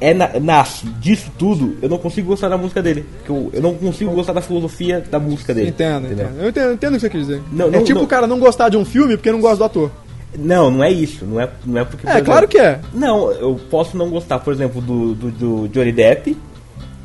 é na- nasce disso tudo, eu não consigo gostar da música dele. Porque eu, eu não consigo gostar da filosofia da música dele. Entendo, entendeu? entendo. Eu entendo, entendo o que você quer dizer. Não, é não, tipo não. o cara não gostar de um filme porque não gosta do ator. Não, não é isso. Não é, não é porque. por É, claro que é. Não, eu posso não gostar, por exemplo, do, do, do Johnny Depp,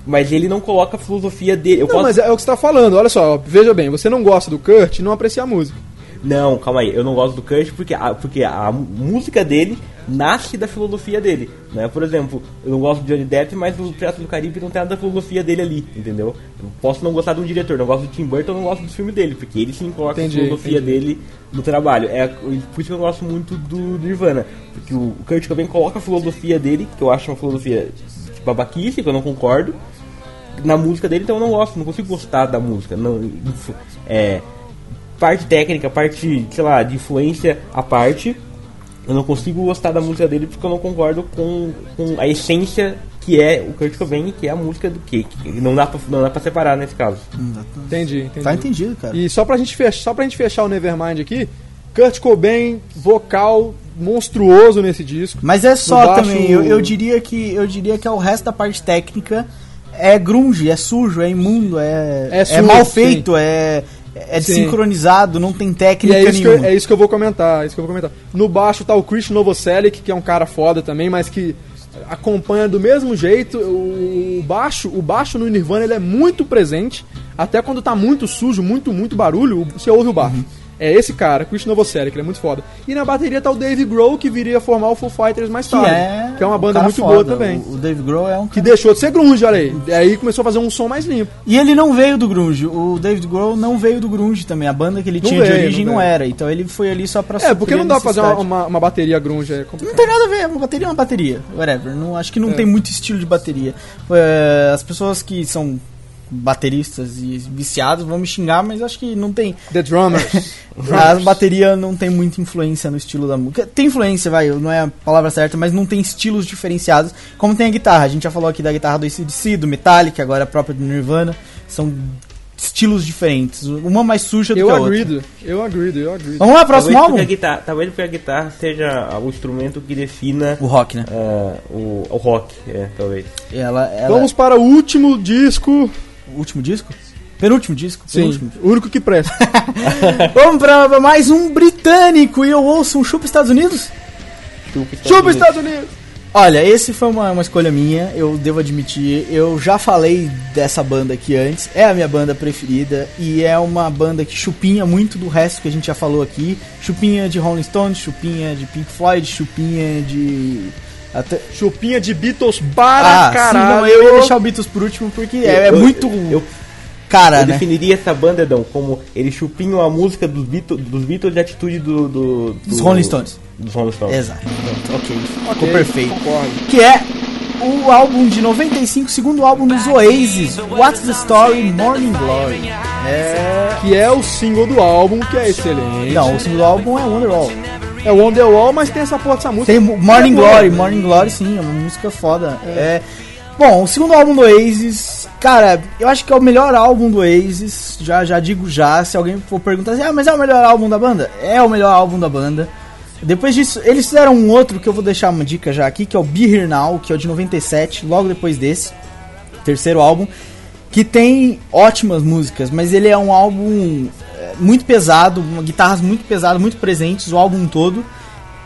mas ele não coloca a filosofia dele. Eu Não, posso... mas é o que você tá falando. Olha só, veja bem, você não gosta do Kurt e não aprecia a música. Não, calma aí, eu não gosto do Kurt porque a, porque a música dele nasce da filosofia dele. Né? Por exemplo, eu não gosto do Johnny Depp, mas o Piratas do Caribe não tem nada da filosofia dele ali, entendeu? Eu posso não gostar de um diretor, não gosto do Tim Burton, não gosto do filme dele, porque ele sim coloca Entendi, a filosofia entendi. dele no trabalho. É por isso que eu gosto muito do Nirvana, porque o Kurt Cobain coloca a filosofia dele, que eu acho uma filosofia de babaquice, que eu não concordo, na música dele, então eu não gosto, não consigo gostar da música. Não, é, parte técnica, parte, sei lá, de influência à parte, eu não consigo gostar da música dele porque eu não concordo com, com a essência que é o Kurt Cobain, que é a música do Cake. Não dá pra, não dá pra separar nesse caso. Entendi, entendi. Tá entendido, cara. E só pra gente fechar, só pra gente fechar o Nevermind aqui, Kurt Cobain, vocal monstruoso nesse disco. Mas é só baixo- também, eu, eu diria que eu diria que é o resto da parte técnica é grunge, é sujo, é imundo, é, É é, sujo, mal sim. feito, é, é Sim. desincronizado, não tem E técnica é isso, que eu, nenhuma. é isso que eu vou comentar, é isso que eu vou comentar. No baixo tá o Chris Novoselic, que é um cara foda também, mas que acompanha do mesmo jeito. O baixo, o baixo no Nirvana ele é muito presente, até quando tá muito sujo, muito muito barulho, você ouve o baixo. É esse cara, Chris Novoselic, ele é muito foda. E na bateria tá o Dave Grohl, que viria a formar o Foo Fighters mais Que tarde. é, que é uma um banda cara muito foda. boa também. O, o Dave Grohl é um Que deixou de ser grunge, olha aí. E aí começou a fazer um som mais limpo. E ele não veio do grunge. O David Grohl não veio do grunge também. A banda que ele Não tinha de veio, origem não não, era. Então ele foi ali só pra É, porque não dá pra fazer uma, uma, uma bateria grunge, é Não tem nada a ver, uma bateria é uma bateria, whatever. Não, acho que não É. tem muito estilo de bateria. É, as pessoas que são bateristas e viciados vão me xingar, mas acho que não tem. The Drummers. A bateria não tem muita influência no estilo da música. Tem influência, vai, não é a palavra certa, mas não tem estilos diferenciados, como tem a guitarra. A gente já falou aqui da guitarra do ACDC, do Metallica, agora a própria do Nirvana. São estilos diferentes, uma mais suja do eu que a outra. agreed, eu agreed, eu agreed. Vamos lá, próximo talvez, álbum? porque a guitarra, talvez porque a guitarra seja o instrumento que defina O rock, né? ah, o, o rock, é, talvez. Ela, ela... Vamos para o último disco. Último disco? Penúltimo disco? Sim, Penúltimo. o único que presta. Vamos pra mais um britânico e eu ouço um Chupa Estados Unidos? Chupa, Chupa Estados Unidos! Olha, esse foi uma, uma escolha minha, eu devo admitir. Eu já falei dessa banda aqui antes, é a minha banda preferida e é uma banda que chupinha muito do resto que a gente já falou aqui. Chupinha de Rolling Stones, chupinha de Pink Floyd, chupinha de. Até... Chupinha de Beatles para Ah, sim, caralho. não, eu ia deixar o Beatles por último porque é, é Eu- muito. Eu, cara, eu né? definiria essa banda, Edão, como eles chupinham a música dos Beatles, dos Beatles de atitude do, do- Dos do- Rolling Stones. Dos Rolling Stones. Exato, ok. Ok, Ficou perfeito. Concordo. que é o álbum de 95, segundo álbum dos Oasis, What's the Story Morning Glory. É. Que é o single do álbum, que é excelente. Não, o segundo álbum é Wonderwall. É o Wonderwall, mas tem essa porra dessa música. Tem Morning É. Glory, Morning Glory sim, é uma música foda. É. Bom, o segundo álbum do Oasis, cara, eu acho que é o melhor álbum do Oasis. Já, já digo já, se alguém for perguntar assim, ah, mas é o melhor álbum da banda? É o melhor álbum da banda. Depois disso, eles fizeram um outro que eu vou deixar uma dica já aqui, que é o Be Here Now, que é o de 97, logo depois desse, terceiro álbum, que tem ótimas músicas, mas ele é um álbum é, muito pesado, guitarras muito pesadas, muito presentes, o álbum todo.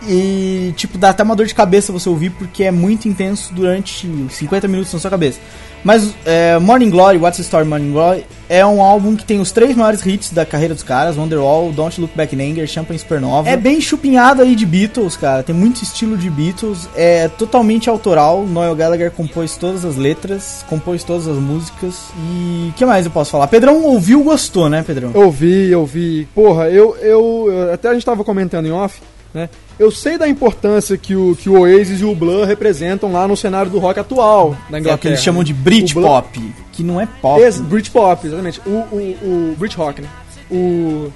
E, tipo, dá até uma dor de cabeça você ouvir, porque é muito intenso durante 50 minutos na sua cabeça. Mas é, Morning Glory, What's the Story Morning Glory, é um álbum que tem os três maiores hits da carreira dos caras: Wonderwall, Don't Look Back in Anger, Champagne Supernova. É bem chupinhado aí de Beatles, cara. Tem muito estilo de Beatles. É totalmente autoral. Noel Gallagher compôs todas as letras, compôs todas as músicas. E o que mais eu posso falar? Pedrão ouviu, gostou, né, Pedrão? Eu vi, eu vi. Porra, eu, eu, eu- Até a gente tava comentando em off, né? Eu sei da importância que o, que o Oasis e o Blur representam lá no cenário do rock atual na É Inglaterra. o que eles chamam de Brit O Blur- Pop, que não é pop. Ex Britpop, exatamente. O, o, o Brit-Rock, né? O,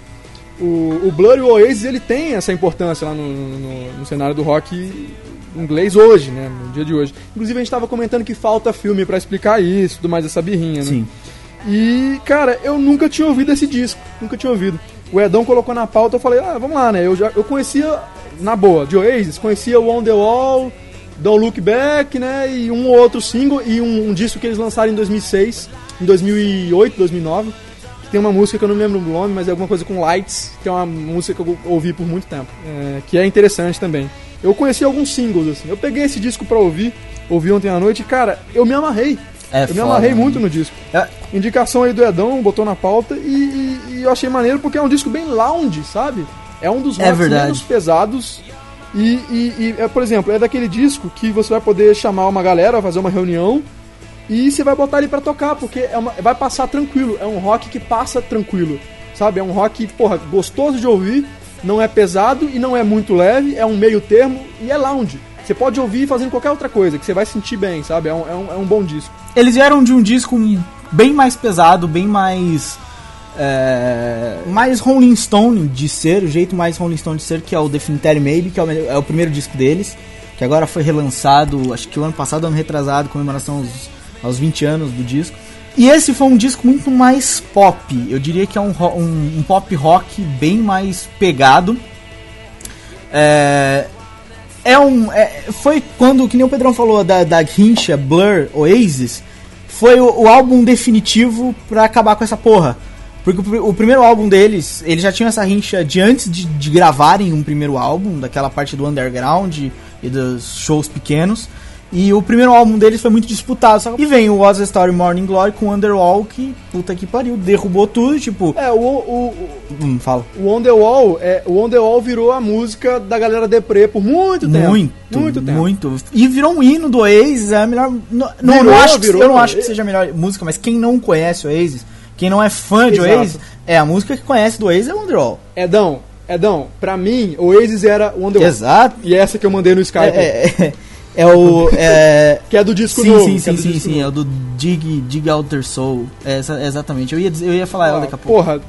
o, o Blur e o Oasis, ele tem essa importância lá no, no, no cenário do rock inglês hoje, né? No dia de hoje. Inclusive, a gente tava comentando que falta filme pra explicar isso, tudo mais essa birrinha, né? Sim. E, cara, eu nunca tinha ouvido esse disco. Nunca tinha ouvido. O Edão colocou na pauta, eu falei, ah, vamos lá, né? Eu, já, eu conhecia, na boa, de Oasis, conhecia o On The Wall, Don't Look Back, né? E um ou outro single, e um, um disco que eles lançaram em 2006, em 2008, 2009. Que tem uma música que eu não me lembro o nome, mas é alguma coisa com Lights, que é uma música que eu ouvi por muito tempo. é, que é interessante também. Eu conheci alguns singles, assim. Eu peguei esse disco pra ouvir, ouvi ontem à noite, e, cara, eu me amarrei. É eu me foda, amarrei né? muito no disco. É. Indicação aí do Edão, botou na pauta e, e- e eu achei maneiro porque é um disco bem lounge, sabe? É um dos É rocks verdade. menos pesados. E, e- e, é, por exemplo, é daquele disco que você vai poder chamar uma galera, fazer uma reunião e você vai botar ele pra tocar, porque é uma- vai passar tranquilo. É um rock que passa tranquilo, sabe? É um rock, porra, gostoso de ouvir, não é pesado e não é muito leve, é um meio termo e é lounge. Você pode ouvir fazendo qualquer outra coisa, que você vai sentir bem, sabe? É um, é um, é um bom disco. Eles vieram de um disco bem mais pesado, bem mais. É, mais Rolling Stone de ser, o jeito mais Rolling Stone de ser, que é o Definitary Maybe, que é o, é o primeiro disco deles, que agora foi relançado, acho que o ano passado, ano retrasado, comemoração aos, aos 20 anos do disco. E esse foi um disco muito mais pop, eu diria que é um, um, um pop rock bem mais pegado. É, é um. é- foi quando, que nem o Pedrão falou, da, da Blur Oasis, foi o, o álbum definitivo pra acabar com essa porra. Porque o, o primeiro álbum deles, eles já tinham essa rincha de antes de, de gravarem um primeiro álbum, daquela parte do underground e dos shows pequenos. E o primeiro álbum deles foi muito disputado. E vem o What's the Story Morning Glory com Underwall, que puta que pariu, derrubou tudo, tipo. É, o, o, Hum, fala. o, o On The Wall, é, o On The Wall virou a música da galera deprê por muito tempo. Muito, Muito tempo. muito. E virou um hino do Oasis, é a melhor. Não, Virou, não acho que, virou. eu não acho que seja a melhor música, mas quem não conhece o Oasis, quem não é fã de Exato. Oasis, é a música que conhece do Oasis é Wonderwall. Edão, Edão, pra mim, o Oasis era o On The Wall. Exato. E essa que eu mandei no Skype. É, é, é o. É, Que é do disco sim, novo. sim, é sim, do sim, sim, é novo. o do Dig, Dig Outer Soul. É, exatamente. Eu ia, eu ia falar ela Ah, daqui a pouco. Porra,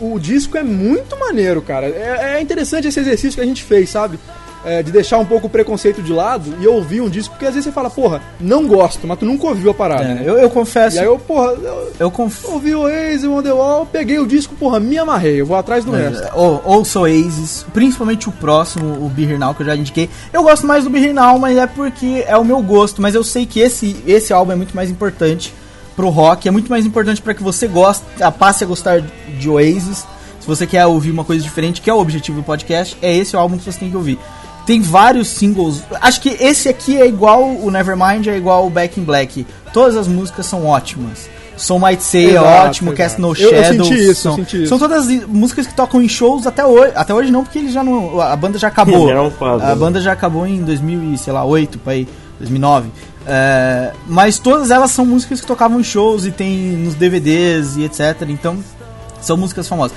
o, o disco é muito maneiro, cara. É, é interessante esse exercício que a gente fez, sabe? É, de deixar um pouco o preconceito de lado e ouvir um disco, porque às vezes você fala, porra, não gosto, mas tu nunca ouviu a parada. É, né? eu, eu confesso. E aí eu, porra, eu eu confesso. ouvi o Oasis, o peguei o disco, porra, me amarrei, eu vou atrás do resto. Ou, ouça Oasis, principalmente o próximo, o Be Here Now, que eu já indiquei. Eu gosto mais do Be Here Now, mas é porque é o meu gosto. Mas eu sei que esse, esse álbum é muito mais importante pro rock, é muito mais importante para que você goste, passe a gostar de Oasis. Se você quer ouvir uma coisa diferente, que é o objetivo do podcast, é esse o álbum que você tem que ouvir. Tem vários singles. Acho que esse aqui é igual o Nevermind, é igual o Back in Black. Todas as músicas são ótimas. Soul Might Say é Exato, ótimo, exato. Cast No Eu- eu Shadows. senti isso, eu são, senti isso. são todas músicas que tocam em shows até hoje. Até hoje não, porque eles já não. A banda já acabou. Não fazem. a banda já acabou em 2008, para aí, 2009. É, mas todas elas são músicas que tocavam em shows e tem nos DVDs e etc. Então, são músicas famosas.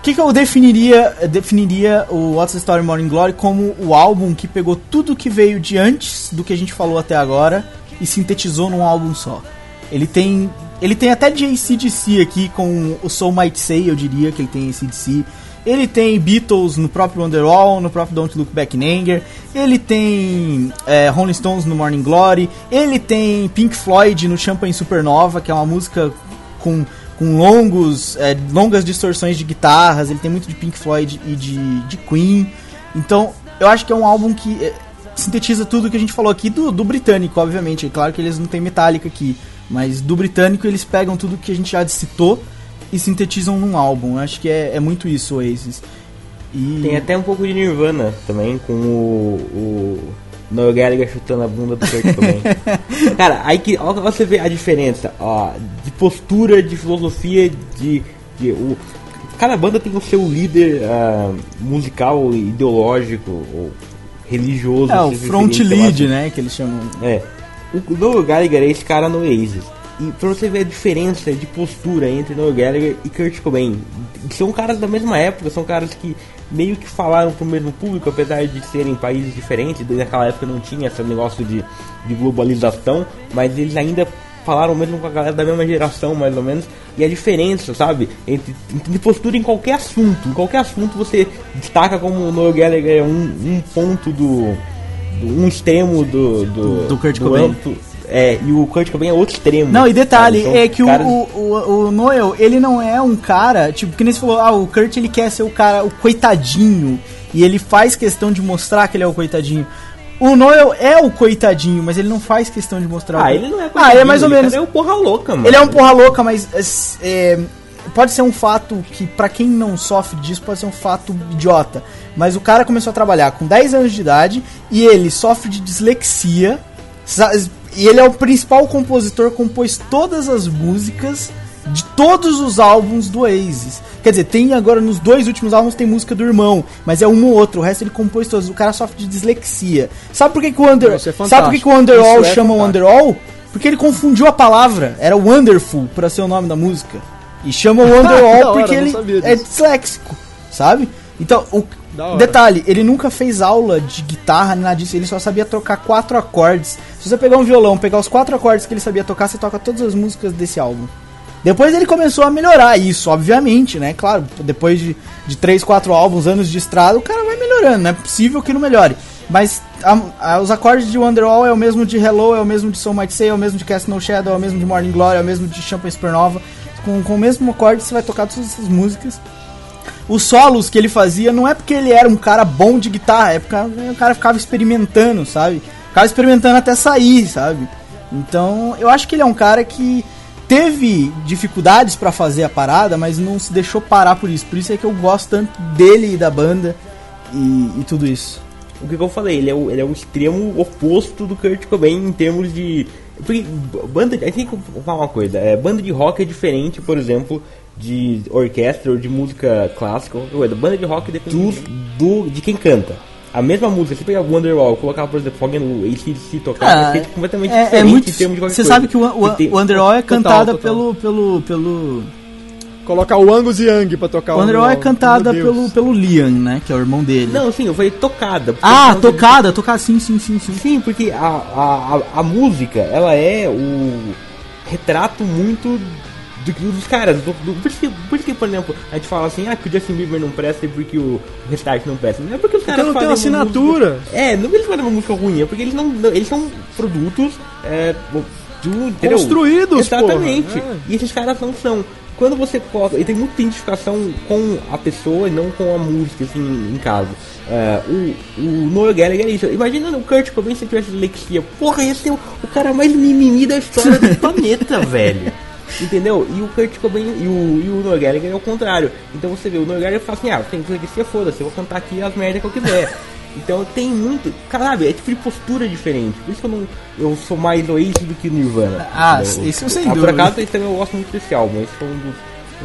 O que, que eu definiria, definiria o What's the Story Morning Glory como o álbum que pegou tudo que veio de antes do que a gente falou até agora e sintetizou num álbum só. Ele tem, ele tem até de ACDC aqui com o Soul Might Say, eu diria que ele tem ACDC. Ele tem Beatles no próprio Wonderwall, no próprio Don't Look Back in Anger. Ele tem é, Rolling Stones no Morning Glory. Ele tem Pink Floyd no Champagne Supernova, que é uma música com, com longos, é, longas distorções de guitarras. Ele tem muito de Pink Floyd e de, de Queen. Então, eu acho que é um álbum que é, sintetiza tudo que a gente falou aqui do, do britânico, obviamente. É claro que eles não têm Metallica aqui, mas do britânico eles pegam tudo que a gente já citou e sintetizam num álbum. Eu acho que é, é muito isso, Oasis. E Tem até um pouco de Nirvana também, com o, o Noel Gallagher chutando a bunda do Kurt Cobain. Cara, aí que ó, você vê a diferença ó, postura, de filosofia, de, de o, cada banda tem o seu líder ah, musical, ideológico, ou religioso. é o front sei lá, lead, né, que eles chamam. é. O Noel Gallagher é esse cara no Oasis. E pra você ver a diferença de postura entre Noel Gallagher e Kurt Cobain. São caras da mesma época, são caras que meio que falaram pro mesmo público, apesar de serem países diferentes. Naquela época não tinha esse negócio de, de globalização, mas eles ainda falaram mesmo com a galera da mesma geração, mais ou menos. E a diferença, sabe, entre, de postura em qualquer assunto. Em qualquer assunto você destaca como o Noel Gallagher é um, um ponto do, do- um extremo do do, Do Kurt Cobain. amplo. é e o Kurt Cobain é outro extremo Não, e detalhe? São é que o, caras- o, o, o Noel, ele não é um cara, tipo, que nem você falou, ah, o Kurt ele quer ser o cara, o coitadinho, e ele faz questão de mostrar que ele é o coitadinho. O Noel é o coitadinho, mas ele não faz questão de mostrar. ah o- ele não é Ah, ele é mais ou coitadinho, menos. ele é o porra louca mano Ele é um porra louca, mas é, pode ser um fato que, pra quem não sofre disso, pode ser um fato idiota. Mas o cara começou a trabalhar com 10 anos de idade e ele sofre de dislexia. E ele é o principal compositor, compôs todas as músicas de todos os álbuns do Oasis. Quer dizer, tem agora nos dois últimos álbuns tem música do irmão, mas é um ou outro, o resto ele compôs todos. O cara sofre de dislexia. Sabe por que, que o Under, é Sabe por que, que o Underall Isso é chama o fantástico. Underall? Porque ele confundiu a palavra. Era Wonderful pra ser o nome da música. E chama o Underall porque ele é disléxico, sabe? Então, o detalhe, ele nunca fez aula de guitarra, nem nada disso, ele só sabia tocar quatro acordes. Se você pegar um violão, pegar os quatro acordes que ele sabia tocar, você toca todas as músicas desse álbum. Depois ele começou a melhorar isso, obviamente, né? Claro, depois de, de 3, 4 álbuns, anos de estrada, o cara vai melhorando, não é possível que não melhore. Mas a- a- os acordes de Wonderwall é o mesmo de Hello, é o mesmo de Soul Might Say, é o mesmo de Cast No Shadow, é o mesmo de Morning Glory, é o mesmo de Champagne Supernova. Com, com o mesmo acorde você vai tocar todas essas músicas. Os solos que ele fazia não é porque ele era um cara bom de guitarra, é porque o cara ficava experimentando, sabe? Ficava experimentando até sair, sabe? Então, eu acho que ele é um cara que teve dificuldades pra fazer a parada, mas não se deixou parar por isso. Por isso é que eu gosto tanto dele e da banda e, e tudo isso. o que, eu falei, ele é o, ele é o extremo oposto do Kurt Cobain em termos de. Porque banda. Gente tem que falar uma coisa, é, banda de rock é diferente, por exemplo, de orquestra ou de música clássica. Banda de rock depende do, do, de quem canta. A mesma música, se pegar Wonderwall, colocar, por exemplo, Foggy no ACDC tocar, Ah, vai ser completamente é, diferente é muito. em termos de qualquer Você coisa. sabe que o, o, E tem- o Underall é Total, cantada total. pelo. pelo, pelo Colocar o Angus Young pra tocar o Underall é Wonderwall. cantada pelo, pelo Liam, né? Que é o irmão dele. Não, sim, eu falei tocada. ah, tocada, tocada, sim, sim, sim, sim. Sim, porque a, a, a, a música, ela é o retrato muito do que dos caras. Do, do- por, isso que, por isso que, por exemplo, a gente fala assim, ah, que o Justin Bieber não presta e porque o Restart não presta. Não é porque os caras não tem uma assinatura. música- é, não é eles fazem uma música ruim, é porque eles não. Eles são produtos é, do? Construídos, Exatamente. é. E esses caras não são. Quando você coloca. E tem muita identificação com a pessoa e não com a música, assim, em caso. É, o, o Noel Gallagher é isso. Imagina o Kurt Cobain se tivesse dislexia. Porra, esse é o, o cara mais mimimi da história do planeta, velho. Entendeu? E o Kurt Cobain e o, e o Noel Gallagher é o contrário. Então você vê, o Noel Gallagher fala assim, ah, tem dislexia, foda-se, eu vou cantar aqui as merdas que eu quiser. Então tem muito. Caralho, é tipo de postura diferente. Por isso que eu não. Eu sou mais Oasis do que Nirvana. Ah, isso sem ah, dúvida. Por acaso esse também eu gosto muito especial, mas esse foi um dos,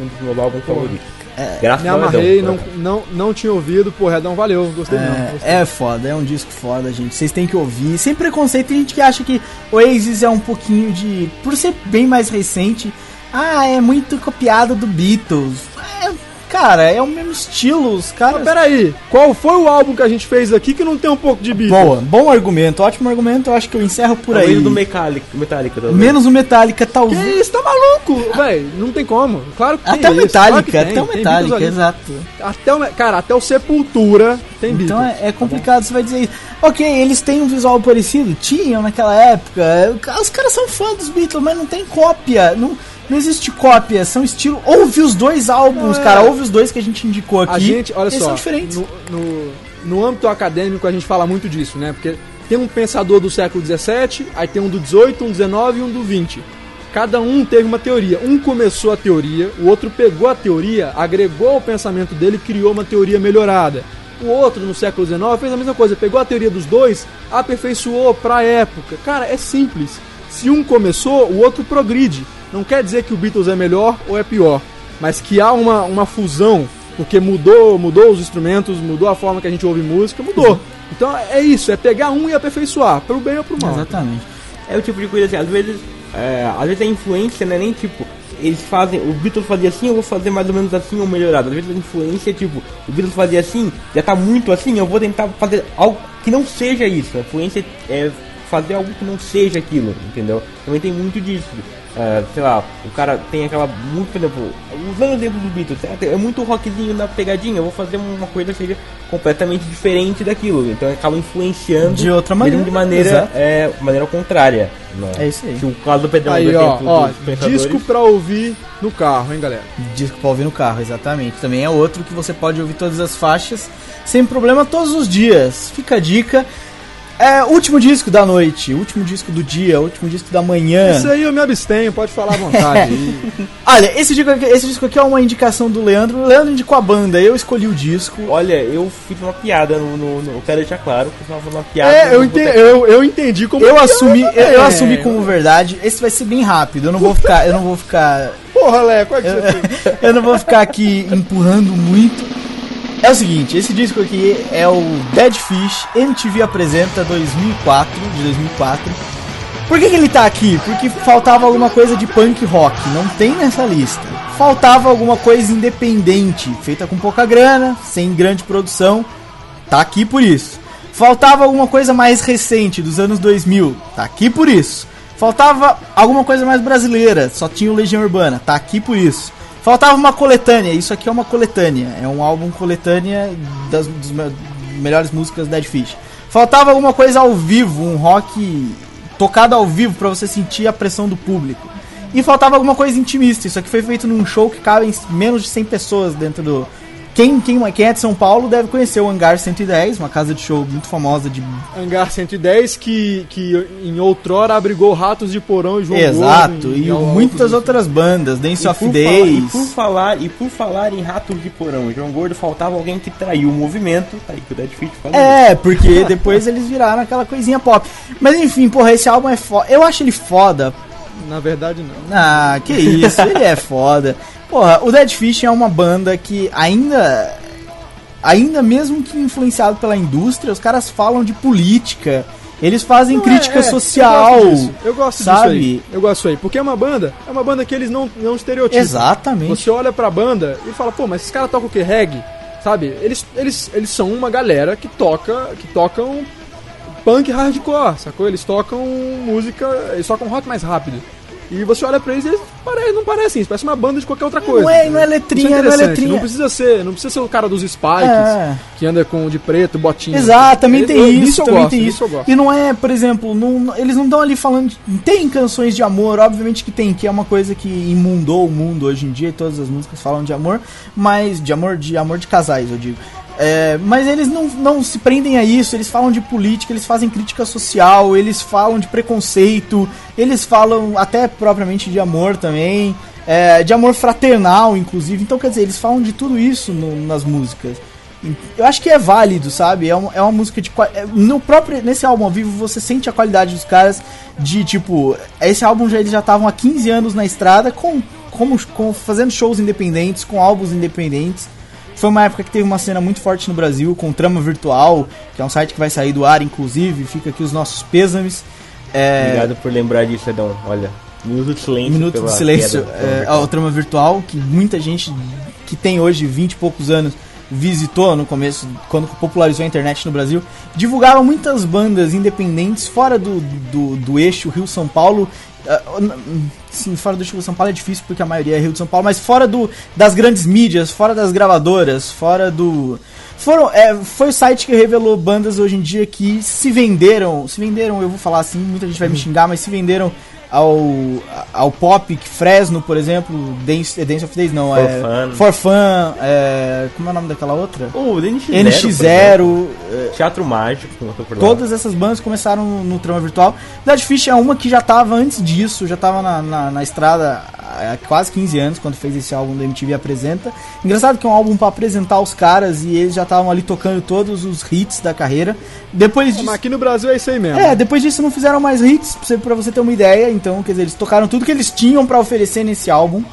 um dos meus álbuns favoritos. Graças Me a Deus. amarrei, não, não, não tinha ouvido. Pô, Redão, valeu. Gostei mesmo. gostei. É, é foda, é um disco foda, gente. Vocês têm que ouvir. Sem preconceito, tem gente que acha que Oasis é um pouquinho de. Por ser bem mais recente, ah, é muito copiado do Beatles. É, cara, é o mesmo estilo, os Mas caras. peraí, qual foi o álbum que a gente fez aqui que não tem um pouco de Beatles? Boa, bom argumento, ótimo argumento. Eu acho que eu encerro por aí. Talvez do Metallica, Metallica talvez. Menos o Metallica, Que talvez. isso, tá maluco? Véi, não tem como. Claro que tem Até o Metallica, claro que tem, até o Metallica, exato. Até o, cara, até o Sepultura tem Então Beatles. é, é complicado você vai dizer isso. Ok, eles têm um visual parecido, tinham naquela época. Os caras são fãs dos Beatles, mas não tem cópia. Não, não existe cópia, são estilo. Ouve os dois álbuns, é. cara. Ouve os dois que a gente indicou aqui. A gente, olha eles só, são diferentes. No, no, no âmbito acadêmico a gente fala muito disso, né? Porque tem um pensador do século XVII, aí tem um do XVIII, um do XIX e um do XX. Cada um teve uma teoria. Um começou a teoria, o outro pegou a teoria, agregou ao pensamento dele e criou uma teoria melhorada. O outro, no século XIX, fez a mesma coisa, pegou a teoria dos dois, aperfeiçoou pra época. Cara, é simples. Se um começou, o outro progride. Não quer dizer que o Beatles é melhor ou é pior, mas que há uma, uma fusão, porque mudou, mudou os instrumentos, mudou a forma que a gente ouve música, mudou. Então é isso, é pegar um e aperfeiçoar, pro bem ou pro mal. Exatamente. É o tipo de coisa assim, às vezes, é, às vezes a influência não é nem tipo, eles fazem, o Beatles fazia assim, eu vou fazer mais ou menos assim ou melhorado. Às vezes a influência é tipo, o Beatles fazia assim, já tá muito assim, eu vou tentar fazer algo que não seja isso. A influência é fazer algo que não seja aquilo, entendeu? Também tem muito disso. É, sei lá, o cara tem aquela muito, por exemplo, usando o exemplo do Beatles, é, é muito rockzinho na pegadinha, eu vou fazer uma coisa que seja completamente diferente daquilo, então acaba influenciando De outra maneira, de maneira, exato. é, maneira contrária. né? É isso aí. Se o caso do Pedrão, Aí, do ó, exemplo ó, pensadores, disco pra ouvir no carro, hein, galera? Disco pra ouvir no carro, exatamente. Também é outro que você pode ouvir todas as faixas sem problema todos os dias. Fica a dica. É, último disco da noite, último disco do dia, último disco da manhã. Isso aí eu me abstenho, pode falar à vontade. Olha, esse disco, aqui, esse disco aqui é uma indicação do Leandro. O Leandro indicou a banda, eu escolhi o disco. Olha, eu fiz uma piada no, no, no- eu quero deixar claro que eu fiz uma piada. é, eu entendi, eu, eu entendi como Eu piada, assumi, eu, eu assumi como verdade. Esse vai ser bem rápido. Eu não vou ficar, eu não vou ficar, Porra, Lé, qual é que você eu não vou ficar aqui empurrando muito. É o seguinte, esse disco aqui é o Bad Fish MTV apresenta 2004, de 2004. Por que, que ele tá aqui? Porque faltava alguma coisa de punk rock, não tem nessa lista. Faltava alguma coisa independente, feita com pouca grana, sem grande produção, tá aqui por isso. Faltava alguma coisa mais recente, dos anos 2000, tá aqui por isso. Faltava alguma coisa mais brasileira, só tinha o Legião Urbana, tá aqui por isso. Faltava uma coletânea, isso aqui é uma coletânea, é um álbum coletânea das me- melhores músicas Dead Fish. Faltava alguma coisa ao vivo, um rock tocado ao vivo pra você sentir a pressão do público. E faltava alguma coisa intimista, isso aqui foi feito num show que cabe menos de 100 pessoas dentro do, quem, quem, quem é de São Paulo deve conhecer o Hangar 110, uma casa de show muito famosa de. Hangar 110, que, que em outrora abrigou Ratos de Porão e João Exato, Gordo. e ao- muitas outras bandas, Dance E of por, falar, e Days. por falar e por falar em ratos de porão, João Gordo faltava alguém que traiu o movimento, tá aí que o Dead Fit falou. É, porque depois eles viraram aquela coisinha pop. Mas enfim, porra, esse álbum é foda. Eu acho ele foda. Na verdade, não. Ah, que isso, ele é foda. Porra, o Dead Fish é uma banda que ainda. Ainda mesmo que influenciado pela indústria, os caras falam de política. Eles fazem Não, crítica é, é, social. Eu gosto disso, eu gosto disso sabe? aí. Eu gosto disso aí. Porque é uma banda, é uma banda que eles não, não estereotipam. Exatamente. Você olha pra banda e fala, pô, mas esses caras tocam o que? Reggae? Sabe? Eles, eles, eles são uma galera que toca. que tocam punk hardcore, sacou? Eles tocam música. Eles tocam rock mais rápido. E você olha pra eles e eles pare- não parecem isso, parece uma banda de qualquer outra coisa. Não é- não é letrinha, não é letrinha. Não precisa ser, não precisa ser o cara dos Spikes, É. que anda com de preto, botinha. Exato, também Eu- tem eu- isso, também gosto, tem isso. E não é, por exemplo, não- eles não estão ali falando. de- tem canções de amor, obviamente que tem, que é uma coisa que imundou o mundo hoje em dia, e todas as músicas falam de amor, mas de amor de amor de casais, eu digo. É, mas eles não, não se prendem a isso, eles falam de política, eles fazem crítica social, eles falam de preconceito, eles falam até propriamente de amor também, é, de amor fraternal, inclusive. Então, quer dizer, eles falam de tudo isso no- nas músicas. Eu acho que é válido, sabe? É uma, é uma música de. é, No próprio, nesse álbum ao vivo, você sente a qualidade dos caras de tipo. Esse álbum já eles já estavam há 15 anos na estrada com, como, com fazendo shows independentes, com álbuns independentes. Foi uma época que teve uma cena muito forte no Brasil, com Trama Virtual, que é um site que vai sair do ar, inclusive. Fica aqui os nossos pêsames. É, Obrigado por lembrar disso, Edão. Olha, minuto de silêncio. Minuto de silêncio é, ao Trama Virtual, que muita gente que tem hoje 20 e poucos anos visitou no começo, quando popularizou a internet no Brasil, divulgava muitas bandas independentes fora do, do, do eixo Rio-São Paulo. Ah, Sim, fora do eixo Rio-São Paulo é difícil porque a maioria é Rio de São Paulo, mas fora do, das grandes mídias, fora das gravadoras, fora do. Foram, é, foi o site que revelou bandas hoje em dia que se venderam. Se venderam, eu vou falar assim, muita gente vai me xingar, mas se venderam ao, ao pop, que Fresno, por exemplo, Dance, Dance of Days não, For é. Fun. For Fun, é, como é o nome daquela outra? O NX0. NX0, é, Teatro Mágico. Todas essas bandas começaram no, trama virtual. Dead Fish é uma que já tava antes disso, já tava na, na, na estrada há quase 15 anos, quando fez esse álbum do MTV Apresenta. Engraçado que é um álbum pra apresentar os caras e eles já estavam ali tocando todos os hits da carreira. Depois disso. Mas aqui no Brasil é isso aí mesmo. É, depois disso não fizeram mais hits, pra você ter uma ideia. Então, quer dizer, eles tocaram tudo que eles tinham pra oferecer nesse álbum.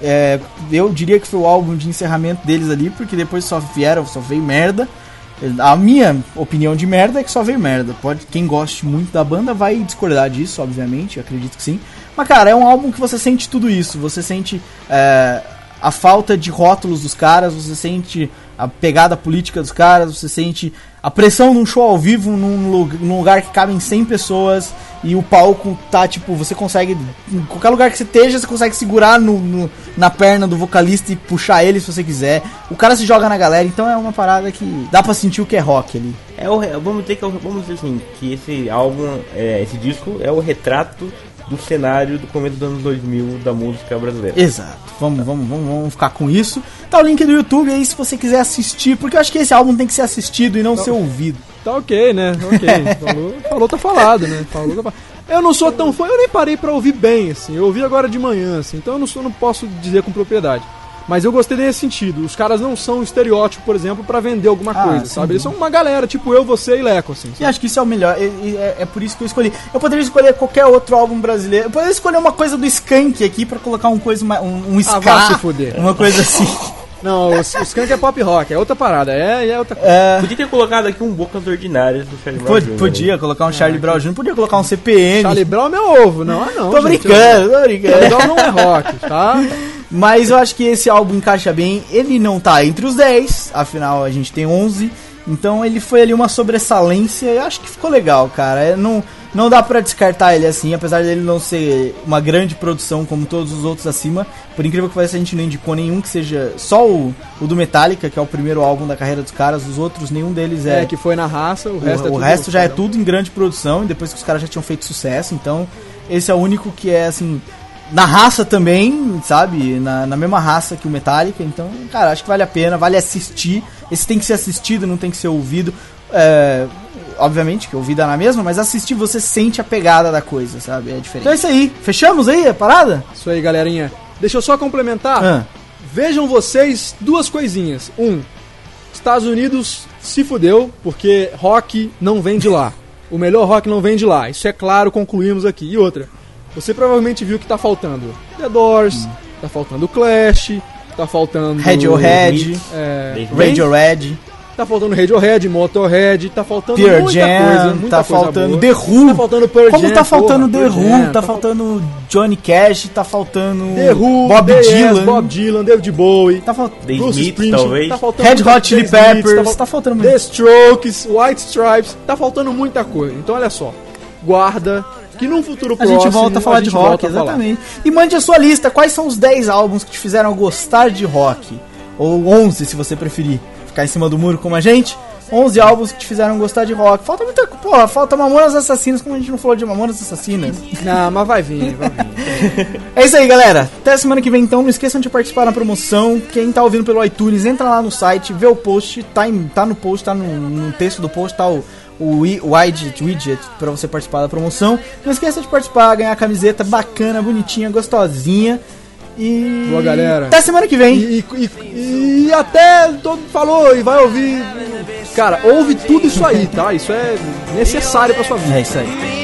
É, eu diria que foi o álbum de encerramento deles ali, porque depois só vieram, só veio merda. A minha opinião de merda é que só veio merda. Pode, quem goste muito da banda vai discordar disso, obviamente, acredito que sim. Mas, cara, é um álbum que você sente tudo isso. Você sente é, a falta de rótulos dos caras, você sente a pegada política dos caras, você sente a pressão num show ao vivo, num, num lugar que cabem 100 pessoas e o palco tá tipo, você consegue, em qualquer lugar que você esteja, você consegue segurar no, no- na perna do vocalista e puxar ele se você quiser. O cara se joga na galera, então é uma parada que dá pra sentir o que é rock ali. É o, vamos dizer que vamos dizer assim, que esse álbum, é, esse disco é o retrato do cenário do começo dos anos 2000 da música brasileira. Exato. Vamos, vamos, vamos, vamos ficar com isso. Tá o link do YouTube aí se você quiser assistir, porque eu acho que esse álbum tem que ser assistido e não ser ouvido. Tá ok, né? Ok. Falou, falou tá falado, né? Falou, tá falado. Eu não sou tão fã, eu nem parei pra ouvir bem, assim. Eu ouvi agora de manhã, assim. Então eu não, sou, não posso dizer com propriedade. Mas eu gostei nesse sentido. Os caras não são um estereótipo, por exemplo, pra vender alguma Ah, coisa, sim. sabe? Eles são uma galera, tipo eu, você e Leco, assim. E acho que isso é o melhor. E- e É, é por isso que eu escolhi. Eu poderia escolher qualquer outro álbum brasileiro. Eu poderia escolher uma coisa do Skank aqui pra colocar um coisa mais- um, um ska, Ah, se fuder. uma coisa assim. Não, o, o Skank é pop rock, é outra parada, é, é outra coisa. É, Podia ter colocado aqui um Bocas Ordinárias do Charlie Brown podia né? colocar um Charlie Brown Jr., podia colocar um CPM. Charlie Brown é meu ovo, não, ah não. tô gente, brincando, tô Charlie brincando. Brown não é rock, tá? Mas eu acho que esse álbum encaixa bem. Ele não tá entre os 10, afinal a gente tem 11. Então ele foi ali uma sobressalência. Eu acho que ficou legal, cara. É, não, não dá pra descartar ele assim, apesar dele não ser uma grande produção como todos os outros acima. Por incrível que pareça, a gente não indicou nenhum que seja. Só o, o do Metallica, que é o primeiro álbum da carreira dos caras. Os outros, nenhum deles é. É, que foi na raça, o resto o, é o resto já é tudo em grande produção, e depois que os caras já tinham feito sucesso, então esse é o único que é assim. na raça também, sabe? Na, na mesma raça que o Metallica. Então, cara, acho que vale a pena, vale assistir. Esse tem que ser assistido, não tem que ser ouvido. É, obviamente que ouvida na mesma, mas assistir você sente a pegada da coisa, sabe? É diferente. Então é isso aí. Fechamos aí a parada? Isso aí, galerinha. Deixa eu só complementar. Ah. Vejam vocês duas coisinhas. Um, Estados Unidos se fudeu porque rock não vem de lá. O melhor rock não vem de lá. Isso é claro, concluímos aqui. E outra, você provavelmente viu que tá faltando The Doors, tá faltando Clash, tá faltando Radiohead, é, Radiohead, tá faltando Radiohead, Motorhead, tá faltando Pearl muita Jam, coisa, muita tá coisa faltando boa. The Who. Tá faltando Pearl Como Jam, tá faltando porra, The Who, Jam, tá fal- faltando Johnny Cash, tá faltando The Who, Bob The Yes, Dylan. Bob Dylan, David Bowie, Tá faltando The Bruce Smith, talvez. tá faltando Red muita- Hot Chili The Smiths, Peppers, fal- tá faltando The. Strokes, White Stripes, tá faltando muita coisa. Então olha só, guarda que num futuro A próximo gente volta a falar de gente rock, a exatamente. E mande a sua lista, quais são os 10 álbuns que te fizeram gostar de rock? Ou 11, se você preferir ficar em cima do muro como a gente. 11 álbuns que te fizeram gostar de rock. Falta muita. Porra, falta Mamonas Assassinas, como a gente não falou de Mamonas Assassinas. Não, mas vai vir, vai vir. É isso aí, galera. Até semana que vem, então. Não esqueçam de participar na promoção. Quem tá ouvindo pelo iTunes, entra lá no site, vê o post. Tá, em- tá no post, tá no, no texto do post, tá o, o wi- widget, widget pra você participar da promoção. Não esqueça de participar, ganhar a camiseta bacana, bonitinha, gostosinha. E. Boa, galera. Até semana que vem. E, e- e até todo falou e vai ouvir. Cara, ouve tudo isso aí, tá? Isso é necessário pra sua vida. É isso aí.